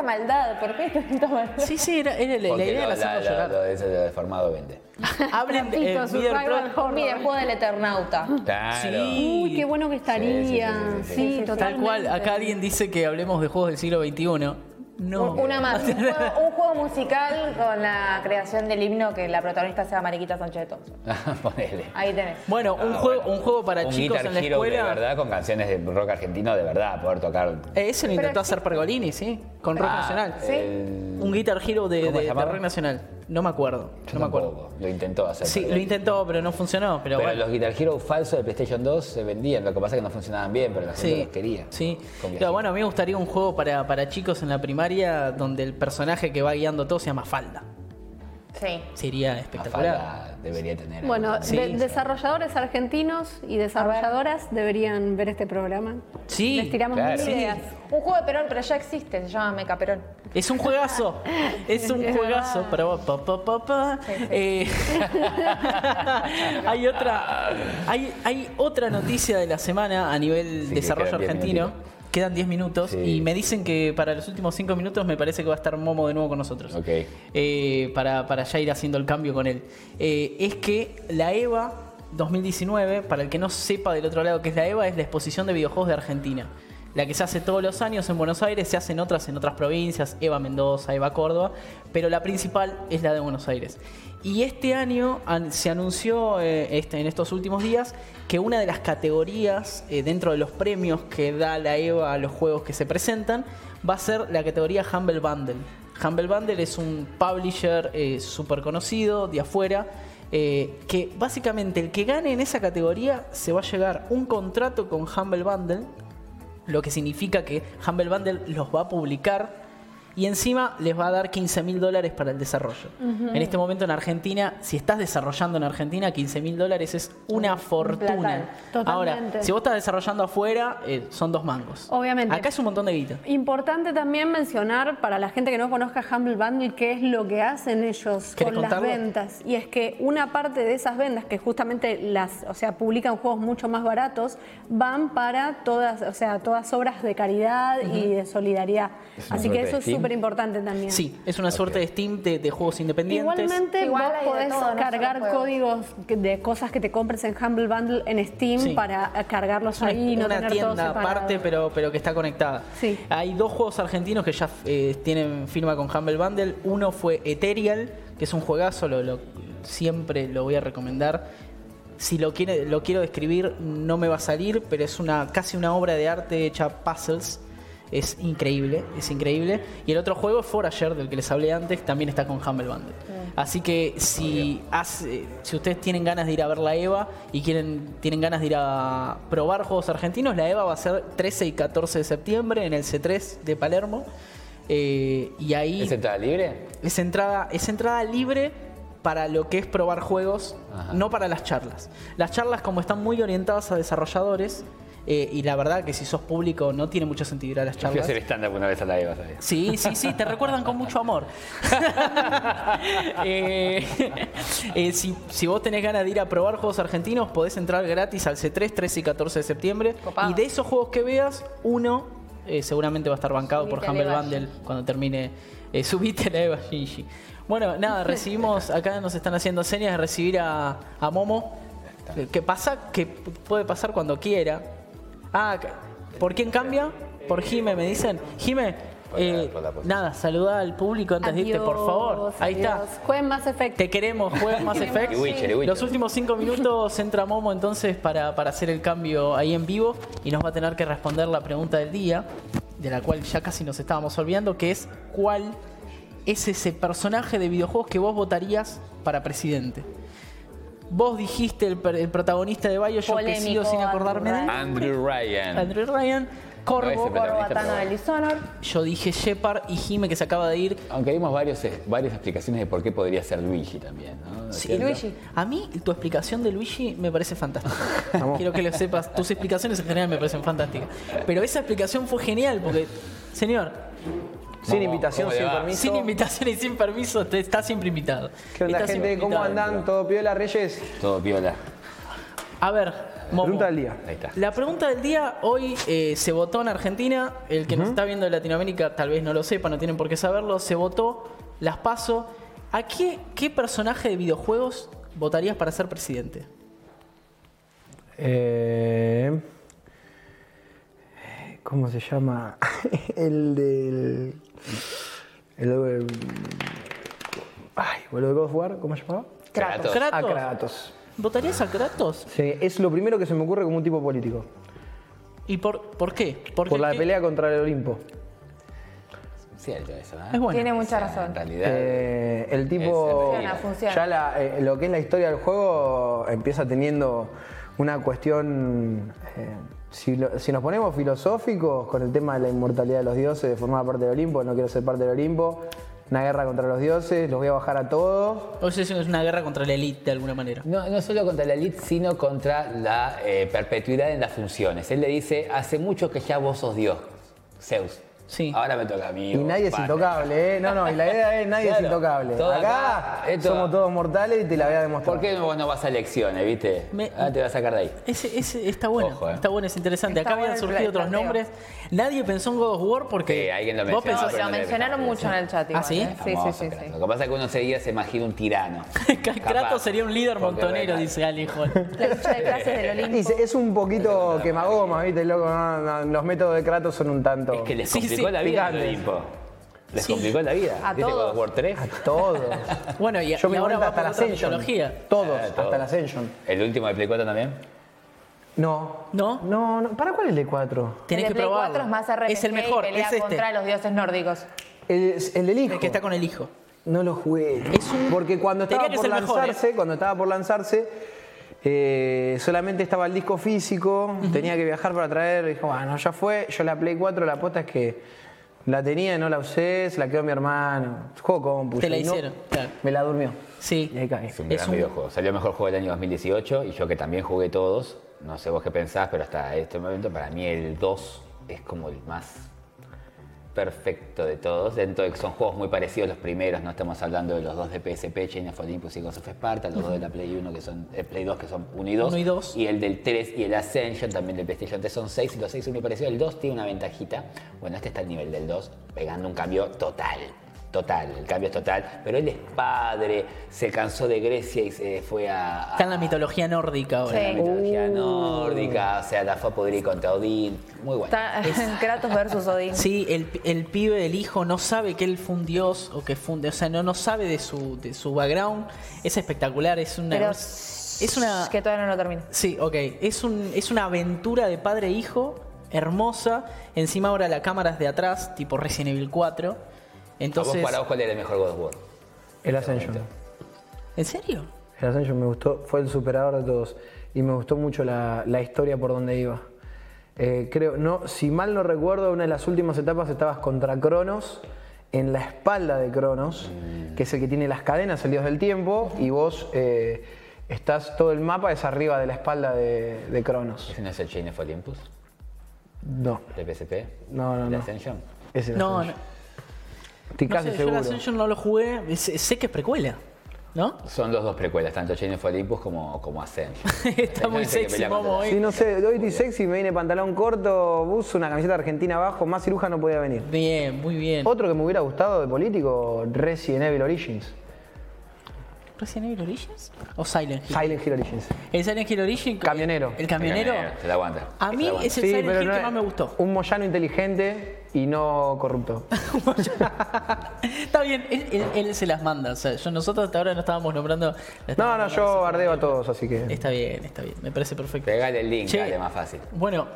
maldad, ¿por qué tanta maldad? Sí, sí, era, era la, la idea de hacerlo la- llorar. lo deformado vende. <laughs> Hablen de eh, Horror. Videojuego del Eternauta. Claro. Sí. Uy, qué bueno que estaría. Sí, sí, sí, Sí, sí, sí, sí. Tal totalmente. cual, acá alguien dice que hablemos de juegos del siglo XXI. No. Una más. <laughs> Un juego, un juego musical con la creación del himno que la protagonista sea Mariquita Sánchez de Thompson. <laughs> Ponele. Ahí tenés. Bueno, un, Ah, juego, bueno. un juego para un chicos Guitar en la Hero de escuela. verdad, con canciones de rock argentino de verdad, poder tocar. Eh, ese lo intentó hacer Pergolini, sí, con rock Ah, nacional. Sí. el- Un Guitar Hero de, rock nacional. No me acuerdo. Yo no me acuerdo. Lo intentó hacer. Sí, lo intentó, pero no funcionó. Pero, Pero bueno. los Guitar Hero falsos de PlayStation 2 se vendían, lo que pasa es que no funcionaban bien, pero la gente Sí, los quería. sí. Pero bueno, a mí me gustaría un juego para, para chicos en la primaria donde el personaje que va guiando todo se llama Falda. Sí. Sería espectacular. Mafalda, debería tener. Bueno, de- desarrolladores argentinos y desarrolladoras deberían ver este programa. Sí, Les tiramos claro. mil Sí. ideas. Un juego de Perón, pero ya existe, se llama Meca Perón. Es un juegazo. <laughs> Es un juegazo. Pero, pa, pa, pa, pa. Eh, <laughs> hay otra. Hay, hay otra noticia de la semana a nivel Sí, que desarrollo quedan diez argentino. minutitos. Quedan 10 minutos Sí. y me dicen que para los últimos 5 minutos me parece que va a estar Momo de nuevo con nosotros. Ok. Eh, para, para ya ir haciendo el cambio con él. Eh, es que la EVA 2019, para el que no sepa del otro lado qué es la EVA, es la exposición de videojuegos de Argentina. La que se hace todos los años en Buenos Aires, se hacen otras en otras provincias, EVA Mendoza, EVA Córdoba, pero la principal es la de Buenos Aires. Y este año se anunció eh, este- en estos últimos días que una de las categorías eh, dentro de los premios que da la EVA a los juegos que se presentan va a ser la categoría Humble Bundle. Humble Bundle es un publisher súper conocido de afuera. eh, que básicamente el que gane en esa categoría se va a llegar un contrato con Humble Bundle, lo que significa que Humble Bundle los va a publicar y encima les va a dar 15 mil dólares para el desarrollo. En este momento en Argentina, si estás desarrollando en Argentina, 15 mil dólares es una fortuna. Totalmente. Ahora, si vos estás desarrollando afuera, eh, son dos mangos. Obviamente. Acá es un montón de guita. Importante también mencionar para la gente que no conozca Humble Bundle qué es lo que hacen ellos ¿Querés con las ventas. Y es que una parte de esas ventas que justamente las, o sea, publican juegos mucho más baratos, van para todas, o sea, todas obras de caridad y de solidaridad. ¿Es una Así que eso es Steam? Súper importante también. Sí, es una suerte de Steam de, de juegos independientes. Igualmente Igual vos podés todo, cargar códigos de cosas que te compres en Humble Bundle en Steam Sí. para eh, cargarlos Es una, ahí y no una tener tienda aparte, pero, pero que está conectada. Sí. Hay dos juegos argentinos que ya eh, tienen firma con Humble Bundle. Uno fue Ethereal, que es un juegazo, lo, lo- siempre lo voy a recomendar. Si lo, quiere, lo quiero describir, no me va a salir, pero es una casi una obra de arte hecha puzzles. Es increíble, es increíble. Y el otro juego es Forager, del que les hablé antes, también está con Humble Bundle. Así que si, hace- si ustedes tienen ganas de ir a ver la EVA y quieren, tienen ganas de ir a probar juegos argentinos, la EVA va a ser 13 y 14 de septiembre en el C3 de Palermo. Eh, y ahí ¿Es entrada libre? es entrada, es entrada libre para lo que es probar juegos, Ajá. no para las charlas. Las charlas, como están muy orientadas a desarrolladores, eh, y la verdad que si sos público no tiene mucho sentido ir a las Yo fui a charlas. hacer stand-up una vez a la EVA, ¿sabes? Sí, sí, sí, te recuerdan con mucho amor. <laughs> Eh, eh, si, si vos tenés ganas de ir a probar juegos argentinos, podés entrar gratis al C3, 13 y 14 de septiembre. Copado. Y de esos juegos que veas, uno eh, seguramente va a estar bancado por Humble Bundle cuando termine. Eh, <laughs> subite la Eva Gigi. Bueno, nada, recibimos, <laughs> acá nos están haciendo señas de recibir a, a Momo. Que pasa, que puede pasar cuando quiera. Ah, ¿por quién cambia? Por Jime, me dicen. Jime, eh, nada, saluda al público antes de irte, por favor. Adiós, Ahí está. Jueguen más efecto. Te queremos, juegas Mass <laughs> Effect. Witcher. Los últimos cinco minutos entra Momo entonces para, para hacer el cambio ahí en vivo y nos va a tener que responder la pregunta del día, de la cual ya casi nos estábamos olvidando, que es ¿cuál es ese personaje de videojuegos que vos votarías para presidente? Vos dijiste el, protagonista de Bioshock que sigo sin acordarme de él. Andrew Ryan. Andrew Ryan, Corvo, No, ese Corvo protagonista, Batano pero- de Dishonor. yo dije Shepard y Jime que se acaba de ir. Aunque vimos varios, eh, varias explicaciones de por qué podría ser Luigi también, ¿no? ¿No es Sí, cierto? Luigi. A mí tu explicación de Luigi me parece fantástica. Quiero que lo sepas. Tus explicaciones en general me parecen fantásticas. Pero esa explicación fue genial porque, señor, Sin ¿Cómo- invitación, sin permiso. sin invitación y sin permiso, te está siempre invitado. ¿Qué onda, Está siempre gente? ¿Cómo invitado. andan? ¿Todo piola, Reyes? Todo piola. A ver, Momo. Pregunta del día. Ahí está. La pregunta del día hoy eh, se votó en Argentina. El que nos está viendo en Latinoamérica tal vez no lo sepa, no tienen por qué saberlo. Se votó, las paso. ¿A qué, qué personaje de videojuegos votarías para ser presidente? Eh, ¿Cómo se llama? <laughs> el del. El, el- ay, boludo, God of War, ¿cómo se llamaba? Kratos. Kratos. Ah, Kratos. ¿Votarías a Kratos? Sí, es lo primero que se me ocurre como un tipo político. ¿Y por, por qué? Porque Por la ¿qué? pelea contra el Olimpo. Cierto eso, ¿eh? Es bueno. Tiene mucha En razón. realidad. Eh, el tipo. Funciona, funciona. Ya la- eh, lo que es la historia del juego empieza teniendo una cuestión. Si, lo- si nos ponemos filosóficos con el tema de la inmortalidad de los dioses, de formar parte del Olimpo, no quiero ser parte del Olimpo, una guerra contra los dioses, los voy a bajar a todos. O sea, es una guerra contra la elite de alguna manera. No, no solo contra la elite, sino contra la eh, perpetuidad en las funciones. Él le dice, hace mucho que ya vos sos Dios, Zeus. Sí. Ahora me toca a mí. Y nadie es intocable, ¿eh? No, no, y la idea es nadie Claro, es intocable. todo Acá, acá, esto- somos todos mortales y te la voy a demostrar. ¿Por qué vos no vas a elecciones, viste? Me- Ahora te vas a sacar de ahí. Ese, ese está bueno, Ojo, eh. está bueno, es interesante. Está Acá habían surgido otros nombres. Nadie pensó en God of War porque Sí, alguien lo vos mencionó, pensás- Lo no le mencionaron mucho en el chat. ¿Ah, sí? ¿eh? Sí, sí, Famoso, sí, sí. Lo que pasa es que uno seguía se imagina un tirano. <laughs> Kratos sería un líder montonero, venga. dice Ali Hall. La lucha de clases del Olimpo. Dice, es un poquito quemagoma, ¿viste? Loco, No, no, los métodos de Kratos son un tanto. Es que les complicó sí, la vida al. Olimpo. Les Sí. complicó la vida. A ¿Viste God todos. of War 3? Todo. Bueno, y, Yo y me ahora va hasta la Ascension. Todos, todo. hasta la Ascension. ¿El último de Play 4 también? No. ¿No? No, no. ¿Para cuál es el de 4? Tenés el que de Play probarlo. 4 es más RPG es el mejor, y pelea es este. contra los dioses nórdicos. El, el del hijo. El que está con el hijo. No lo jugué. Es un- Porque cuando Tenía estaba que por ser mejor, ¿eh? lanzarse, cuando estaba por lanzarse, eh, solamente estaba el disco físico, tenía que viajar para traer, dijo, bueno, ya fue, yo la Play 4, la apuesta es que la tenía y no la usé, se la quedó mi hermano. Juego compu. Te la y no- hicieron, claro. Me la durmió. Sí. Y ahí caí. Es un Es gran un- videojuego. Salió el mejor juego del año 2018 y yo que también jugué todos. No sé vos qué pensás, pero hasta este momento para mí el 2 es como el más perfecto de todos. Dentro de que son juegos muy parecidos los primeros, no estamos hablando de los dos de PSP, Chain of Olympus y Ghost of Sparta, los dos de la Play 1 que son el Play 2 que son 1 y 2. Uno y dos. Y el del 3 y el Ascension también del PlayStation 3 son 6 y los 6 son muy parecidos. El 2 tiene una ventajita. Bueno, este está al nivel del 2, pegando un cambio total. Total, el cambio es total. Pero él es padre, se cansó de Grecia y se fue a. a- Está en la mitología nórdica ahora. Sí. la mitología nórdica, o sea, la fue a pudrir contra Odín. Muy bueno. Está <laughs> Kratos versus Odín. Sí, el, el pibe del hijo no sabe que él fue un dios o que fue un- o sea, no, no sabe de su, de su background. Es espectacular, es una. Pero es una. que todavía no lo termino. Sí, ok. Es, un, es una aventura de padre e hijo hermosa. Encima ahora la cámara es de atrás, tipo Resident Evil 4. Entonces. ¿A vos para vos cuál era el mejor God of War? El Ascension. ¿En serio? El Ascension me gustó, fue el superador de todos. Y me gustó mucho la, la historia por donde iba. Eh, creo, no, si mal no recuerdo, una de las últimas etapas estabas contra Cronos, en la espalda de Cronos, que es el que tiene las cadenas, el dios del tiempo, y vos eh, estás, todo el mapa es arriba de la espalda de, de Cronos. ¿Ese no es el Chain of Olympus No, de PSP? No, no, ¿El no. Ascension? es el No, Ascension. no. Estoy No casi sé, yo el seguro. Ascension no lo jugué. Sé, sé que es precuela, ¿no? Son los dos precuelas, tanto Chain of Olympus como, como Ascension. <laughs> Está muy sexy, contra- hoy. Sí, no sé, hoy estoy sexy, me viene pantalón corto, buzo, una camiseta argentina abajo, más ciruja no podía venir. Bien, muy bien. Otro que me hubiera gustado de político, Resident Evil Origins. ¿Resident Evil Origins? ¿O Silent Hill? Silent Hill Origins. el Silent Hill Origins. Camionero. El camionero. Se la aguanta. A se mí la aguanta. es el Silent Hill no que más me gustó. Un Moyano inteligente y no corrupto. <laughs> Está bien, él, él- él se las manda. O sea, yo, nosotros hasta ahora no estábamos nombrando. No, no, yo bardeo a todos, así que. Está bien, está bien. Me parece perfecto. Pegale el link, Che. dale más fácil. Bueno,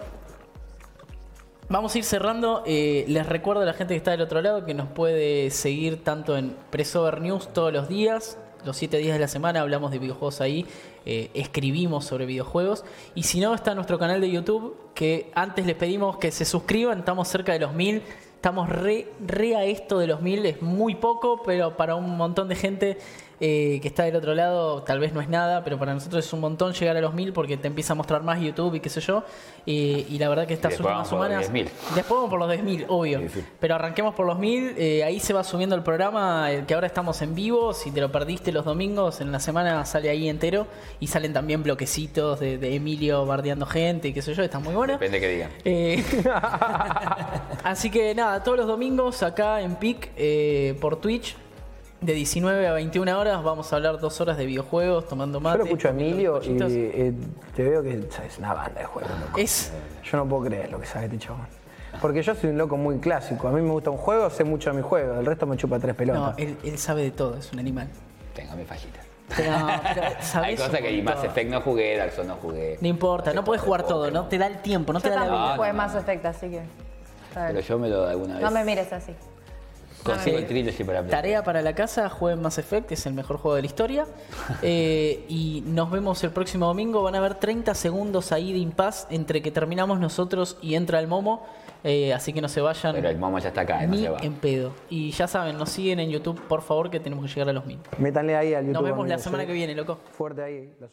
vamos a ir cerrando. Eh, les recuerdo a la gente que está del otro lado que nos puede seguir tanto en Pressover News todos los días. Los siete días de la semana hablamos de videojuegos ahí, eh, escribimos sobre videojuegos. Y si no, está nuestro canal de YouTube, que antes les pedimos que se suscriban, estamos cerca de los mil. Estamos re, re a esto de los mil, es muy poco, pero para un montón de gente eh, que está del otro lado tal vez no es nada, pero para nosotros es un montón llegar a los mil porque te empieza a mostrar más YouTube y qué sé yo. Y, y la verdad que estas últimas semanas... 10.000. Después vamos por los 10.000, obvio. Sí, sí. Pero arranquemos por los 1.000, eh, ahí se va subiendo el programa, el que ahora estamos en vivo. Si te lo perdiste los domingos, en la semana sale ahí entero. Y salen también bloquecitos de, de Emilio bardeando gente y qué sé yo, está muy bueno. Depende que digan. Eh, <laughs> así que nada, todos los domingos acá en PIC eh, por Twitch, de 19 a 21 horas, vamos a hablar dos horas de videojuegos, tomando Yo mate. lo escucho a Emilio y eh, te veo que es una banda de juegos, loco. Es. Yo no puedo creer lo que sabe este chabón. Porque yo soy un loco muy clásico. A mí me gusta un juego, sé mucho de mi juego. El resto me chupa tres No, pelotas. él, él sabe de todo, es un animal. Tengo mis fallitas. Pero, <laughs> pero Hay cosas que Mass montón. Effect no jugué, Dark Souls no jugué. No importa, no puedes jugar todo, no te da el tiempo, no te Yo da la vida. jugué no, más no. efecto, así que. Pero yo me lo alguna vez. No me mires así. Consigo Ah, Trilogy para Play. Tarea para la casa, jueguen Mass Effect, es el mejor juego de la historia. <laughs> Eh, y nos vemos el próximo domingo. Van a haber 30 segundos ahí de impas entre que terminamos nosotros y entra el Momo. Eh, así que no se vayan Pero el momo ya está acá, no se va. en pedo. Y ya saben, nos siguen en YouTube, por favor, que tenemos que llegar a los mil. Métanle ahí al YouTube. Nos vemos la semana que viene, loco. Fuerte ahí. la.